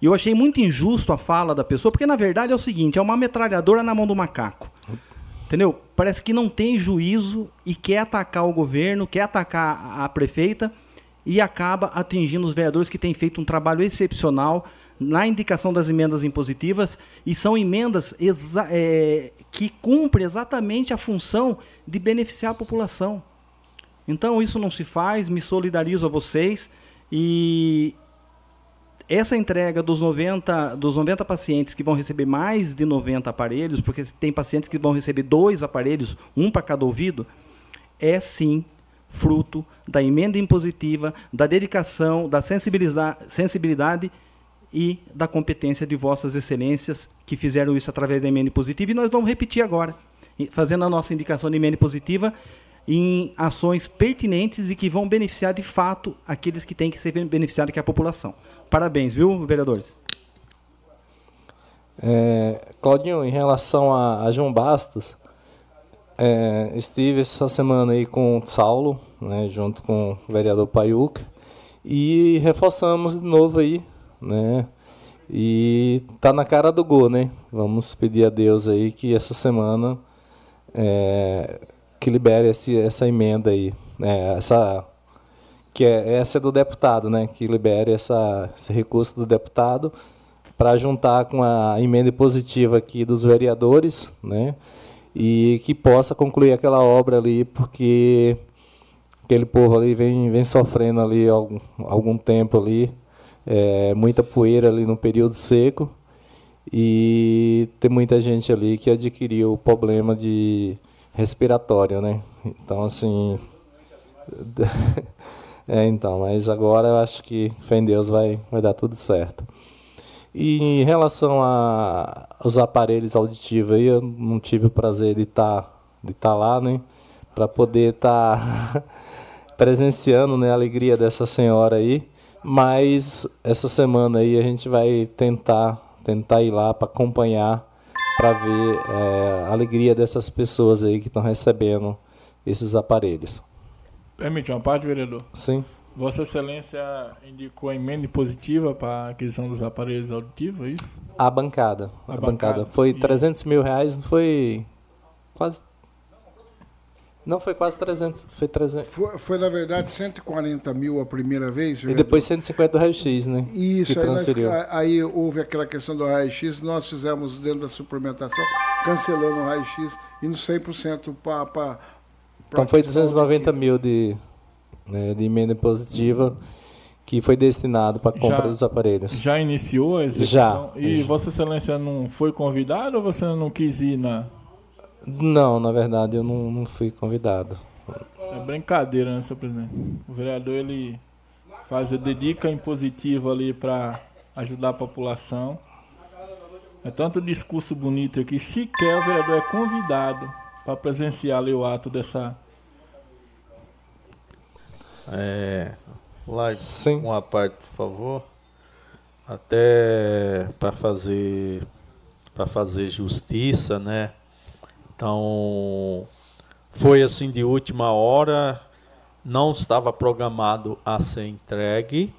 E eu achei muito injusto a fala da pessoa, porque na verdade é o seguinte, é uma metralhadora na mão do macaco. Entendeu? Parece que não tem juízo e quer atacar o governo, quer atacar a prefeita e acaba atingindo os vereadores que têm feito um trabalho excepcional na indicação das emendas impositivas e são emendas é, que cumprem exatamente a função de beneficiar a população. Então isso não se faz, me solidarizo a vocês e essa entrega dos 90, dos 90 pacientes que vão receber mais de 90 aparelhos, porque tem pacientes que vão receber dois aparelhos, um para cada ouvido, é sim fruto da emenda impositiva, da dedicação, da sensibilidade, e da competência de vossas excelências que fizeram isso através da emenda impositiva. E nós vamos repetir agora, fazendo a nossa indicação de emenda impositiva em ações pertinentes e que vão beneficiar de fato aqueles que têm que ser beneficiados, que é a população. Parabéns, viu, vereadores? É, Claudinho, em relação a, a João Bastos, é, estive essa semana aí com o Saulo, né, junto com o vereador Paiuca, e reforçamos de novo aí, né, e tá na cara do gol, né? Vamos pedir a Deus aí que essa semana é, que libere esse, essa emenda aí, né, essa que é essa é do deputado, né, que libere essa, esse recurso do deputado para juntar com a emenda positiva aqui dos vereadores, né, e que possa concluir aquela obra ali, porque aquele povo ali vem, vem sofrendo ali algum, algum tempo ali, é, muita poeira ali no período seco, e tem muita gente ali que adquiriu o problema de respiratório, né? Então, assim, [LAUGHS] É, então, mas agora eu acho que fé em Deus vai, vai dar tudo certo. E em relação a, aos aparelhos auditivos aí, eu não tive o prazer de estar tá, de tá lá, né? Para poder estar tá [LAUGHS] presenciando né, a alegria dessa senhora aí. Mas essa semana aí a gente vai tentar, tentar ir lá para acompanhar, para ver é, a alegria dessas pessoas aí que estão recebendo esses aparelhos. Permite uma parte, vereador? Sim. Vossa Excelência indicou a emenda positiva para a aquisição dos aparelhos auditivos, é isso? A bancada. A, a bancada. bancada. Foi e... 300 mil reais, não foi quase... Não, foi quase 300. Foi, 300. Foi, foi, na verdade, 140 mil a primeira vez. Vereador. E depois 150 do raio-x, né? Isso, aí, nós, aí, houve aquela questão do raio-x, nós fizemos dentro da suplementação, cancelando o raio-x, indo 100% para então foi 290 mil de, né, de emenda positiva que foi destinado para a compra já, dos aparelhos. Já iniciou a execução? Já. E Vossa Excelência não foi convidado ou você não quis ir na. Não, na verdade eu não, não fui convidado. É brincadeira, né, senhor presidente? O vereador ele faz a dedica impositiva ali para ajudar a população. É tanto discurso bonito aqui, sequer o vereador é convidado para presenciar ali o ato dessa. É, lá Sim. uma parte, por favor. Até para fazer para fazer justiça, né? Então foi assim de última hora, não estava programado a ser entregue.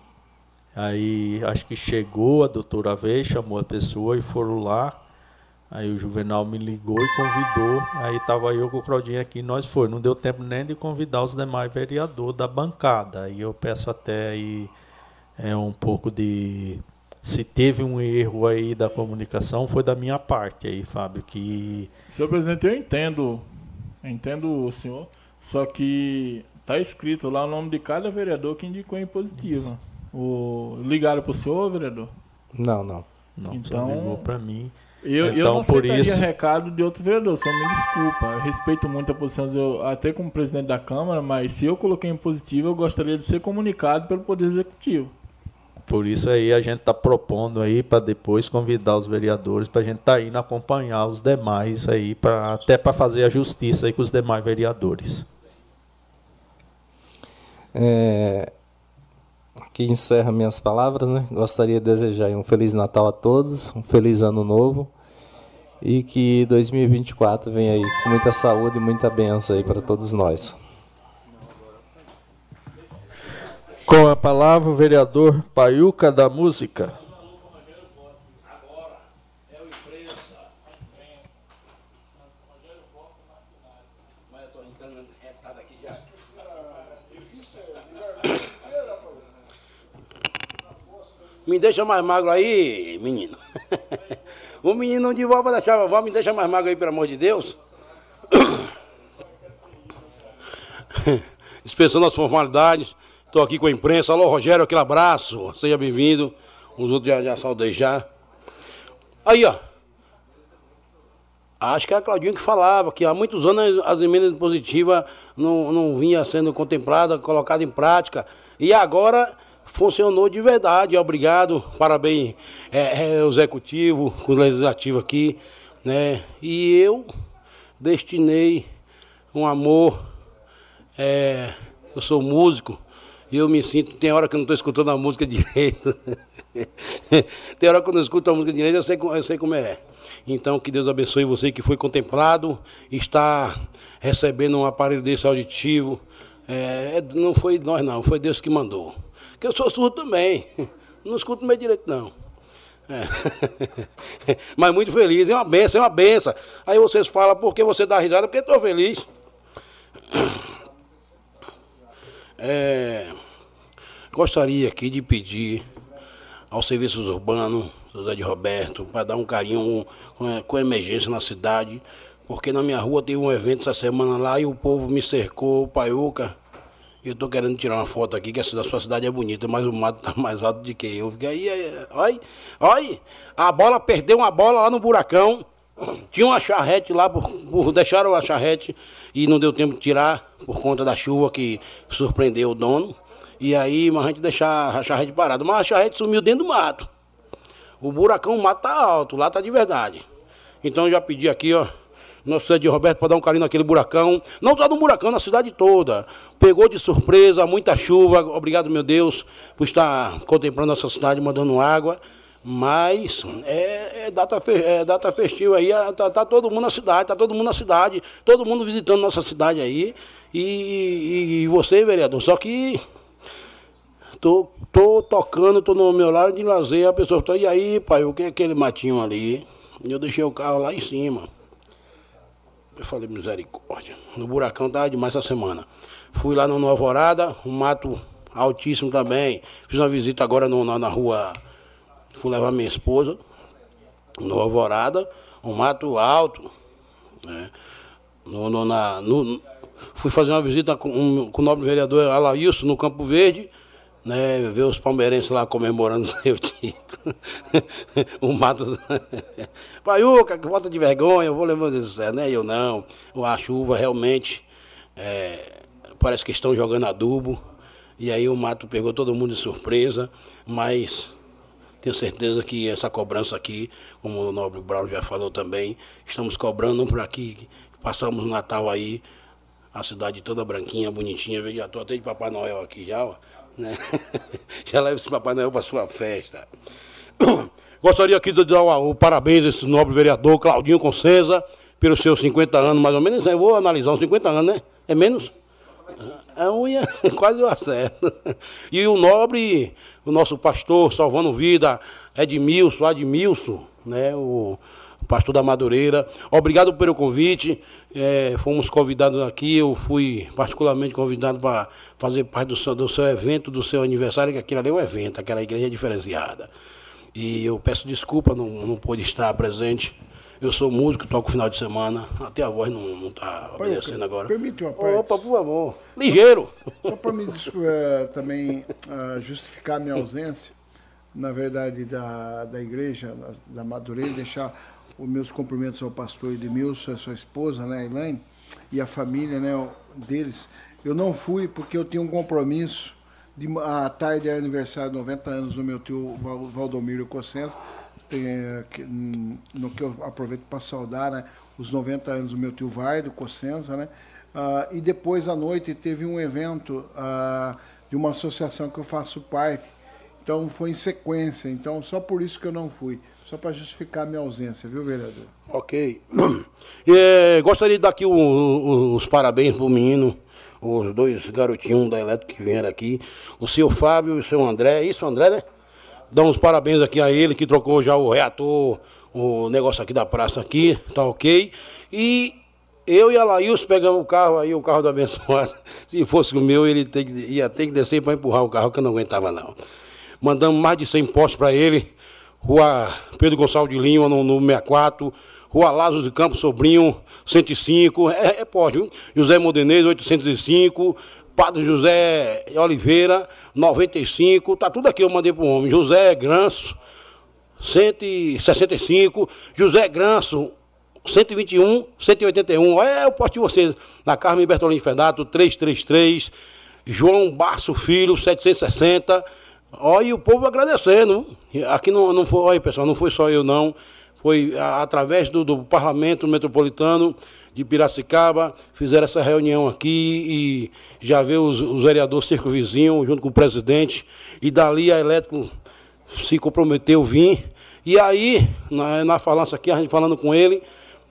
Aí acho que chegou a doutora veio, chamou a pessoa e foram lá. Aí o Juvenal me ligou e convidou. Aí estava eu com o Claudinho aqui, nós foi. Não deu tempo nem de convidar os demais vereadores da bancada. Aí eu peço até aí é, um pouco de. Se teve um erro aí da comunicação, foi da minha parte aí, Fábio, que. Senhor presidente, eu entendo. Eu entendo o senhor. Só que tá escrito lá o nome de cada vereador que indicou em positiva. O... Ligaram para o senhor, vereador? Não, não. Não, então, ligou para mim. Eu, então, eu não por isso... recado de outro vereador, só me desculpa. Eu respeito muito a posição, eu, até como presidente da Câmara, mas se eu coloquei em positivo, eu gostaria de ser comunicado pelo Poder Executivo. Por isso aí a gente está propondo aí para depois convidar os vereadores para a gente estar tá indo acompanhar os demais aí, pra, até para fazer a justiça aí com os demais vereadores. É, aqui encerra minhas palavras, né? Gostaria de desejar um feliz Natal a todos, um feliz ano novo e que 2024 venha aí com muita saúde e muita bênção aí para todos nós. Com a palavra, o vereador Paiuca da Música. Me deixa mais magro aí, menino. [LAUGHS] O menino não de volta, vai deixar, vovó, me deixa mais magro aí, pelo amor de Deus. [COUGHS] Dispensando as formalidades. Estou aqui com a imprensa. Alô, Rogério, aquele abraço. Seja bem-vindo. Os outros já, já saudei já. Aí, ó. Acho que é a Claudinho que falava que há muitos anos as emendas positivas não, não vinha sendo contemplada, colocada em prática. E agora funcionou de verdade. Obrigado, parabéns é, é, executivo, com o legislativo aqui. Né? E eu destinei um amor. É, eu sou músico eu me sinto. Tem hora que eu não estou escutando a música direito. [LAUGHS] tem hora que eu não escuto a música direito, eu sei, eu sei como é. Então, que Deus abençoe você que foi contemplado, está recebendo um aparelho desse auditivo. É, não foi nós, não, foi Deus que mandou. Que eu sou surdo também, [LAUGHS] não escuto meio direito, não. É. [LAUGHS] Mas muito feliz, é uma benção, é uma benção. Aí vocês falam, por que você dá risada? Porque estou feliz. [CLEARS THROAT] É, gostaria aqui de pedir aos serviços urbanos, José de Roberto, para dar um carinho com, com emergência na cidade, porque na minha rua teve um evento essa semana lá e o povo me cercou, paiuca. Eu estou querendo tirar uma foto aqui, que a sua cidade é bonita, mas o mato está mais alto do que eu. Aí, olha, olha, a bola perdeu uma bola lá no buracão. Tinha uma charrete lá, por, por, deixaram a charrete e não deu tempo de tirar por conta da chuva que surpreendeu o dono. E aí, a gente deixar a charrete parada. Mas a charrete sumiu dentro do mato. O buracão, o mato tá alto, lá tá de verdade. Então eu já pedi aqui, ó, nosso de Roberto para dar um carinho naquele buracão. Não só no buracão, na cidade toda. Pegou de surpresa, muita chuva. Obrigado, meu Deus, por estar contemplando essa cidade, mandando água. Mas é, é, data, é data festiva aí, tá, tá, todo mundo na cidade, tá todo mundo na cidade, todo mundo visitando nossa cidade aí. E, e, você, vereador, só que Tô, tô tocando, tô no meu lado de lazer, a pessoa fala, e aí, pai, o que é aquele matinho ali? Eu deixei o carro lá em cima. Eu falei, misericórdia. No buracão tava demais essa semana. Fui lá no Alvorada, um mato altíssimo também. Fiz uma visita agora no, na, na rua. Fui levar minha esposa no Alvorada, um mato alto. Né? No, no, na, no, fui fazer uma visita com, com o nobre vereador Alailson no Campo Verde né, ver os palmeirenses lá comemorando seu título. [LAUGHS] o Matos. [LAUGHS] Paiuca, que falta de vergonha, eu vou levar isso, né? Eu não. A chuva realmente. É, parece que estão jogando adubo. E aí o mato pegou todo mundo de surpresa, mas tenho certeza que essa cobrança aqui, como o nobre Braulio já falou também, estamos cobrando para que passamos o Natal aí, a cidade toda branquinha, bonitinha, já estou até de Papai Noel aqui já, ó. Né? [LAUGHS] Já leva esse Papai Noel para sua festa. [COUGHS] Gostaria aqui de dar o parabéns a esse nobre vereador Claudinho Concesa, pelos seus 50 anos, mais ou menos. Eu vou analisar os 50 anos, né? É menos? A unha [LAUGHS] quase eu acerto. E o nobre, o nosso pastor salvando vida, Edmilson, Edmilson, né? O pastor da Madureira. Obrigado pelo convite. É, fomos convidados aqui, eu fui particularmente convidado para fazer parte do seu, do seu evento, do seu aniversário, que aquilo ali é um evento, aquela igreja é diferenciada. E eu peço desculpa, não, não pude estar presente. Eu sou músico, toco final de semana, até a voz não está obedecendo agora. Permite uma parte. Opa, por favor. Ligeiro. Só, só para me [LAUGHS] uh, também uh, justificar minha ausência, na verdade, da, da igreja, da, Madureira, deixar os meus cumprimentos ao pastor Edmilson, a sua esposa, né, Elaine, e a família né, deles. Eu não fui porque eu tinha um compromisso. De, a tarde era aniversário de 90 anos do meu tio Valdomiro Cossenza, tem, no que eu aproveito para saudar né, os 90 anos do meu tio Vardo Cossenza. Né, uh, e depois à noite teve um evento uh, de uma associação que eu faço parte. Então foi em sequência, então só por isso que eu não fui. Só para justificar a minha ausência, viu, vereador? Ok. [CLEARS THROAT] É, gostaria de dar aqui os parabéns para o menino, os dois garotinhos da Elétrica que vieram aqui, o seu Fábio e o seu André. Isso, André, né? Dá uns parabéns aqui a ele, que trocou já o reator, o negócio aqui da praça aqui, tá ok. E eu e a Laís pegamos o carro aí, o carro do [LAUGHS] abençoado. Se fosse o meu, ele ia ter que descer para empurrar o carro, que eu não aguentava não. mandamos mais de 100 postes para ele. Rua Pedro Gonçalves de Lima, no, no 64. Rua Lázaro de Campos Sobrinho, 105. É, é poste, viu? José Modenês, 805. Padre José Oliveira, 95. Tá tudo aqui, eu mandei para o homem. José Granço, 165. José Granço, 121, 181. É o poste de vocês. Na Carmen Bertolini Fedato, 333. João Basso Filho, 760. Olha, e o povo agradecendo. Aqui não, não foi, olha pessoal, não foi só eu não. Foi através do, do, Parlamento Metropolitano de Piracicaba, fizeram essa reunião aqui e já veio os, os vereadores Circo Vizinho, junto com o presidente, e dali a Elétrico se comprometeu a vir. E aí, na, na falança aqui, a gente falando com ele,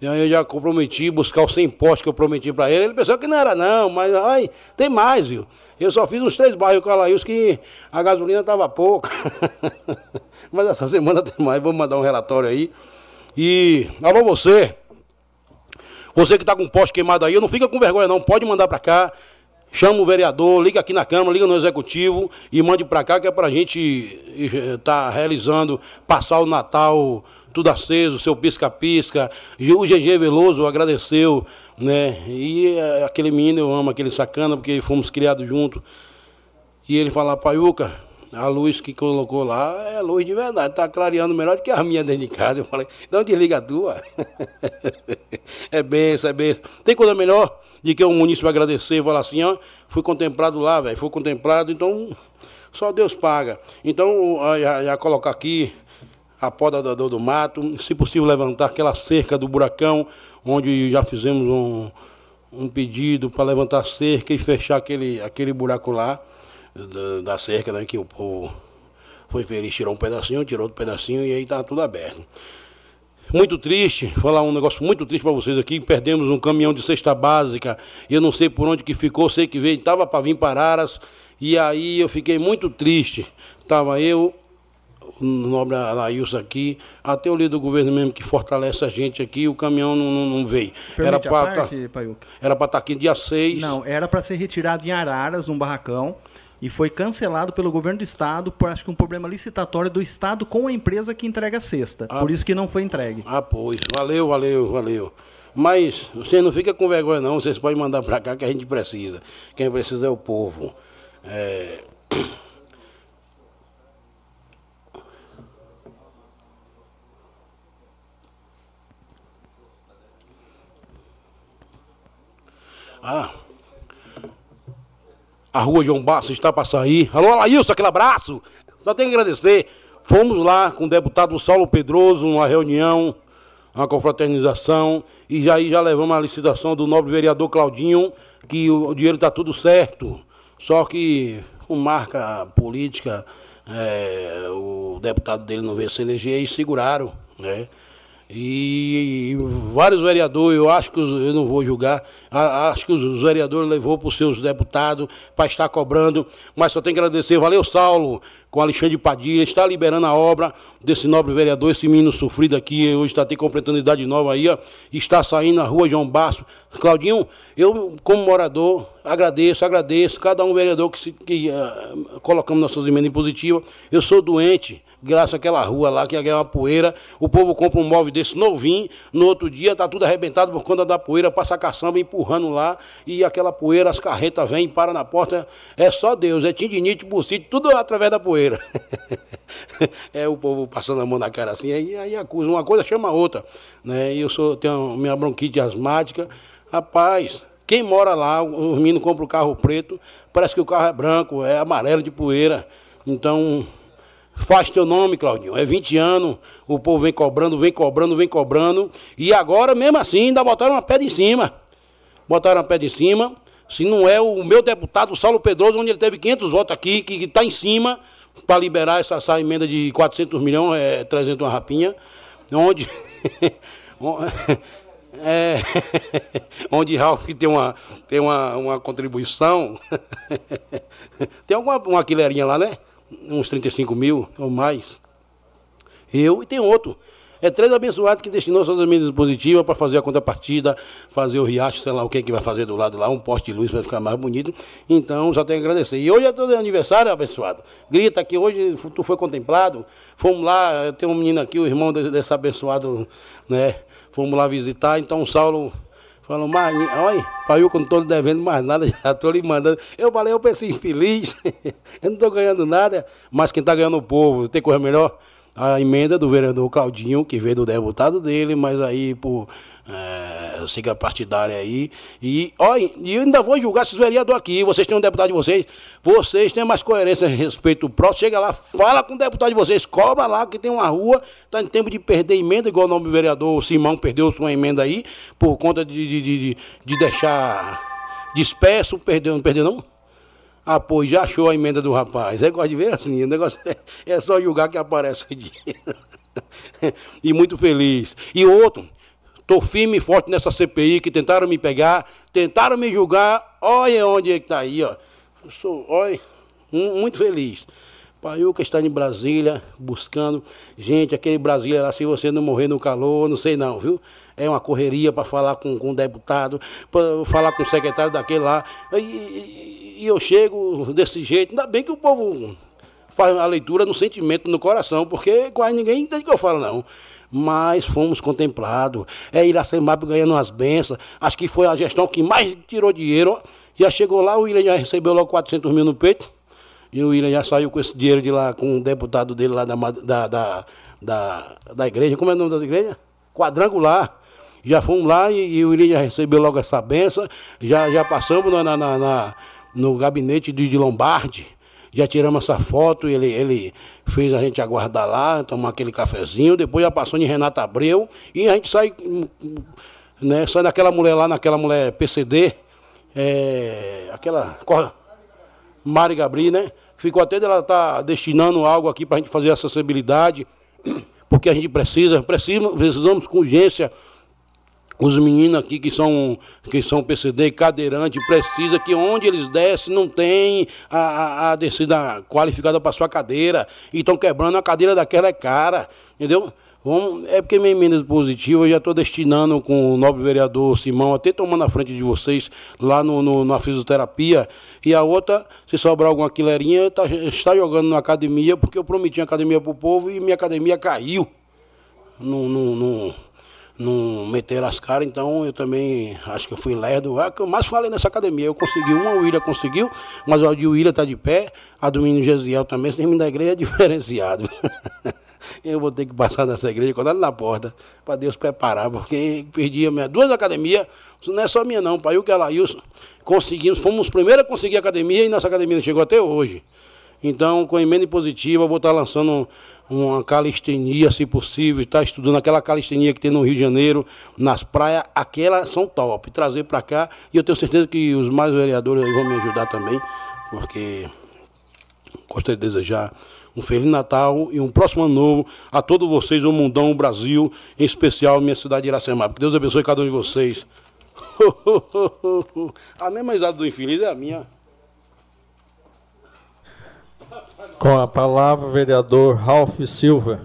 eu já comprometi buscar os 100 postos que eu prometi para ele. Ele pensou que não era não, mas ai, tem mais, viu? Eu só fiz uns três bairros Calaíus que a gasolina estava pouca. [LAUGHS] mas essa semana tem mais, vamos mandar um relatório aí. E, alô você, você que está com poste queimado aí, não fica com vergonha não, pode mandar para cá. Chama o vereador, liga aqui na Câmara, liga no Executivo e mande para cá que é para a gente estar tá realizando, passar o Natal tudo aceso, seu pisca-pisca. O GG Veloso agradeceu, né? E é, aquele menino eu amo, aquele sacana, porque fomos criados juntos. E ele fala, Paiuca, a luz que colocou lá é luz de verdade, está clareando melhor do que a minha dentro de casa. Eu falei, não desliga a tua. [LAUGHS] é benção, é benção. Tem coisa melhor de que um município agradecer e falar assim, ó, fui contemplado lá, velho, fui contemplado, então só Deus paga. Então, já, colocar aqui a poda do, do mato, se possível levantar aquela cerca do buracão, onde já fizemos um, um pedido para levantar cerca e fechar aquele, aquele buraco lá da, da cerca, né, que o povo foi feliz, tirou um pedacinho, tirou outro pedacinho e aí está tudo aberto. Muito triste, falar um negócio muito triste para vocês aqui, perdemos um caminhão de cesta básica, eu não sei por onde que ficou, sei que veio, estava para vir para Aras, e aí eu fiquei muito triste. Estava eu, nobre Alailson aqui, até o líder do governo mesmo que fortalece a gente aqui, o caminhão não, não, não veio. era para tá, era para estar tá aqui dia 6. Não, era para ser retirado em Araras, num barracão, e foi cancelado pelo governo do estado por acho que um problema licitatório do estado com a empresa que entrega a cesta. Ah, por isso que não foi entregue. Ah, pois. Valeu, valeu, valeu. Mas você não fica com vergonha não, vocês podem mandar para cá que a gente precisa. Quem precisa é o povo. É... Ah. A rua João Basso está para sair. Alô, Alailson, aquele abraço. Só tenho que agradecer. Fomos lá com o deputado Saulo Pedroso, numa reunião, uma confraternização, e já, já levamos a licitação do nobre vereador Claudinho, que o, o dinheiro está tudo certo. Só que com marca política, é, o deputado dele não veio se eleger e seguraram, né? E, vários vereadores, eu acho que eu não vou julgar, acho que os vereadores levou para os seus deputados para estar cobrando, mas só tem que agradecer, valeu Saulo, com Alexandre Padilha, está liberando a obra desse nobre vereador, esse menino sofrido aqui, hoje está até completando idade nova aí, ó, está saindo na rua João Basso. Claudinho, eu como morador, agradeço, agradeço, cada um vereador que, se, que uh, colocamos nossas emendas positivas, eu sou doente, graças àquela rua lá, que é uma poeira. O povo compra um móvel desse novinho, no outro dia está tudo arrebentado por conta da poeira, passa a caçamba empurrando lá, e aquela poeira, as carretas vêm, para na porta. É só Deus, é tindinite, bucite, tudo através da poeira. [LAUGHS] é o povo passando a mão na cara assim, aí, aí acusa. Uma coisa chama a outra. Né? Eu sou, tenho minha bronquite asmática. Rapaz, quem mora lá, os meninos compram o carro preto, parece que o carro é branco, é amarelo de poeira. Então, Faz teu nome, Claudinho. É 20 anos, o povo vem cobrando, vem cobrando, vem cobrando. E agora, mesmo assim, ainda botaram uma pedra em cima. Botaram uma pedra em cima. Se não é o meu deputado, Saulo Pedroso, onde ele teve 500 votos aqui, que está em cima, para liberar essa, essa, emenda de 400 milhões, é, 300 uma rapinha. Onde. [LAUGHS] [LAUGHS] é, [LAUGHS] onde Ralph tem uma, tem uma, uma contribuição. tem alguma uma quileirinha lá, né? Uns 35 mil ou mais. Eu e tem outro. É três abençoados que destinou suas emendas positivas para fazer a contrapartida, fazer o riacho, sei lá o que, que vai fazer do lado lá, um poste de luz vai ficar mais bonito. Então, só tenho que agradecer. E hoje é todo aniversário, abençoado. Grita que hoje tu foi contemplado. Fomos lá, tem um menino aqui, o irmão desse abençoado, né? Fomos lá visitar, então Saulo Falou, mas, olha, que eu não estou lhe devendo mais nada, [LAUGHS] já estou lhe mandando. Eu falei, eu pensei infeliz, [LAUGHS] eu não estou ganhando nada, mas quem está ganhando o povo, tem coisa melhor? A emenda do vereador Claudinho, que veio do deputado dele, mas aí por é, siga partidária aí. E, olha, e eu ainda vou julgar esses vereadores aqui. Vocês têm um deputado de vocês. Vocês têm mais coerência a respeito próximo. Chega lá, fala com o deputado de vocês, cobra lá que tem uma rua, está em tempo de perder emenda, igual o nome do vereador Simão perdeu sua emenda aí, por conta de, de, de, de deixar disperso, perdeu, não perdeu não? Ah, pô, já achou a emenda do rapaz. É gosta de ver assim, o negócio é, é só julgar que aparece o [LAUGHS] e muito feliz. E outro, Estou firme e forte nessa CPI que tentaram me pegar, tentaram me julgar. Olha onde é que está aí, ó. Eu sou, olha, muito feliz. Paiuca está em Brasília buscando. Gente, aquele Brasília lá, se você não morrer no calor, não sei não, viu? É uma correria para falar com, com o deputado, para falar com o secretário daquele lá. E, e, e eu chego desse jeito. Ainda bem que o povo faz a leitura no sentimento, no coração, porque quase ninguém entende o que eu falo, não mas fomos contemplados. É Iracemap ganhando umas bênçãos. Acho que foi a gestão que mais tirou dinheiro. Já chegou lá, o William já recebeu logo 400 mil no peito. E o William já saiu com esse dinheiro de lá, com o deputado dele lá da, da, da, da, da igreja. Como é o nome da igreja? Quadrangular. Já fomos lá e, e o William já recebeu logo essa benção. Já, já passamos na, na, na no gabinete de, de Lombardi já tiramos essa foto, ele, ele fez a gente aguardar lá, tomar aquele cafezinho, depois já passou em Renata Abreu, e a gente sai, né, sai daquela mulher lá, naquela mulher PCD, é, aquela Mari Gabri, né? Ficou até dela estar tá destinando algo aqui para a gente fazer acessibilidade, [CLEARS THROAT] porque a gente precisa, precisa, precisamos com urgência os meninos aqui que são, que são PCD, cadeirante, precisa que onde eles descem não tem a, a, a descida qualificada para sua cadeira. E estão quebrando a cadeira daquela é cara, entendeu? Vamos, é porque minha emenda positiva eu já estou destinando com o nobre vereador Simão, até tomando a frente de vocês lá no, no, na fisioterapia. E a outra, se sobrar alguma quilerinha, tá, está jogando na academia, porque eu prometi a academia para o povo e minha academia caiu. No, no, não meteram as caras, então eu também acho que eu fui lerdo. É que eu mais falei nessa academia. Eu consegui uma, o William conseguiu, mas o de William está de pé, a do menino Gesiel também, esse menino da igreja é [LAUGHS] diferenciado. eu vou ter que passar nessa igreja quando ela na porta, para Deus preparar, porque perdi minha, duas academias, não é só minha não, pai, o que ela conseguimos, fomos os primeiros a conseguir a academia e nossa academia chegou até hoje. Então, com emenda positiva, vou estar lançando uma calistenia, se possível, está estudando aquela calistenia que tem no Rio de Janeiro, nas praias, aquelas são top. Trazer para cá, e eu tenho certeza que os mais vereadores vão me ajudar também, porque gostaria de desejar um Feliz Natal e um próximo ano novo a todos vocês, o mundão, o Brasil, em especial minha cidade de Iracema. Que Deus abençoe cada um de vocês. [LAUGHS] a mesma risada do infeliz é a minha. Com a palavra, vereador Ralph Silva.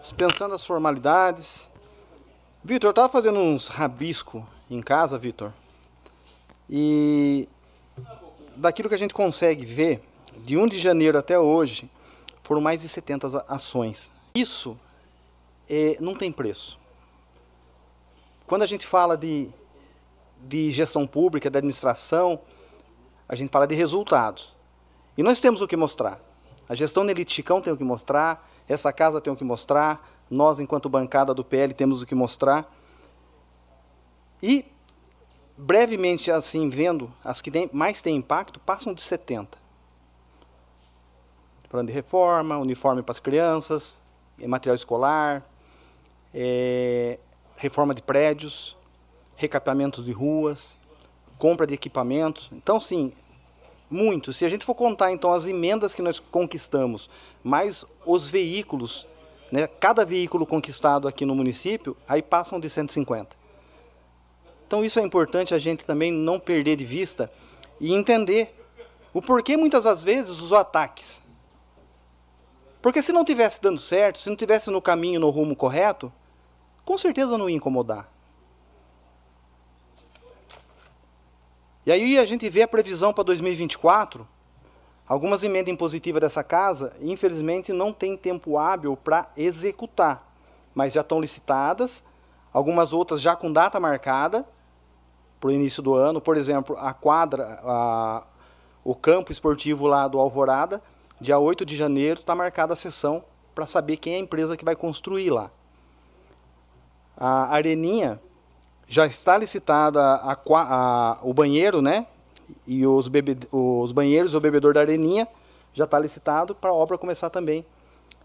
Dispensando as formalidades. Vitor, eu estava fazendo uns rabisco em casa, Vitor. E daquilo que a gente consegue ver, de 1 de janeiro até hoje, foram mais de 70 ações. Isso é, não tem preço. Quando a gente fala de, de gestão pública, de administração, a gente fala de resultados. E nós temos o que mostrar. A gestão Nelite Chicão tem o que mostrar, essa casa tem o que mostrar, nós, enquanto bancada do PL, temos o que mostrar. E, brevemente, assim, vendo as que mais têm impacto, passam de 70 falando de reforma, uniforme para as crianças, material escolar, é, reforma de prédios, recapeamento de ruas, compra de equipamentos. Então, sim, muito. Se a gente for contar, então, as emendas que nós conquistamos, mais os veículos né, cada veículo conquistado aqui no município, aí passam de 150. Então isso é importante a gente também não perder de vista e entender o porquê muitas das vezes os ataques. Porque se não tivesse dando certo, se não tivesse no caminho, no rumo correto, com certeza não ia incomodar. E aí a gente vê a previsão para 2024, algumas emendas impositivas dessa casa, infelizmente não tem tempo hábil para executar, mas já estão licitadas, algumas outras já com data marcada para o início do ano, por exemplo, a quadra, a, o campo esportivo lá do Alvorada, dia 8 de janeiro está marcada a sessão para saber quem é a empresa que vai construir lá. A Areninha, já está licitada a, a, o banheiro, né? E os, bebe, os banheiros o bebedor da areninha já está licitado para a obra começar também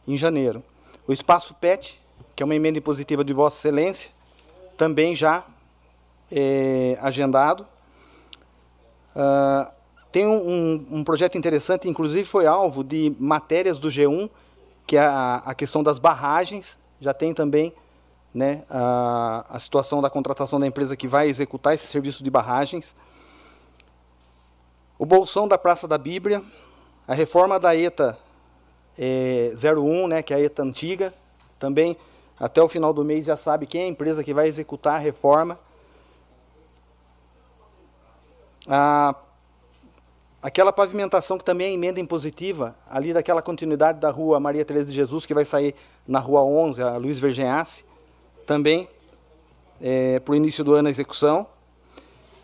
em janeiro. O espaço PET, que é uma emenda impositiva de Vossa Excelência, também já é, agendado. Uh, tem um, um, um, projeto interessante, inclusive foi alvo de matérias do G1, que é a, a questão das barragens, já tem também né, a, a situação da contratação da empresa que vai executar esse serviço de barragens, o bolsão da Praça da Bíblia, a reforma da ETA é, 01, né, que é a ETA antiga, também até o final do mês já sabe quem é a empresa que vai executar a reforma. A, aquela pavimentação que também é emenda impositiva, ali daquela continuidade da rua Maria Teresa de Jesus, que vai sair na rua 11, a Luiz Vergenhasse, também é, para o início do ano a execução.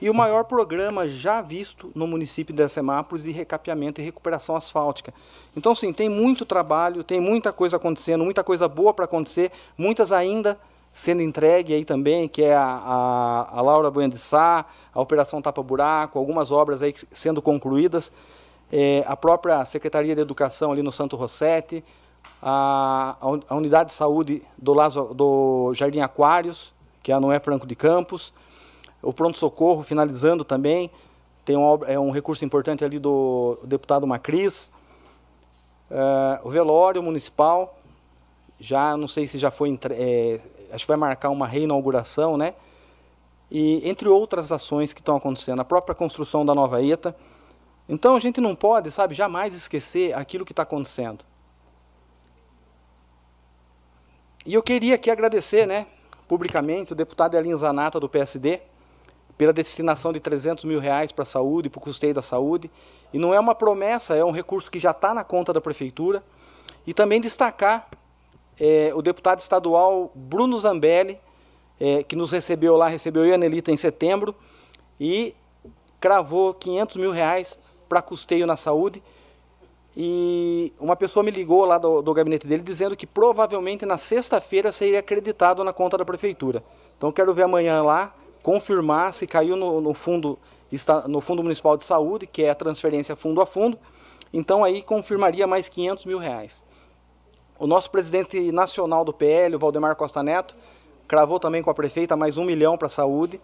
E o maior programa já visto no município de Semápolis de recapeamento e recuperação asfáltica. Então, sim, tem muito trabalho, tem muita coisa acontecendo, muita coisa boa para acontecer, muitas ainda sendo entregue aí também, que é a, a, a Laura Bueno de Sá, a Operação Tapa Buraco, algumas obras aí sendo concluídas, é, a própria Secretaria de Educação ali no Santo Rossetti, a, a unidade de saúde do, Lazo, do Jardim Aquários, que é a Noé Franco de Campos, o pronto-socorro finalizando também, tem um, é um recurso importante ali do deputado Macris, uh, o velório municipal, já não sei se já foi, é, acho que vai marcar uma reinauguração, né? E entre outras ações que estão acontecendo, a própria construção da nova ETA. Então a gente não pode, sabe, jamais esquecer aquilo que está acontecendo. E eu queria aqui agradecer, né, publicamente, o deputado Elin Zanata, do PSD, pela destinação de 300 mil reais para a saúde, para o custeio da saúde. E não é uma promessa, é um recurso que já está na conta da prefeitura. E também destacar é, o deputado estadual Bruno Zambelli, é, que nos recebeu lá, recebeu eu e a Anelita em setembro, e cravou 500 mil reais para custeio na saúde. E uma pessoa me ligou lá do, do gabinete dele dizendo que provavelmente na sexta-feira seria acreditado na conta da prefeitura. Então quero ver amanhã lá, confirmar se caiu no, no fundo no Fundo Municipal de Saúde, que é a transferência fundo a fundo. Então aí confirmaria mais 500 mil reais. O nosso presidente nacional do PL, o Valdemar Costa Neto, cravou também com a prefeita mais um milhão para a saúde.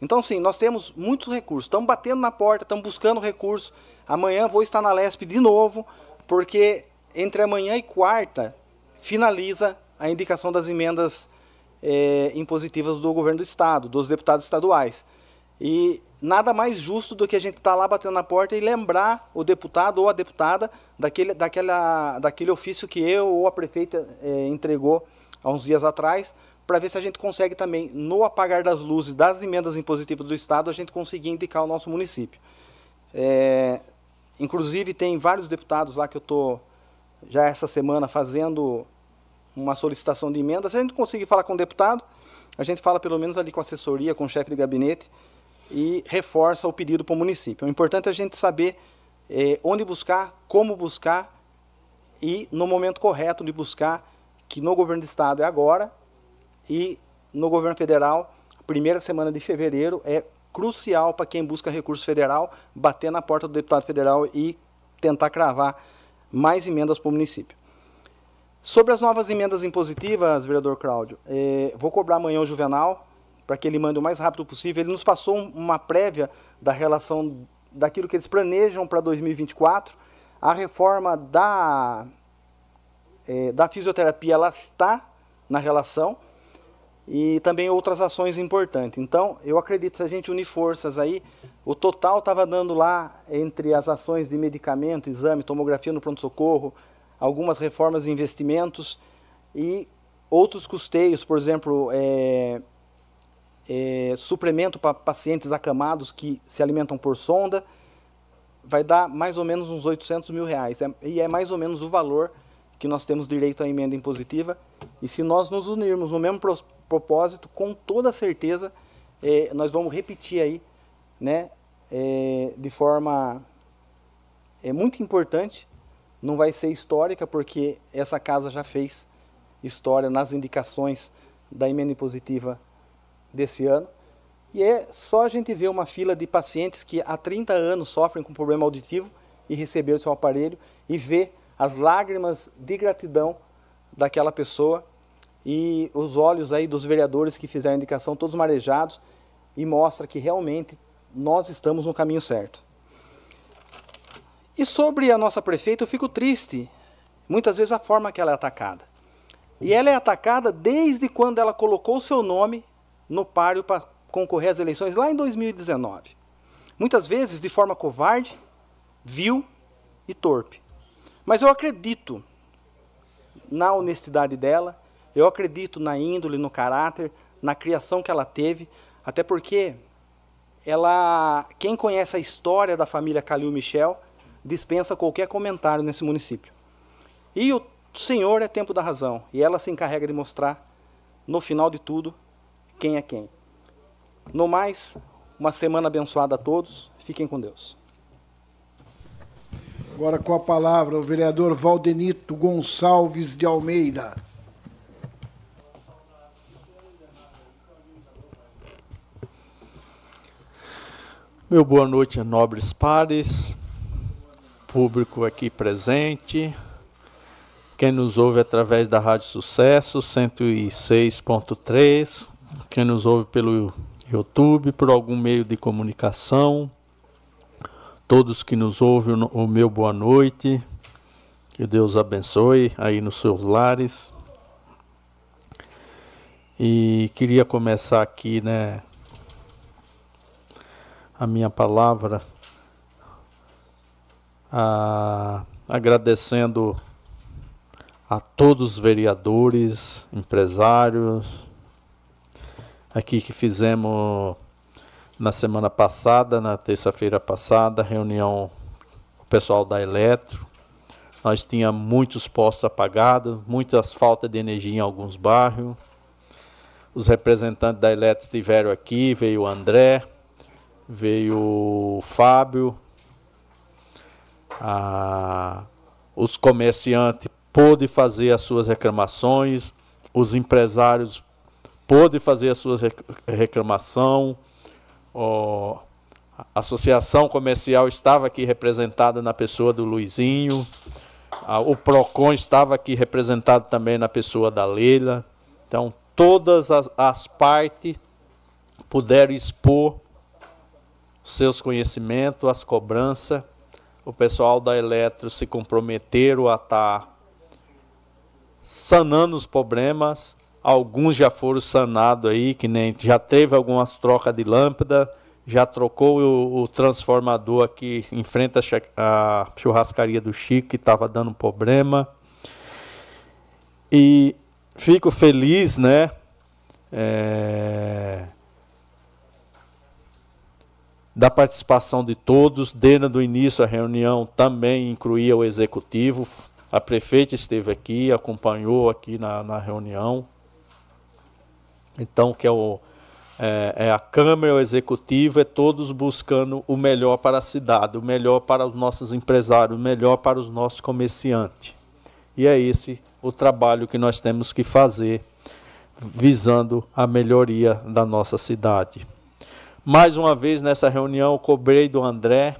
Então, sim, nós temos muitos recursos. Estamos batendo na porta, estamos buscando recursos. Amanhã vou estar na LESP de novo, porque entre amanhã e quarta finaliza a indicação das emendas é, impositivas do governo do Estado, dos deputados estaduais. E nada mais justo do que a gente estar tá lá batendo na porta e lembrar o deputado ou a deputada daquele, daquela, daquele ofício que eu ou a prefeita é, entregou há uns dias atrás, para ver se a gente consegue também, no apagar das luzes das emendas impositivas do Estado, a gente conseguir indicar o nosso município. É, inclusive, tem vários deputados lá que eu estou, já essa semana, fazendo uma solicitação de emenda. Se a gente conseguir falar com o deputado, a gente fala pelo menos ali com a assessoria, com o chefe de gabinete, e reforça o pedido para o município. O importante é a gente saber é, onde buscar, como buscar, e no momento correto de buscar, que no governo do Estado é agora, e no governo federal, primeira semana de fevereiro é crucial para quem busca recurso federal bater na porta do deputado federal e tentar cravar mais emendas para o município. Sobre as novas emendas impositivas, vereador Cláudio, é, vou cobrar amanhã o Juvenal para que ele mande o mais rápido possível. Ele nos passou uma prévia da relação daquilo que eles planejam para 2024. A reforma da é, da fisioterapia ela está na relação e também outras ações importantes. Então, eu acredito que se a gente unir forças aí, o total estava dando lá entre as ações de medicamento, exame, tomografia no pronto-socorro, algumas reformas e investimentos e outros custeios, por exemplo, é, é, suplemento para pacientes acamados que se alimentam por sonda, vai dar mais ou menos uns 800 mil reais. É, e é mais ou menos o valor que nós temos direito à emenda impositiva. E se nós nos unirmos no mesmo propósito, com toda certeza, é, nós vamos repetir aí, né, é, de forma é muito importante, não vai ser histórica, porque essa casa já fez história nas indicações da emenda impositiva desse ano. E é só a gente ver uma fila de pacientes que há 30 anos sofrem com problema auditivo e receberam seu aparelho e ver as lágrimas de gratidão daquela pessoa e os olhos aí dos vereadores que fizeram a indicação, todos marejados, e mostra que realmente nós estamos no caminho certo. E sobre a nossa prefeita, eu fico triste, muitas vezes, a forma que ela é atacada. E ela é atacada desde quando ela colocou o seu nome no páreo para concorrer às eleições, lá em 2019. Muitas vezes de forma covarde, vil e torpe. Mas eu acredito na honestidade dela, eu acredito na índole, no caráter, na criação que ela teve, até porque ela, quem conhece a história da família Calil Michel, dispensa qualquer comentário nesse município. E o Senhor é tempo da razão, e ela se encarrega de mostrar, no final de tudo, quem é quem. No mais, uma semana abençoada a todos, fiquem com Deus. Agora com a palavra o vereador Valdenito Gonçalves de Almeida. Meu boa noite a nobres pares, público aqui presente, quem nos ouve através da Rádio Sucesso 106.3, quem nos ouve pelo YouTube, por algum meio de comunicação, todos que nos ouvem, o meu boa noite, que Deus abençoe aí nos seus lares. E queria começar aqui, né, a minha palavra a, agradecendo a todos os vereadores, empresários, aqui que fizemos na semana passada, na terça-feira passada, reunião com o pessoal da Eletro. Nós tínhamos muitos postos apagados, muitas faltas de energia em alguns bairros. Os representantes da Eletro estiveram aqui, veio o André, veio o Fábio, a, os comerciantes pôde fazer as suas reclamações, os empresários pôde fazer as suas reclamações, a associação comercial estava aqui representada na pessoa do Luizinho, o PROCON estava aqui representado também na pessoa da Leila. Então, todas as, as partes puderam expor seus conhecimentos, as cobranças. O pessoal da Eletro se comprometeram a estar tá sanando os problemas. Alguns já foram sanados aí, que nem já teve algumas trocas de lâmpada, já trocou o, o transformador aqui em frente à churrascaria do Chico, que estava dando problema. E fico feliz, né? É da participação de todos. Desde o início a reunião também incluía o executivo. A prefeita esteve aqui, acompanhou aqui na, na reunião. Então, que é, o, é, é a Câmara, o Executivo, é todos buscando o melhor para a cidade, o melhor para os nossos empresários, o melhor para os nossos comerciantes. E é esse o trabalho que nós temos que fazer, visando a melhoria da nossa cidade. Mais uma vez nessa reunião eu cobrei do André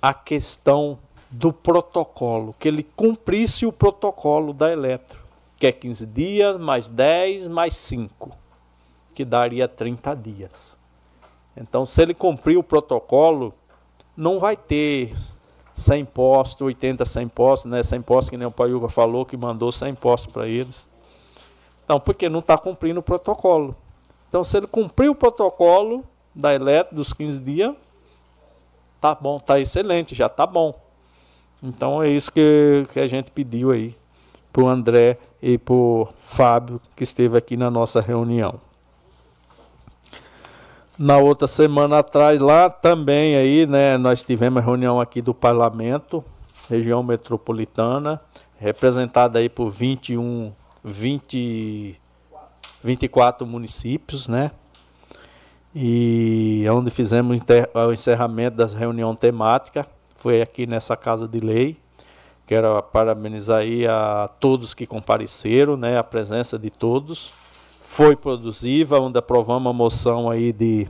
a questão do protocolo, que ele cumprisse o protocolo da Eletro, que é 15 dias, mais 10, mais 5, que daria 30 dias. Então, se ele cumprir o protocolo, não vai ter 100 postos, 80, 100 postos, né? 100 postos que nem o Paiuca falou, que mandou 100 postos para eles. Então, porque não está cumprindo o protocolo. Então, se ele cumprir o protocolo da elétrica dos 15 dias, tá bom, tá excelente, já tá bom. Então é isso que, que a gente pediu aí para o André e para o Fábio, que esteve aqui na nossa reunião. Na outra semana atrás, lá também aí, né, nós tivemos reunião aqui do parlamento, região metropolitana, representada aí por 21, 20, 24 municípios, né? E onde fizemos o encerramento das reunião temática, foi aqui nessa casa de lei. Quero parabenizar aí a todos que compareceram, né, a presença de todos. Foi produziva, onde aprovamos a moção aí de,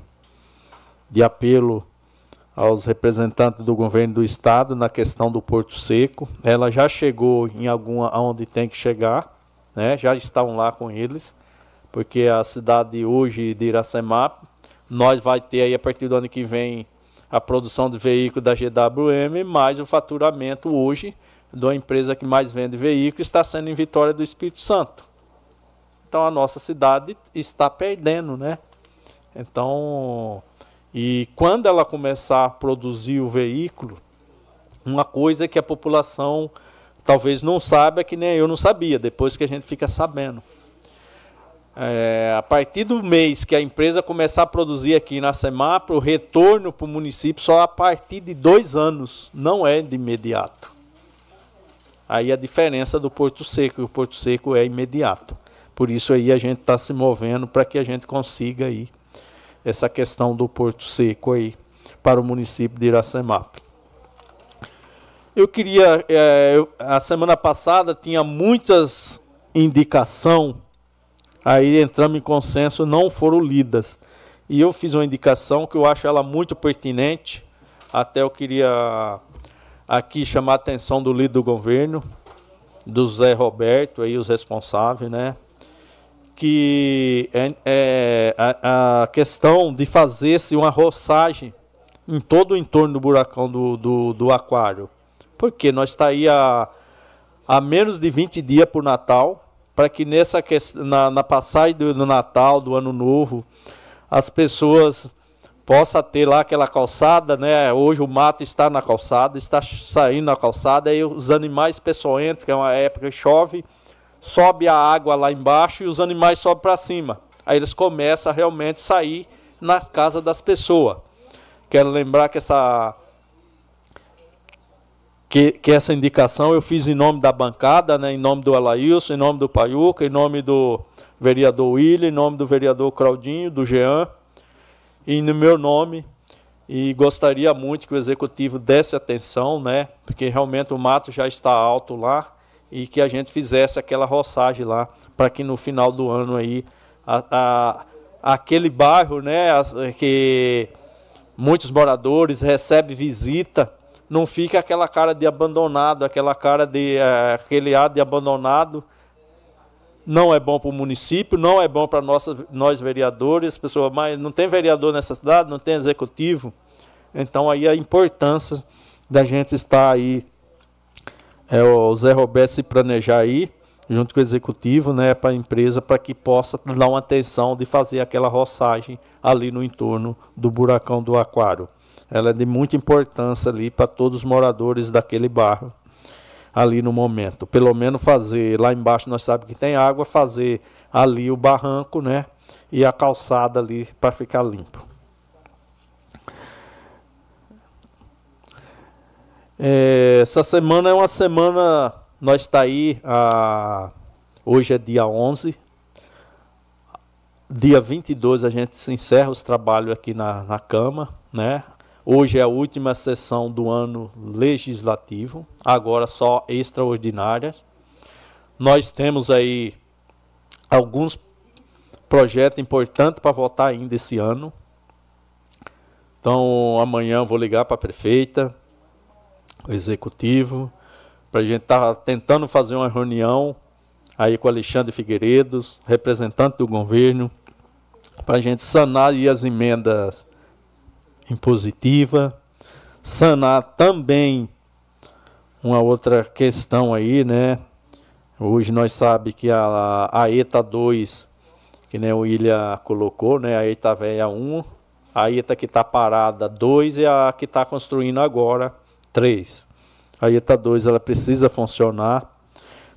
de apelo aos representantes do governo do estado na questão do Porto Seco. Ela já chegou em alguma aonde tem que chegar, né? Já estão lá com eles, porque a cidade hoje de Iracemá nós vai ter aí a partir do ano que vem a produção de veículos da GWM, mais o faturamento hoje da empresa que mais vende veículos está sendo em Vitória do Espírito Santo. Então a nossa cidade está perdendo, né? Então, e quando ela começar a produzir o veículo, uma coisa que a população talvez não saiba, que nem eu não sabia, depois que a gente fica sabendo. É, a partir do mês que a empresa começar a produzir aqui na Semap, o retorno para o município só a partir de dois anos, não é de imediato. Aí a diferença do Porto Seco, o Porto Seco é imediato. Por isso aí a gente está se movendo para que a gente consiga aí essa questão do Porto Seco aí para o município de Iracemap. Eu queria, é, a semana passada tinha muitas indicação aí entramos em consenso, não foram lidas. E eu fiz uma indicação que eu acho ela muito pertinente, até eu queria aqui chamar a atenção do líder do governo, do Zé Roberto, aí os responsáveis, né? Que é, é a, a, questão de fazer-se uma roçagem em todo o entorno do buracão do, do, do aquário. Porque nós está aí a, a menos de 20 dias o Natal, para que nessa na, na passagem do, do, Natal, do Ano Novo, as pessoas possam ter lá aquela calçada, né? Hoje o mato está na calçada, está saindo na calçada, aí os animais peçonhentos, que é uma época que chove, sobe a água lá embaixo e os animais sobem para cima. Aí eles começam a realmente sair na casa das pessoas. Quero lembrar que essa que, que essa indicação eu fiz em nome da bancada, né, em nome do Alailson, em nome do Paiuca, em nome do vereador William, em nome do vereador Claudinho, do Jean, e no meu nome. E gostaria muito que o executivo desse atenção, né, porque realmente o mato já está alto lá, e que a gente fizesse aquela roçagem lá, para que no final do ano aí, a, a, aquele bairro, né, que muitos moradores recebem visita, não fica aquela cara de abandonado, aquela cara de é, aquele ar de abandonado. Não é bom para o município, não é bom para nós vereadores, pessoas, mas não tem vereador nessa cidade, não tem executivo. Então aí a importância da gente estar aí, é, o Zé Roberto se planejar aí, junto com o executivo, né, para a empresa, para que possa dar uma atenção de fazer aquela roçagem ali no entorno do buracão do aquário ela é de muita importância ali para todos os moradores daquele bairro ali no momento. Pelo menos fazer lá embaixo nós sabemos que tem água, fazer ali o barranco, né? E a calçada ali para ficar limpo. Essa semana é uma semana, nós está aí, a, hoje é dia 11, dia 22 a gente se encerra os trabalhos aqui na, na Cama, né? Hoje é a última sessão do ano legislativo, agora só extraordinárias. Nós temos aí alguns projetos importantes para votar ainda esse ano. Então, amanhã vou ligar para a prefeita, executivo, para a gente estar tá tentando fazer uma reunião aí com Alexandre Figueiredos, representante do governo, para a gente sanar as emendas impositiva, sanar também uma outra questão aí, né? Hoje nós sabemos que a, a ETA 2, que nem o William colocou, né? A ETA velha 1, a ETA que está parada 2 e a que está construindo agora 3. A ETA 2 ela precisa funcionar,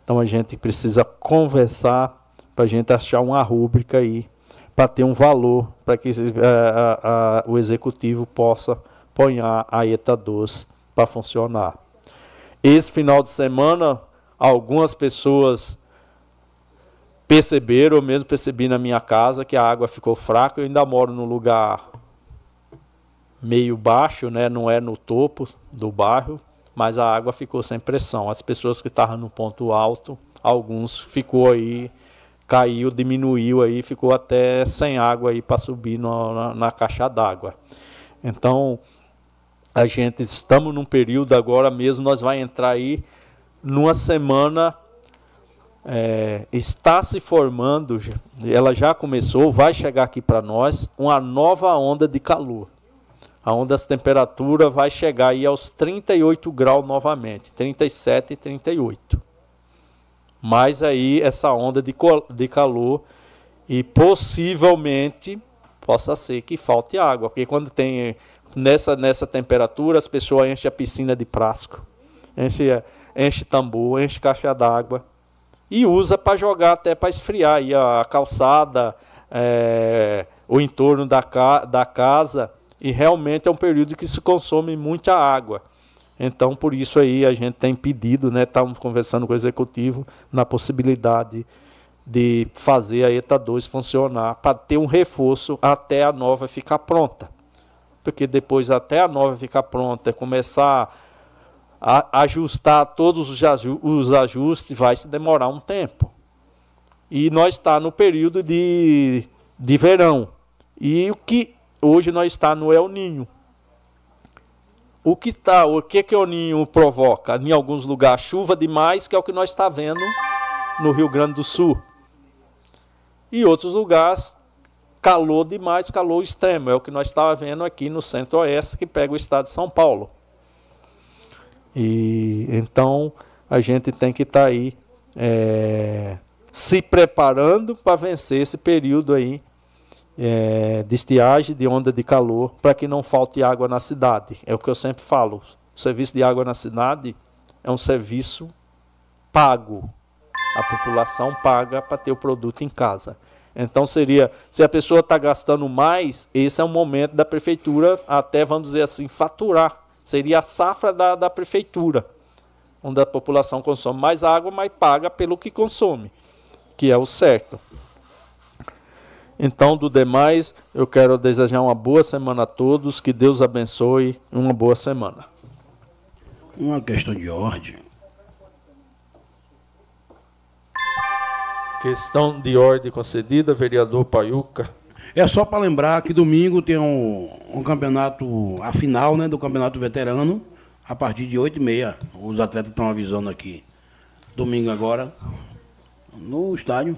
então a gente precisa conversar para a gente achar uma rúbrica aí para ter um valor para que uh, uh, o executivo possa pôr a ETA 2 para funcionar. Esse final de semana, algumas pessoas perceberam, eu mesmo percebi na minha casa, que a água ficou fraca. Eu ainda moro num lugar meio baixo, né? não é no topo do bairro, mas a água ficou sem pressão. As pessoas que estavam no ponto alto, alguns ficou aí, caiu, diminuiu aí, ficou até sem água aí para subir no, na, na caixa d'água. Então, a gente estamos num período agora mesmo, nós vai entrar aí numa semana é, está se formando, ela já começou, vai chegar aqui para nós, uma nova onda de calor. A onda de temperatura vai chegar aí aos 38 graus novamente, 37 e 38. Mais aí essa onda de, de calor e possivelmente possa ser que falte água, porque quando tem nessa, nessa temperatura, as pessoas enchem a piscina de plástico, enche, enche tambor, enche caixa d'água e usa para jogar até para esfriar aí a calçada, é, o entorno da, ca, da casa e realmente é um período que se consome muita água. Então, por isso aí a gente tem pedido, né, estamos conversando com o executivo na possibilidade de fazer a ETA 2 funcionar para ter um reforço até a nova ficar pronta porque depois até a nova ficar pronta, começar a ajustar todos os ajustes, vai se demorar um tempo. E nós está no período de, de verão. E o que hoje nós está no El Ninho. O que tá, o que que o Ninho provoca? Em alguns lugares chuva demais, que é o que nós está vendo no Rio Grande do Sul. E outros lugares calor demais, calor extremo. É o que nós estávamos vendo aqui no centro-oeste, que pega o estado de São Paulo. E então a gente tem que estar tá aí é, se preparando para vencer esse período aí é, de estiagem, de onda de calor, para que não falte água na cidade. É o que eu sempre falo. O serviço de água na cidade é um serviço pago. A população paga para ter o produto em casa. Então seria, se a pessoa está gastando mais, esse é o momento da prefeitura, até vamos dizer assim, faturar. Seria a safra da, da prefeitura, onde a população consome mais água, mas paga pelo que consome, que é o certo. Então, do demais, eu quero desejar uma boa semana a todos, que Deus abençoe, uma boa semana. Uma questão de ordem. Questão de ordem concedida, vereador Paiuca. É só para lembrar que domingo tem um, um, campeonato, a final né, do campeonato veterano, a partir de 8 e meia. Os atletas estão avisando aqui. Domingo agora, no estádio,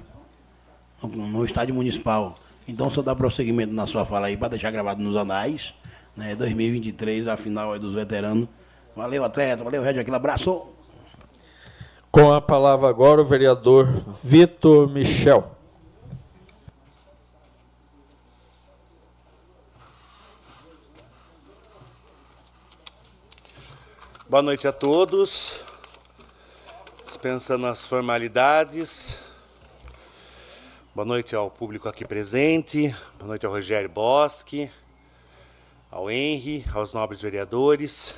no, estádio municipal. Então, só dá prosseguimento na sua fala aí, para deixar gravado nos anais. Né, 2023, a final é dos veteranos. Valeu, atleta. Valeu, Red. Aquele abraço. Com a palavra agora o vereador Vitor Michel. Boa noite a todos. Dispensando as formalidades. Boa noite ao público aqui presente. Boa noite ao Rogério Bosque, ao Henry, aos nobres vereadores.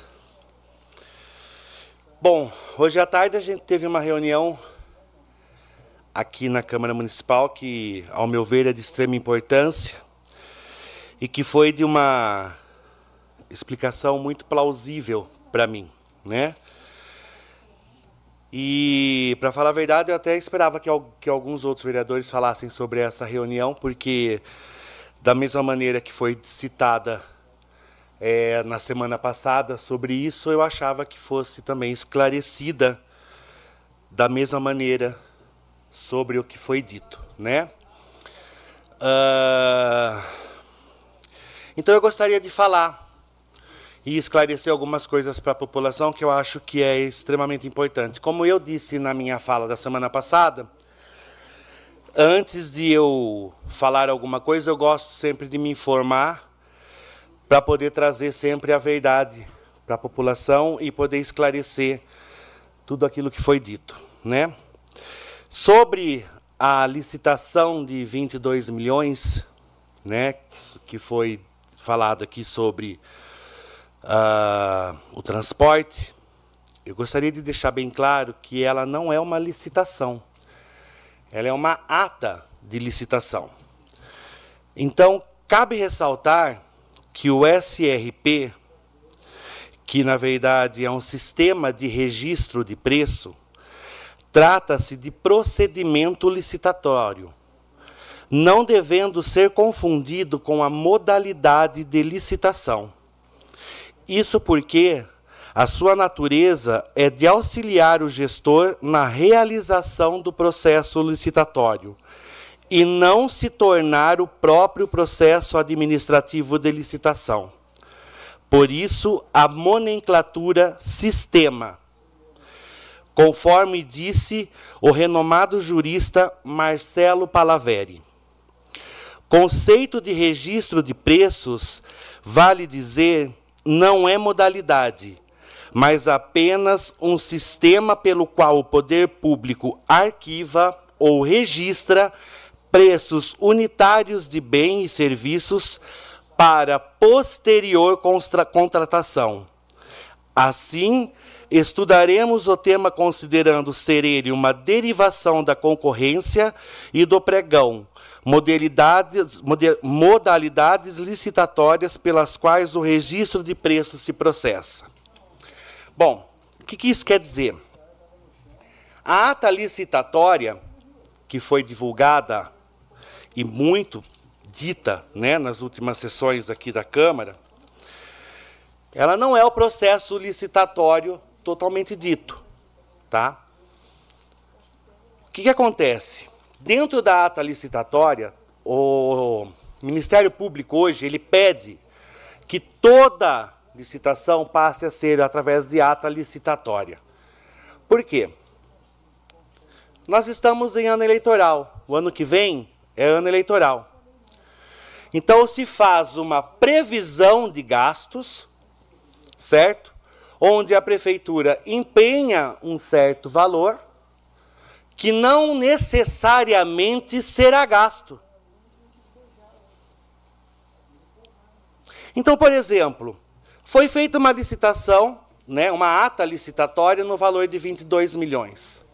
Bom, hoje à tarde a gente teve uma reunião aqui na Câmara Municipal que, ao meu ver, é de extrema importância e que foi de uma explicação muito plausível para mim, né? E, para falar a verdade, eu até esperava que, que alguns outros vereadores falassem sobre essa reunião, porque, da mesma maneira que foi citada é, na semana passada sobre isso, eu achava que fosse também esclarecida da mesma maneira sobre o que foi dito, né? Uh, então eu gostaria de falar e esclarecer algumas coisas para a população que eu acho que é extremamente importante. Como eu disse na minha fala da semana passada, antes de eu falar alguma coisa, eu gosto sempre de me informar para poder trazer sempre a verdade para a população e poder esclarecer tudo aquilo que foi dito, né? Sobre a licitação de 22 milhões, né, que foi falado aqui sobre uh, o transporte, eu gostaria de deixar bem claro que ela não é uma licitação, ela é uma ata de licitação. Então, cabe ressaltar que o SRP, que na verdade é um sistema de registro de preço, trata-se de procedimento licitatório, não devendo ser confundido com a modalidade de licitação. Isso porque a sua natureza é de auxiliar o gestor na realização do processo licitatório e não se tornar o próprio processo administrativo de licitação. Por isso, a nomenclatura sistema, conforme disse o renomado jurista Marcelo Palaveri. Conceito de registro de preços, vale dizer, não é modalidade, mas apenas um sistema pelo qual o poder público arquiva ou registra preços unitários de bens e serviços para posterior contratação. Assim, estudaremos o tema considerando ser ele uma derivação da concorrência e do pregão, modalidades, modalidades licitatórias pelas quais o registro de preços se processa. Bom, o que, isso quer dizer? A ata licitatória, que foi divulgada e muito dita né, nas últimas sessões aqui da Câmara, ela não é o processo licitatório totalmente dito. Tá? O que, que acontece? Dentro da ata licitatória, o Ministério Público hoje ele pede que toda licitação passe a ser através de ata licitatória. Por quê? Nós estamos em ano eleitoral. O ano que vem é ano eleitoral. Então se faz uma previsão de gastos, certo? Onde a prefeitura empenha um certo valor que não necessariamente será gasto. Então, por exemplo, foi feita uma licitação, né, uma ata licitatória no valor de 22 milhões.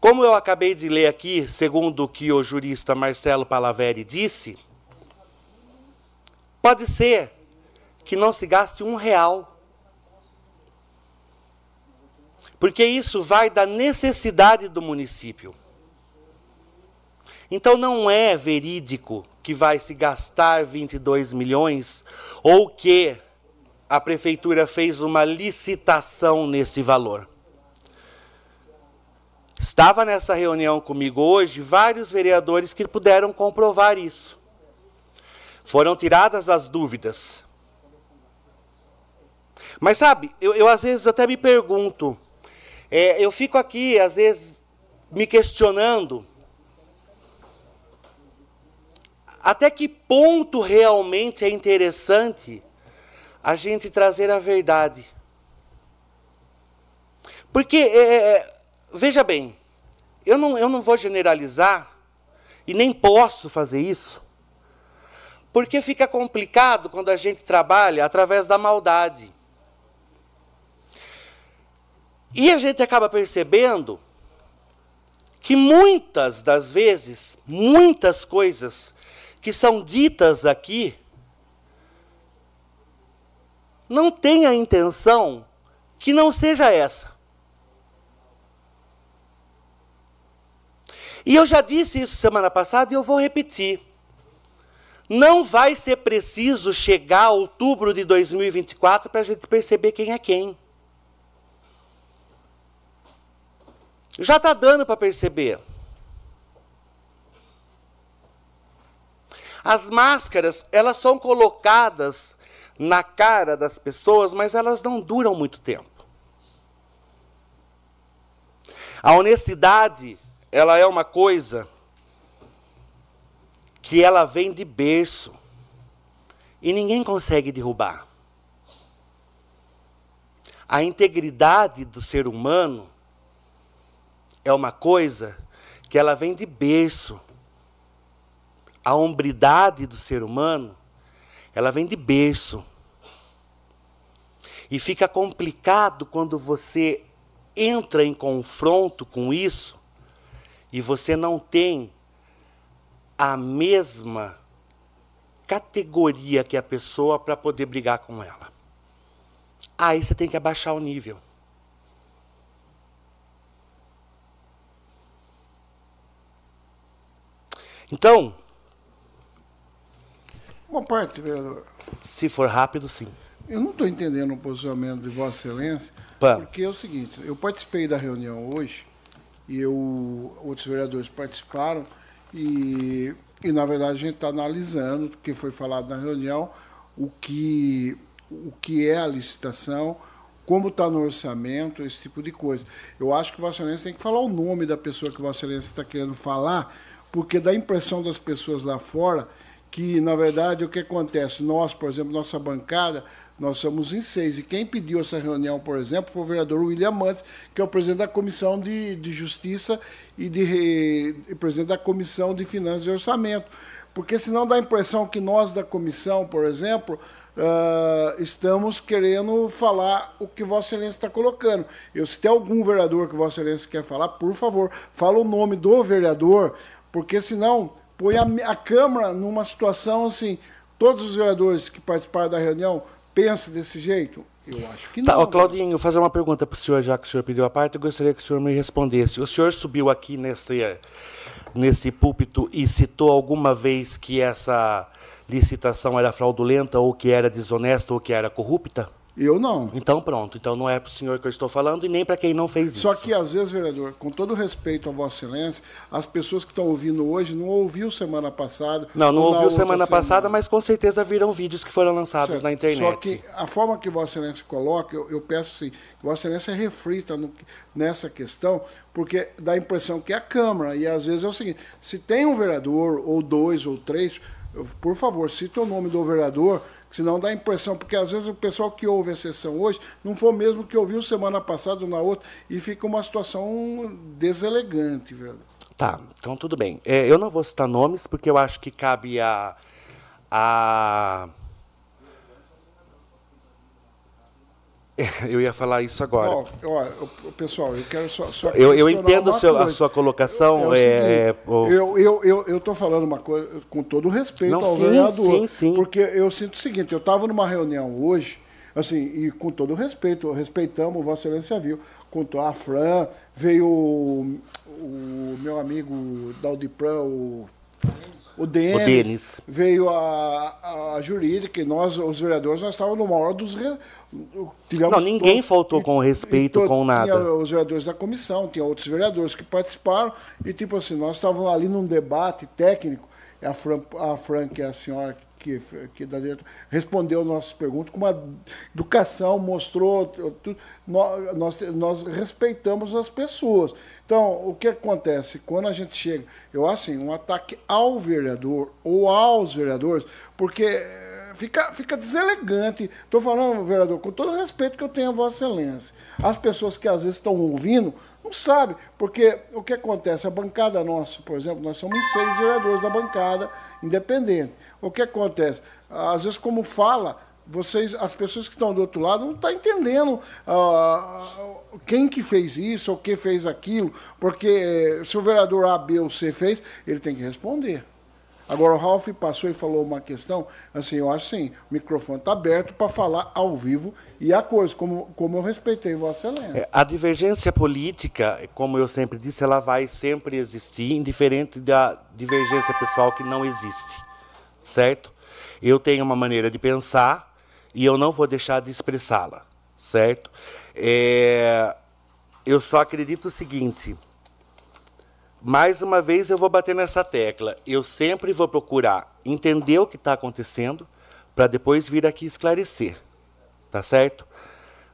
Como eu acabei de ler aqui, segundo o que o jurista Marcelo Palaveri disse, pode ser que não se gaste um real porque isso vai da necessidade do município. Então não é verídico que vai se gastar 22 milhões ou que a prefeitura fez uma licitação nesse valor. Estava nessa reunião comigo hoje vários vereadores que puderam comprovar isso. Foram tiradas as dúvidas. Mas sabe, eu, eu às vezes até me pergunto, é, eu fico aqui, às vezes, me questionando até que ponto realmente é interessante a gente trazer a verdade. Porque, é, é, veja bem, eu não, eu não vou generalizar, e nem posso fazer isso, porque fica complicado quando a gente trabalha através da maldade. E a gente acaba percebendo que muitas das vezes, muitas coisas que são ditas aqui, não tem a intenção que não seja essa. E eu já disse isso semana passada e eu vou repetir. Não vai ser preciso chegar a outubro de 2024 para a gente perceber quem é quem. Já está dando para perceber. As máscaras, elas são colocadas na cara das pessoas, mas elas não duram muito tempo. A honestidade, ela é uma coisa que ela vem de berço e ninguém consegue derrubar. A integridade do ser humano é uma coisa que ela vem de berço. A hombridade do ser humano, ela vem de berço. E fica complicado quando você entra em confronto com isso e você não tem a mesma categoria que a pessoa para poder brigar com ela. Aí você tem que abaixar o nível. Então. Uma parte, vereador. Se for rápido, sim. Eu não estou entendendo o posicionamento de Vossa Excelência, Pá. porque é o seguinte: eu participei da reunião hoje e eu, outros vereadores participaram e, e na verdade, a gente está analisando, porque foi falado na reunião, o que, o que é a licitação, como está no orçamento, esse tipo de coisa. Eu acho que Vossa Excelência tem que falar o nome da pessoa que Vossa Excelência está querendo falar, porque dá a impressão das pessoas lá fora que, na verdade, o que acontece? Nós, por exemplo, nossa bancada, nós somos em seis. E quem pediu essa reunião, por exemplo, foi o vereador William Mantes, que é o presidente da Comissão de, de Justiça e, de, e presidente da Comissão de Finanças e Orçamento. Porque senão dá a impressão que nós da comissão, por exemplo, uh, estamos querendo falar o que Vossa Excelência está colocando. Eu, se tem algum vereador que Vossa Excelência quer falar, por favor, fala o nome do vereador, porque senão põe a, a Câmara numa situação assim. Todos os vereadores que participaram da reunião pensam desse jeito? Eu acho que Tá, não. ó, Claudinho, vou fazer uma pergunta para o senhor, já que o senhor pediu a parte, eu gostaria que o senhor me respondesse. O senhor subiu aqui nesse, nesse púlpito e citou alguma vez que essa licitação era fraudulenta, ou que era desonesta, ou que era corrupta? Eu não. Então pronto. Então não é para o senhor que eu estou falando e nem para quem não fez Só isso. que às vezes, vereador, com todo respeito a Vossa Excelência, as pessoas que estão ouvindo hoje não ouviu semana passada. Não, não ouviu semana passada, mas com certeza viram vídeos que foram lançados Certo. na internet. Só que a forma que Vossa Excelência coloca, eu, eu peço assim, que Vossa Excelência reflita no- nessa questão, porque dá a impressão que é a Câmara, e às vezes é o seguinte, se tem um vereador, ou dois, ou três, por favor, cite o nome do vereador, senão dá a impressão, porque às vezes o pessoal que ouve a sessão hoje não foi o mesmo que ouviu semana passada ou na outra, e fica uma situação deselegante, vereador. Tá, então tudo bem. É, eu não vou citar nomes, porque eu acho que cabe a. a... Eu ia falar isso agora. Ó, pessoal, eu quero só. só Eu- eu entendo o seu- a sua colocação, o é, seguinte, o- eu eu eu eu estou falando uma coisa com todo respeito Não, ao sim, vereador, sim, sim. porque eu sinto o seguinte: eu estava numa reunião hoje, assim, e com todo respeito, respeitamos, Vossa Excelência viu, com to- a Fran, veio o, o meu amigo Daldipran, o o Denis, Denis. veio a, a jurídica, e nós, os vereadores, nós estávamos numa hora dos. Tivemos Não, ninguém to- faltou com respeito to- com nada. Tinha os vereadores da comissão, tinha outros vereadores que participaram, e tipo assim, nós estávamos ali num debate técnico, a Fran, a Fran que é a senhora que, que da direita, respondeu nossas perguntas com uma educação, mostrou tudo. Nós, nós, respeitamos as pessoas. Então, o que acontece? Quando a gente chega, eu acho assim, um ataque ao vereador ou aos vereadores, porque fica, fica deselegante. Estou falando, vereador, com todo o respeito que eu tenho a Vossa Excelência. As pessoas que às vezes estão ouvindo não sabem, porque o que acontece? A bancada nossa, por exemplo, nós somos seis vereadores da bancada independente. O que acontece? Às vezes, como fala, vocês, as pessoas que estão do outro lado não estão entendendo ah, quem que fez isso ou que fez aquilo, porque eh, se o vereador A, B ou C fez, ele tem que responder. Agora, o Ralf passou e falou uma questão, assim, eu acho assim, o microfone está aberto para falar ao vivo e a coisa, como, como eu respeitei Vossa Excelência. É, A divergência política, como eu sempre disse, ela vai sempre existir, indiferente da divergência pessoal que não existe, certo? Eu tenho uma maneira de pensar e eu não vou deixar de expressá-la, certo? É, eu só acredito o seguinte. Mais uma vez eu vou bater nessa tecla. Eu sempre vou procurar entender o que está acontecendo para depois vir aqui esclarecer. Tá certo?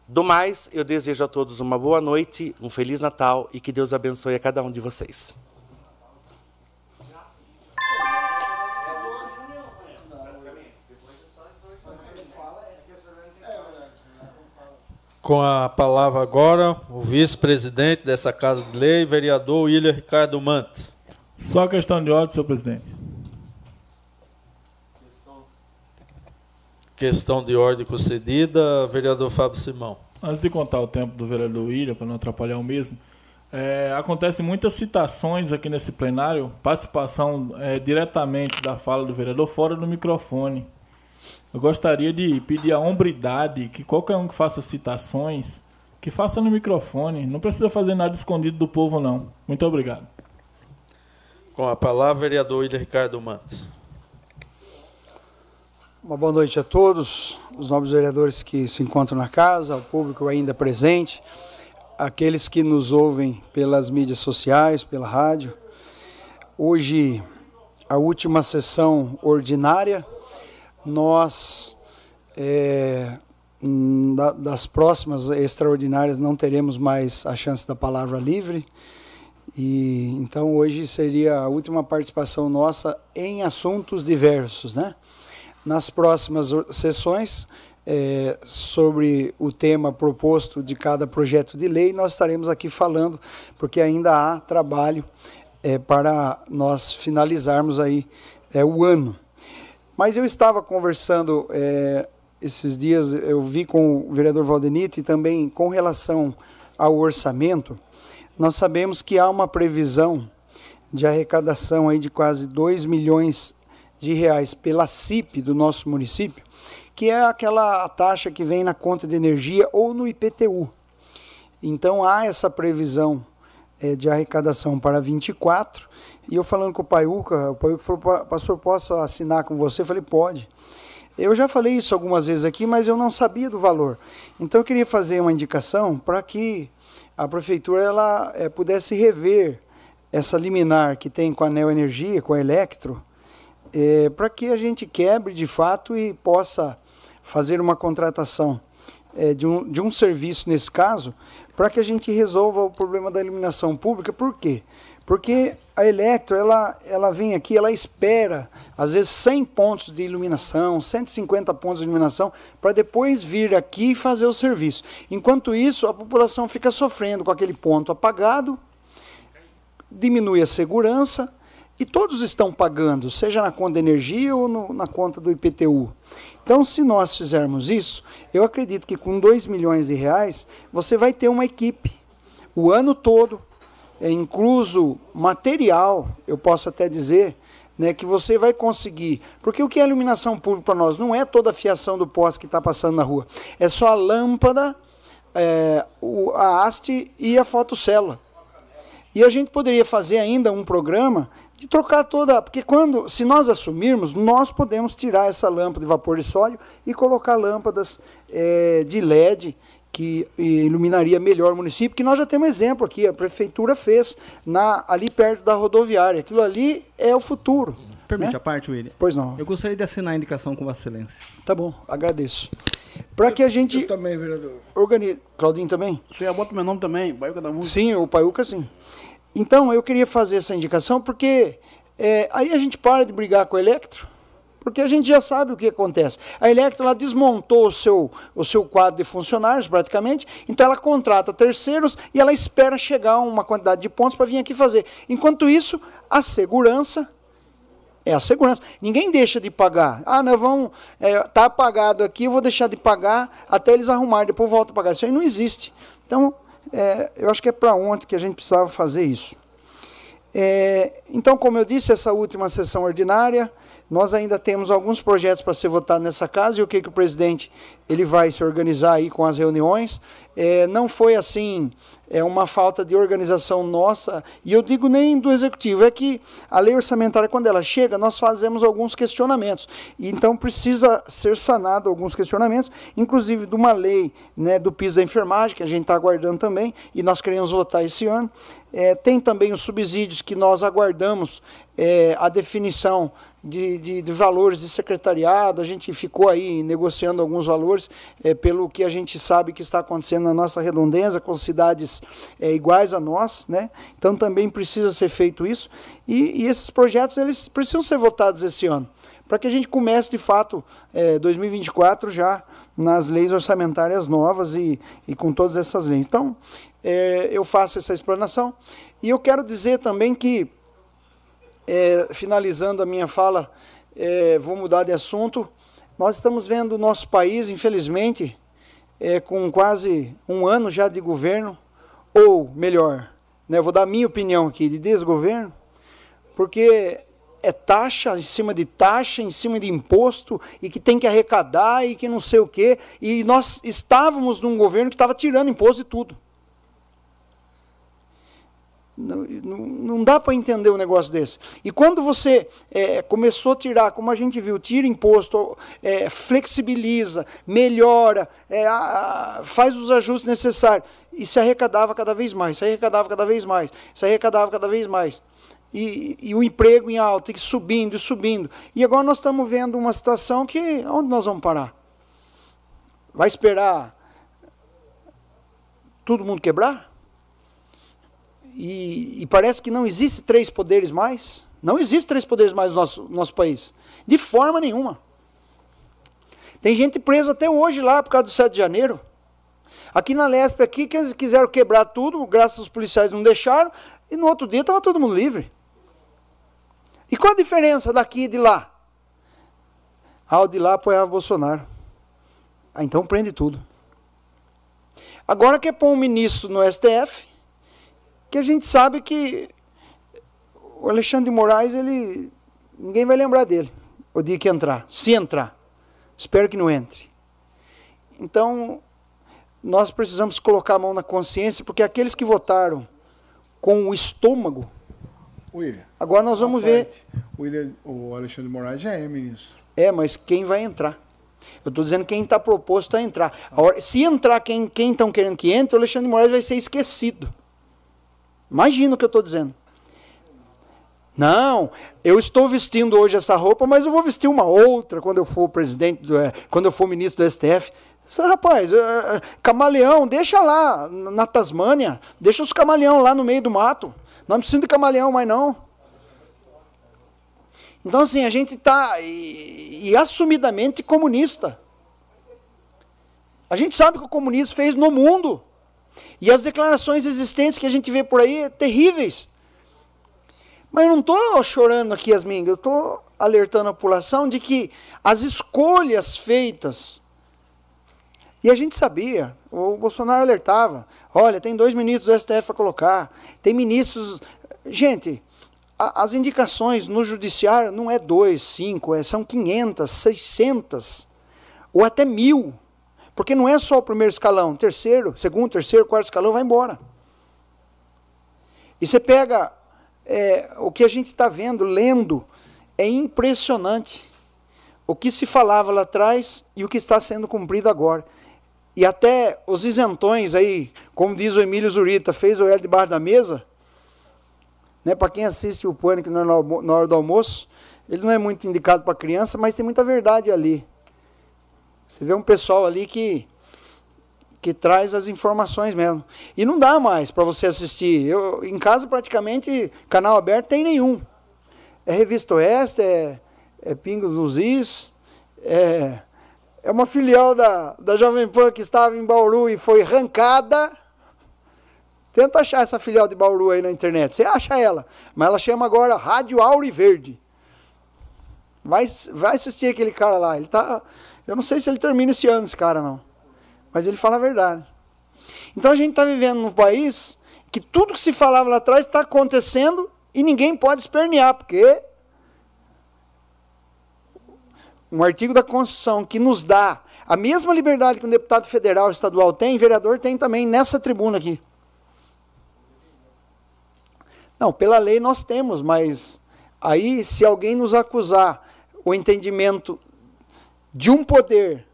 Do mais, eu desejo a todos uma boa noite, um feliz Natal e que Deus abençoe a cada um de vocês. Com a palavra agora, o vice-presidente dessa Casa de Lei, vereador William Ricardo Mantes. Só questão de ordem, senhor presidente. Questão de ordem concedida, vereador Fábio Simão. Antes de contar o tempo do vereador William, para não atrapalhar o mesmo, é, acontecem muitas citações aqui nesse plenário, participação é, diretamente da fala do vereador fora do microfone. Eu gostaria de pedir a hombridade que qualquer um que faça citações, que faça no microfone. Não precisa fazer nada escondido do povo, não. Muito obrigado. Com a palavra, vereador William Ricardo Mantes. Uma boa noite a todos, os nobres vereadores que se encontram na casa, o público ainda presente, aqueles que nos ouvem pelas mídias sociais, pela rádio. Hoje, a última sessão ordinária nós, é, das próximas extraordinárias, não teremos mais a chance da palavra livre. E então hoje seria a última participação nossa em assuntos diversos, né? Nas próximas sessões, é, sobre o tema proposto de cada projeto de lei, nós estaremos aqui falando, porque ainda há trabalho é, para nós finalizarmos aí é, o ano. Mas eu estava conversando é, esses dias, eu vi com o vereador Valdenito e também com relação ao orçamento, nós sabemos que há uma previsão de arrecadação aí de quase 2 milhões de reais pela CIP do nosso município, que é aquela taxa que vem na conta de energia ou no IPTU. Então há essa previsão é, de arrecadação para 24 e eu falando com o Paiuca, o Paiuca falou, pastor, posso assinar com você? Eu falei, pode. Eu já falei isso algumas vezes aqui, mas eu não sabia do valor. Então eu queria fazer uma indicação para que a prefeitura ela é, pudesse rever essa liminar que tem com a Neoenergia, com a Electro, é, para que a gente quebre de fato e possa fazer uma contratação é, de, um, de um serviço nesse caso, para que a gente resolva o problema da iluminação pública. Por quê? Porque a Electro, ela, ela vem aqui, ela espera, às vezes, 100 pontos de iluminação, 150 pontos de iluminação, para depois vir aqui e fazer o serviço. Enquanto isso, a população fica sofrendo com aquele ponto apagado, diminui a segurança, e todos estão pagando, seja na conta de energia ou no, na conta do IPTU. Então, se nós fizermos isso, eu acredito que com 2 milhões de reais, você vai ter uma equipe o ano todo é, incluso material, eu posso até dizer, né, que você vai conseguir. Porque o que é iluminação pública para nós? Não é toda a fiação do poste que está passando na rua. É só a lâmpada, é, o, a haste e a fotocélula. E a gente poderia fazer ainda um programa de trocar toda. Porque quando, se nós assumirmos, nós podemos tirar essa lâmpada de vapor de sódio e colocar lâmpadas é, de LED que iluminaria melhor o município, que nós já temos exemplo aqui, a prefeitura fez na, ali perto da rodoviária. Aquilo ali é o futuro. Permite né? a parte, William? Pois não. Eu gostaria de assinar a indicação com Vossa Excelência. Tá bom, agradeço. Para que a gente. Eu também, vereador. Organize... Claudinho também? Você bota meu nome também, Paiuca da Música. Sim, o Paiuca sim. Então, eu queria fazer essa indicação porque é, aí a gente para de brigar com o Electro porque a gente já sabe o que acontece. A Electra ela desmontou o seu, o seu quadro de funcionários, praticamente, então ela contrata terceiros e ela espera chegar uma quantidade de pontos para vir aqui fazer. Enquanto isso, a segurança é a segurança. Ninguém deixa de pagar. Ah, nós vamos. Está é, tá apagado aqui, eu vou deixar de pagar até eles arrumarem, depois volto a pagar. Isso aí não existe. Então, é, eu acho que é para ontem que a gente precisava fazer isso. É, então, como eu disse, essa última sessão ordinária, nós ainda temos alguns projetos para ser votados nessa casa e o que, que o presidente ele vai se organizar aí com as reuniões. É, não foi assim, é uma falta de organização nossa, e eu digo nem do executivo, é que a lei orçamentária, quando ela chega, nós fazemos alguns questionamentos. Então precisa ser sanado alguns questionamentos, inclusive de uma lei né, do piso da enfermagem, que a gente está aguardando também, e nós queremos votar esse ano. É, tem também os subsídios que nós aguardamos é, a definição de, de, de, valores de secretariado, a gente ficou aí negociando alguns valores, é, pelo que a gente sabe que está acontecendo na nossa redondeza, com cidades é, iguais a nós, né? então também precisa ser feito isso, e, e esses projetos eles precisam ser votados esse ano, para que a gente comece de fato 2024 já nas leis orçamentárias novas e, e com todas essas leis. Então, é, eu faço essa explanação, e eu quero dizer também que é, finalizando a minha fala, é, vou mudar de assunto. Nós estamos vendo o nosso país, infelizmente, é, com quase um ano já de governo, ou melhor, né, vou dar a minha opinião aqui, de desgoverno, porque é taxa em cima de taxa, em cima de imposto, e que tem que arrecadar e que não sei o quê. E nós estávamos num governo que estava tirando imposto de tudo. Não, não, dá para entender um negócio desse. E quando você é, começou a tirar, como a gente viu, tira imposto, é, flexibiliza, melhora, é, a, faz os ajustes necessários, e se arrecadava cada vez mais, se arrecadava cada vez mais, se arrecadava cada vez mais. E, e o emprego em alta, e subindo e subindo. E agora nós estamos vendo uma situação que, onde nós vamos parar? Vai esperar todo mundo quebrar? E, e, parece que não existe três poderes mais. Não existe três poderes mais no nosso, nosso país. De forma nenhuma. Tem gente presa até hoje lá por causa do 7 de janeiro. Aqui na Lespe, aqui, que eles quiseram quebrar tudo, graças aos policiais não deixaram, e no outro dia estava todo mundo livre. E qual a diferença daqui e de lá? Ah, o de lá apoiava Bolsonaro. Ah, então prende tudo. Agora quer pôr um ministro no STF, que a gente sabe que o Alexandre de Moraes, ele ninguém vai lembrar dele o dia que entrar, se entrar. Espero que não entre. Então, nós precisamos colocar a mão na consciência, porque aqueles que votaram com o estômago. William, agora nós vamos ver. William, o Alexandre de Moraes já é ministro. É, mas quem vai entrar? Eu estou dizendo quem está proposto a entrar. Hora, se entrar quem estão querendo que entre, o Alexandre de Moraes vai ser esquecido. Imagina o que eu estou dizendo. Não, eu estou vestindo hoje essa roupa, mas eu vou vestir uma outra quando eu for presidente, do, é, quando eu for ministro do STF. Rapaz, é, camaleão, deixa lá na Tasmânia, deixa os camaleão lá no meio do mato. Não precisa de camaleão mais não. Então assim, a gente está e, e assumidamente comunista. A gente sabe o que o comunismo fez no mundo. E as declarações existentes que a gente vê por aí terríveis. Mas eu não estou chorando aqui, Yasmin, eu estou alertando a população de que as escolhas feitas. E a gente sabia, o Bolsonaro alertava: olha, tem dois ministros do STF para colocar, tem ministros. Gente, a, as indicações no judiciário não é dois, cinco, é, são 500, 600, ou até mil. Porque não é só o primeiro escalão, terceiro, segundo, terceiro, quarto escalão vai embora. E você pega é, o que a gente está vendo, lendo, é impressionante. O que se falava lá atrás e o que está sendo cumprido agora. E até os isentões aí, como diz o Emílio Zurita, fez o L debaixo da mesa. Né, para quem assiste o Pânico na hora do almoço, ele não é muito indicado para criança, mas tem muita verdade ali. Você vê um pessoal ali que que traz as informações mesmo. E não dá mais para você assistir. Eu em casa praticamente canal aberto tem nenhum. É Revista Oeste, é, é Pingos nos Is, é, é uma filial da, da Jovem Pan que estava em Bauru e foi arrancada. Tenta achar essa filial de Bauru aí na internet. Você acha ela, mas ela chama agora Rádio Auri Verde. Vai, vai assistir aquele cara lá. Ele tá eu não sei se ele termina esse ano, esse cara, não. Mas ele fala a verdade. Então a gente está vivendo num país que tudo que se falava lá atrás está acontecendo e ninguém pode espernear, porque um artigo da Constituição que nos dá a mesma liberdade que um deputado federal estadual tem, vereador tem também nessa tribuna aqui. Não, pela lei nós temos, mas aí se alguém nos acusar o entendimento de um poder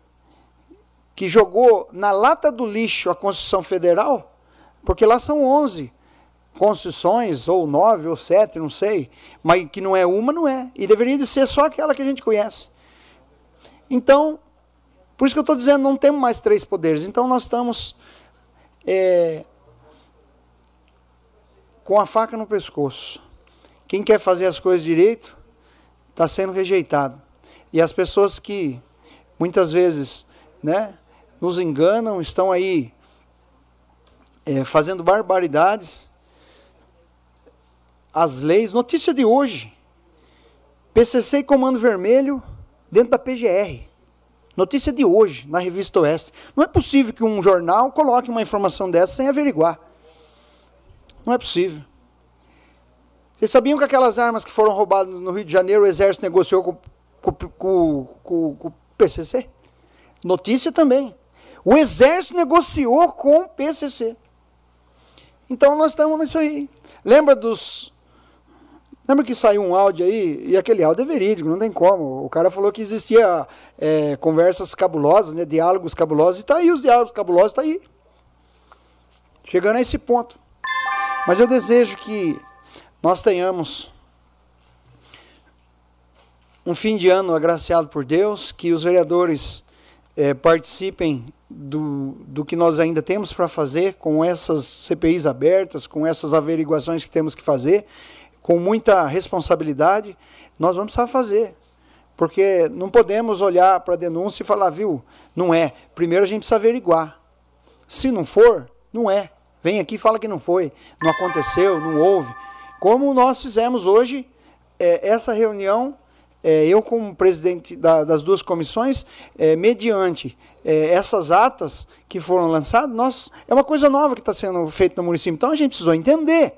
que jogou na lata do lixo a Constituição Federal, porque lá são 11 concessões, ou nove, ou sete, não sei, mas que não é uma, não é. E deveria de ser só aquela que a gente conhece. Então, por isso que eu estou dizendo, não temos mais três poderes. Então nós estamos é, com a faca no pescoço. Quem quer fazer as coisas direito está sendo rejeitado. E as pessoas que muitas vezes né, nos enganam, estão aí é, fazendo barbaridades. As leis, notícia de hoje: PCC e Comando Vermelho dentro da PGR. Notícia de hoje, na revista Oeste. Não é possível que um jornal coloque uma informação dessa sem averiguar. Não é possível. Vocês sabiam que aquelas armas que foram roubadas no Rio de Janeiro, o Exército negociou com, com, o PCC? Notícia também. O Exército negociou com o PCC. Então nós estamos nisso aí. Lembra dos Lembra que saiu um áudio aí, e aquele áudio é verídico, não tem como. O cara falou que existia é, conversas cabulosas, né, diálogos cabulosos, e está aí os diálogos cabulosos, está aí. Chegando a esse ponto. Mas eu desejo que nós tenhamos um fim de ano agraciado por Deus, que os vereadores é, participem do, do que nós ainda temos para fazer com essas CPIs abertas, com essas averiguações que temos que fazer com muita responsabilidade, nós vamos precisar fazer. Porque não podemos olhar para a denúncia e falar, viu, não é. Primeiro a gente precisa averiguar. Se não for, não é. Vem aqui e fala que não foi, não aconteceu, não houve. Como nós fizemos hoje, é, essa reunião, é, eu como presidente da, das duas comissões, é, mediante é, essas atas que foram lançadas, nós, é uma coisa nova que está sendo feita no município. Então a gente precisou entender.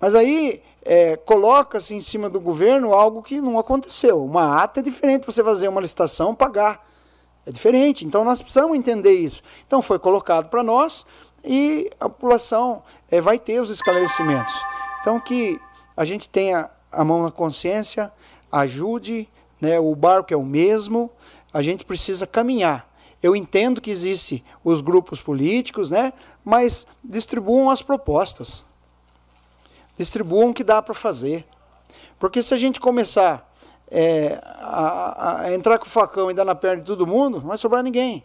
Mas aí é, coloca-se em cima do governo algo que não aconteceu. Uma ata é diferente você fazer uma licitação pagar. É diferente. Então nós precisamos entender isso. Então foi colocado para nós e a população é, vai ter os esclarecimentos. Então que a gente tenha a mão na consciência, ajude, né, o barco é o mesmo, a gente precisa caminhar. Eu entendo que existem os grupos políticos, né, mas distribuam as propostas. Distribuam o que dá para fazer. Porque se a gente começar é, a, a, entrar com o facão e dar na perna de todo mundo, não vai sobrar ninguém.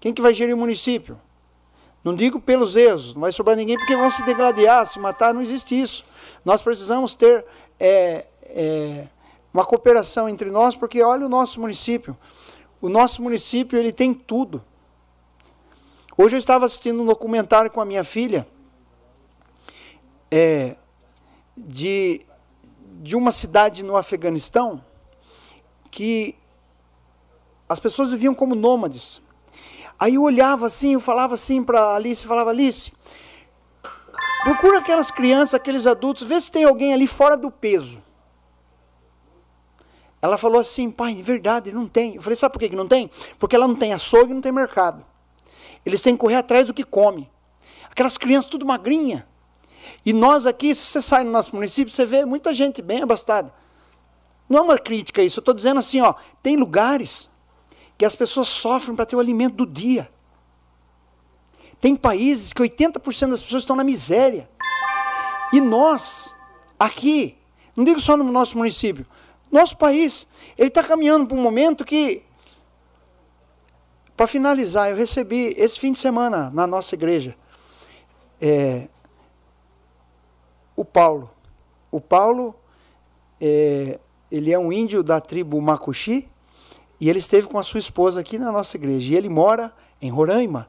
Quem que vai gerir o município? Não digo pelos erros, não vai sobrar ninguém porque vão se degladiar, se matar, não existe isso. Nós precisamos ter é, é, uma cooperação entre nós, porque olha o nosso município. O nosso município ele tem tudo. Hoje eu estava assistindo um documentário com a minha filha é, de, de uma cidade no Afeganistão que as pessoas viviam como nômades. Aí eu olhava assim, eu falava assim para Alice, falava Alice, procura aquelas crianças, aqueles adultos, vê se tem alguém ali fora do peso. Ela falou assim, pai, é verdade, não tem. Eu falei, sabe por que não tem? Porque ela não tem açougue e não tem mercado. Eles têm que correr atrás do que come. Aquelas crianças tudo magrinha. E nós aqui, se você sai no nosso município, você vê muita gente bem abastada. Não é uma crítica isso, eu estou dizendo assim, ó, tem lugares que as pessoas sofrem para ter o alimento do dia. Tem países que 80% das pessoas estão na miséria. E nós, aqui, não digo só no nosso município, nosso país, ele está caminhando para um momento que, para finalizar, eu recebi esse fim de semana na nossa igreja é, o Paulo. O Paulo, é, ele é um índio da tribo Macuxi, e ele esteve com a sua esposa aqui na nossa igreja. E ele mora em Roraima.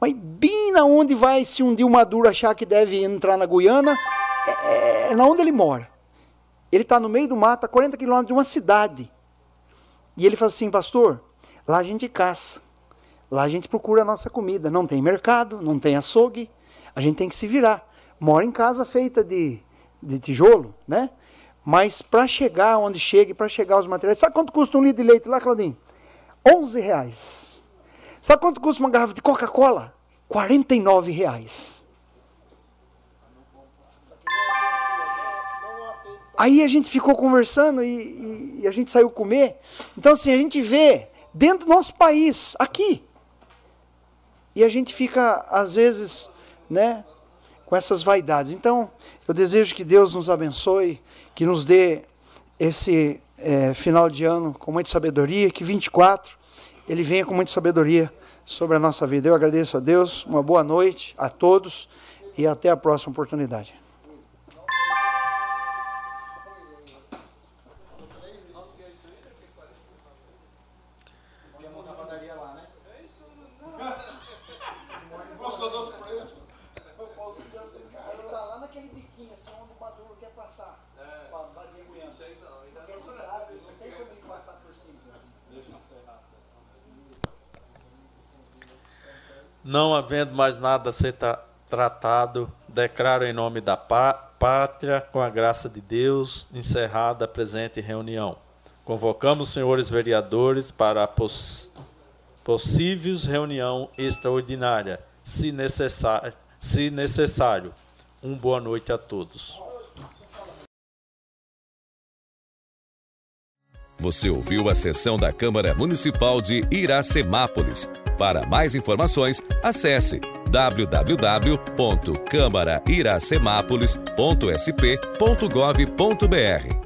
Mas bem na onde vai, se um dia o Maduro achar que deve entrar na Guiana, é, é, na onde ele mora. Ele está no meio do mato, a 40 quilômetros de uma cidade. E ele fala assim, pastor, lá a gente caça. Lá a gente procura a nossa comida. Não tem mercado, não tem açougue. A gente tem que se virar mora em casa feita de, de tijolo, né? Mas para chegar onde chega, para chegar os materiais, sabe quanto custa um litro de leite lá, Claudinho? 11 reais. Sabe quanto custa uma garrafa de Coca-Cola? 49 reais. Aí a gente ficou conversando e, e, e, a gente saiu comer. Então, assim, a gente vê dentro do nosso país, aqui. E a gente fica, às vezes, né, com essas vaidades. Então, eu desejo que Deus nos abençoe, que nos dê esse é, final de ano com muita sabedoria, que 24 ele venha com muita sabedoria sobre a nossa vida. Eu agradeço a Deus, uma boa noite a todos e até a próxima oportunidade. Não havendo mais nada a ser tra tratado, declaro em nome da pátria, com a graça de Deus, encerrada a presente reunião. Convocamos os senhores vereadores para a poss possíveis reunião extraordinária, se necessário, se necessário. Um boa noite a todos. Você ouviu a sessão da Câmara Municipal de Iracemápolis. Para mais informações, acesse www.câmarairacemápolis.sp.gov.br.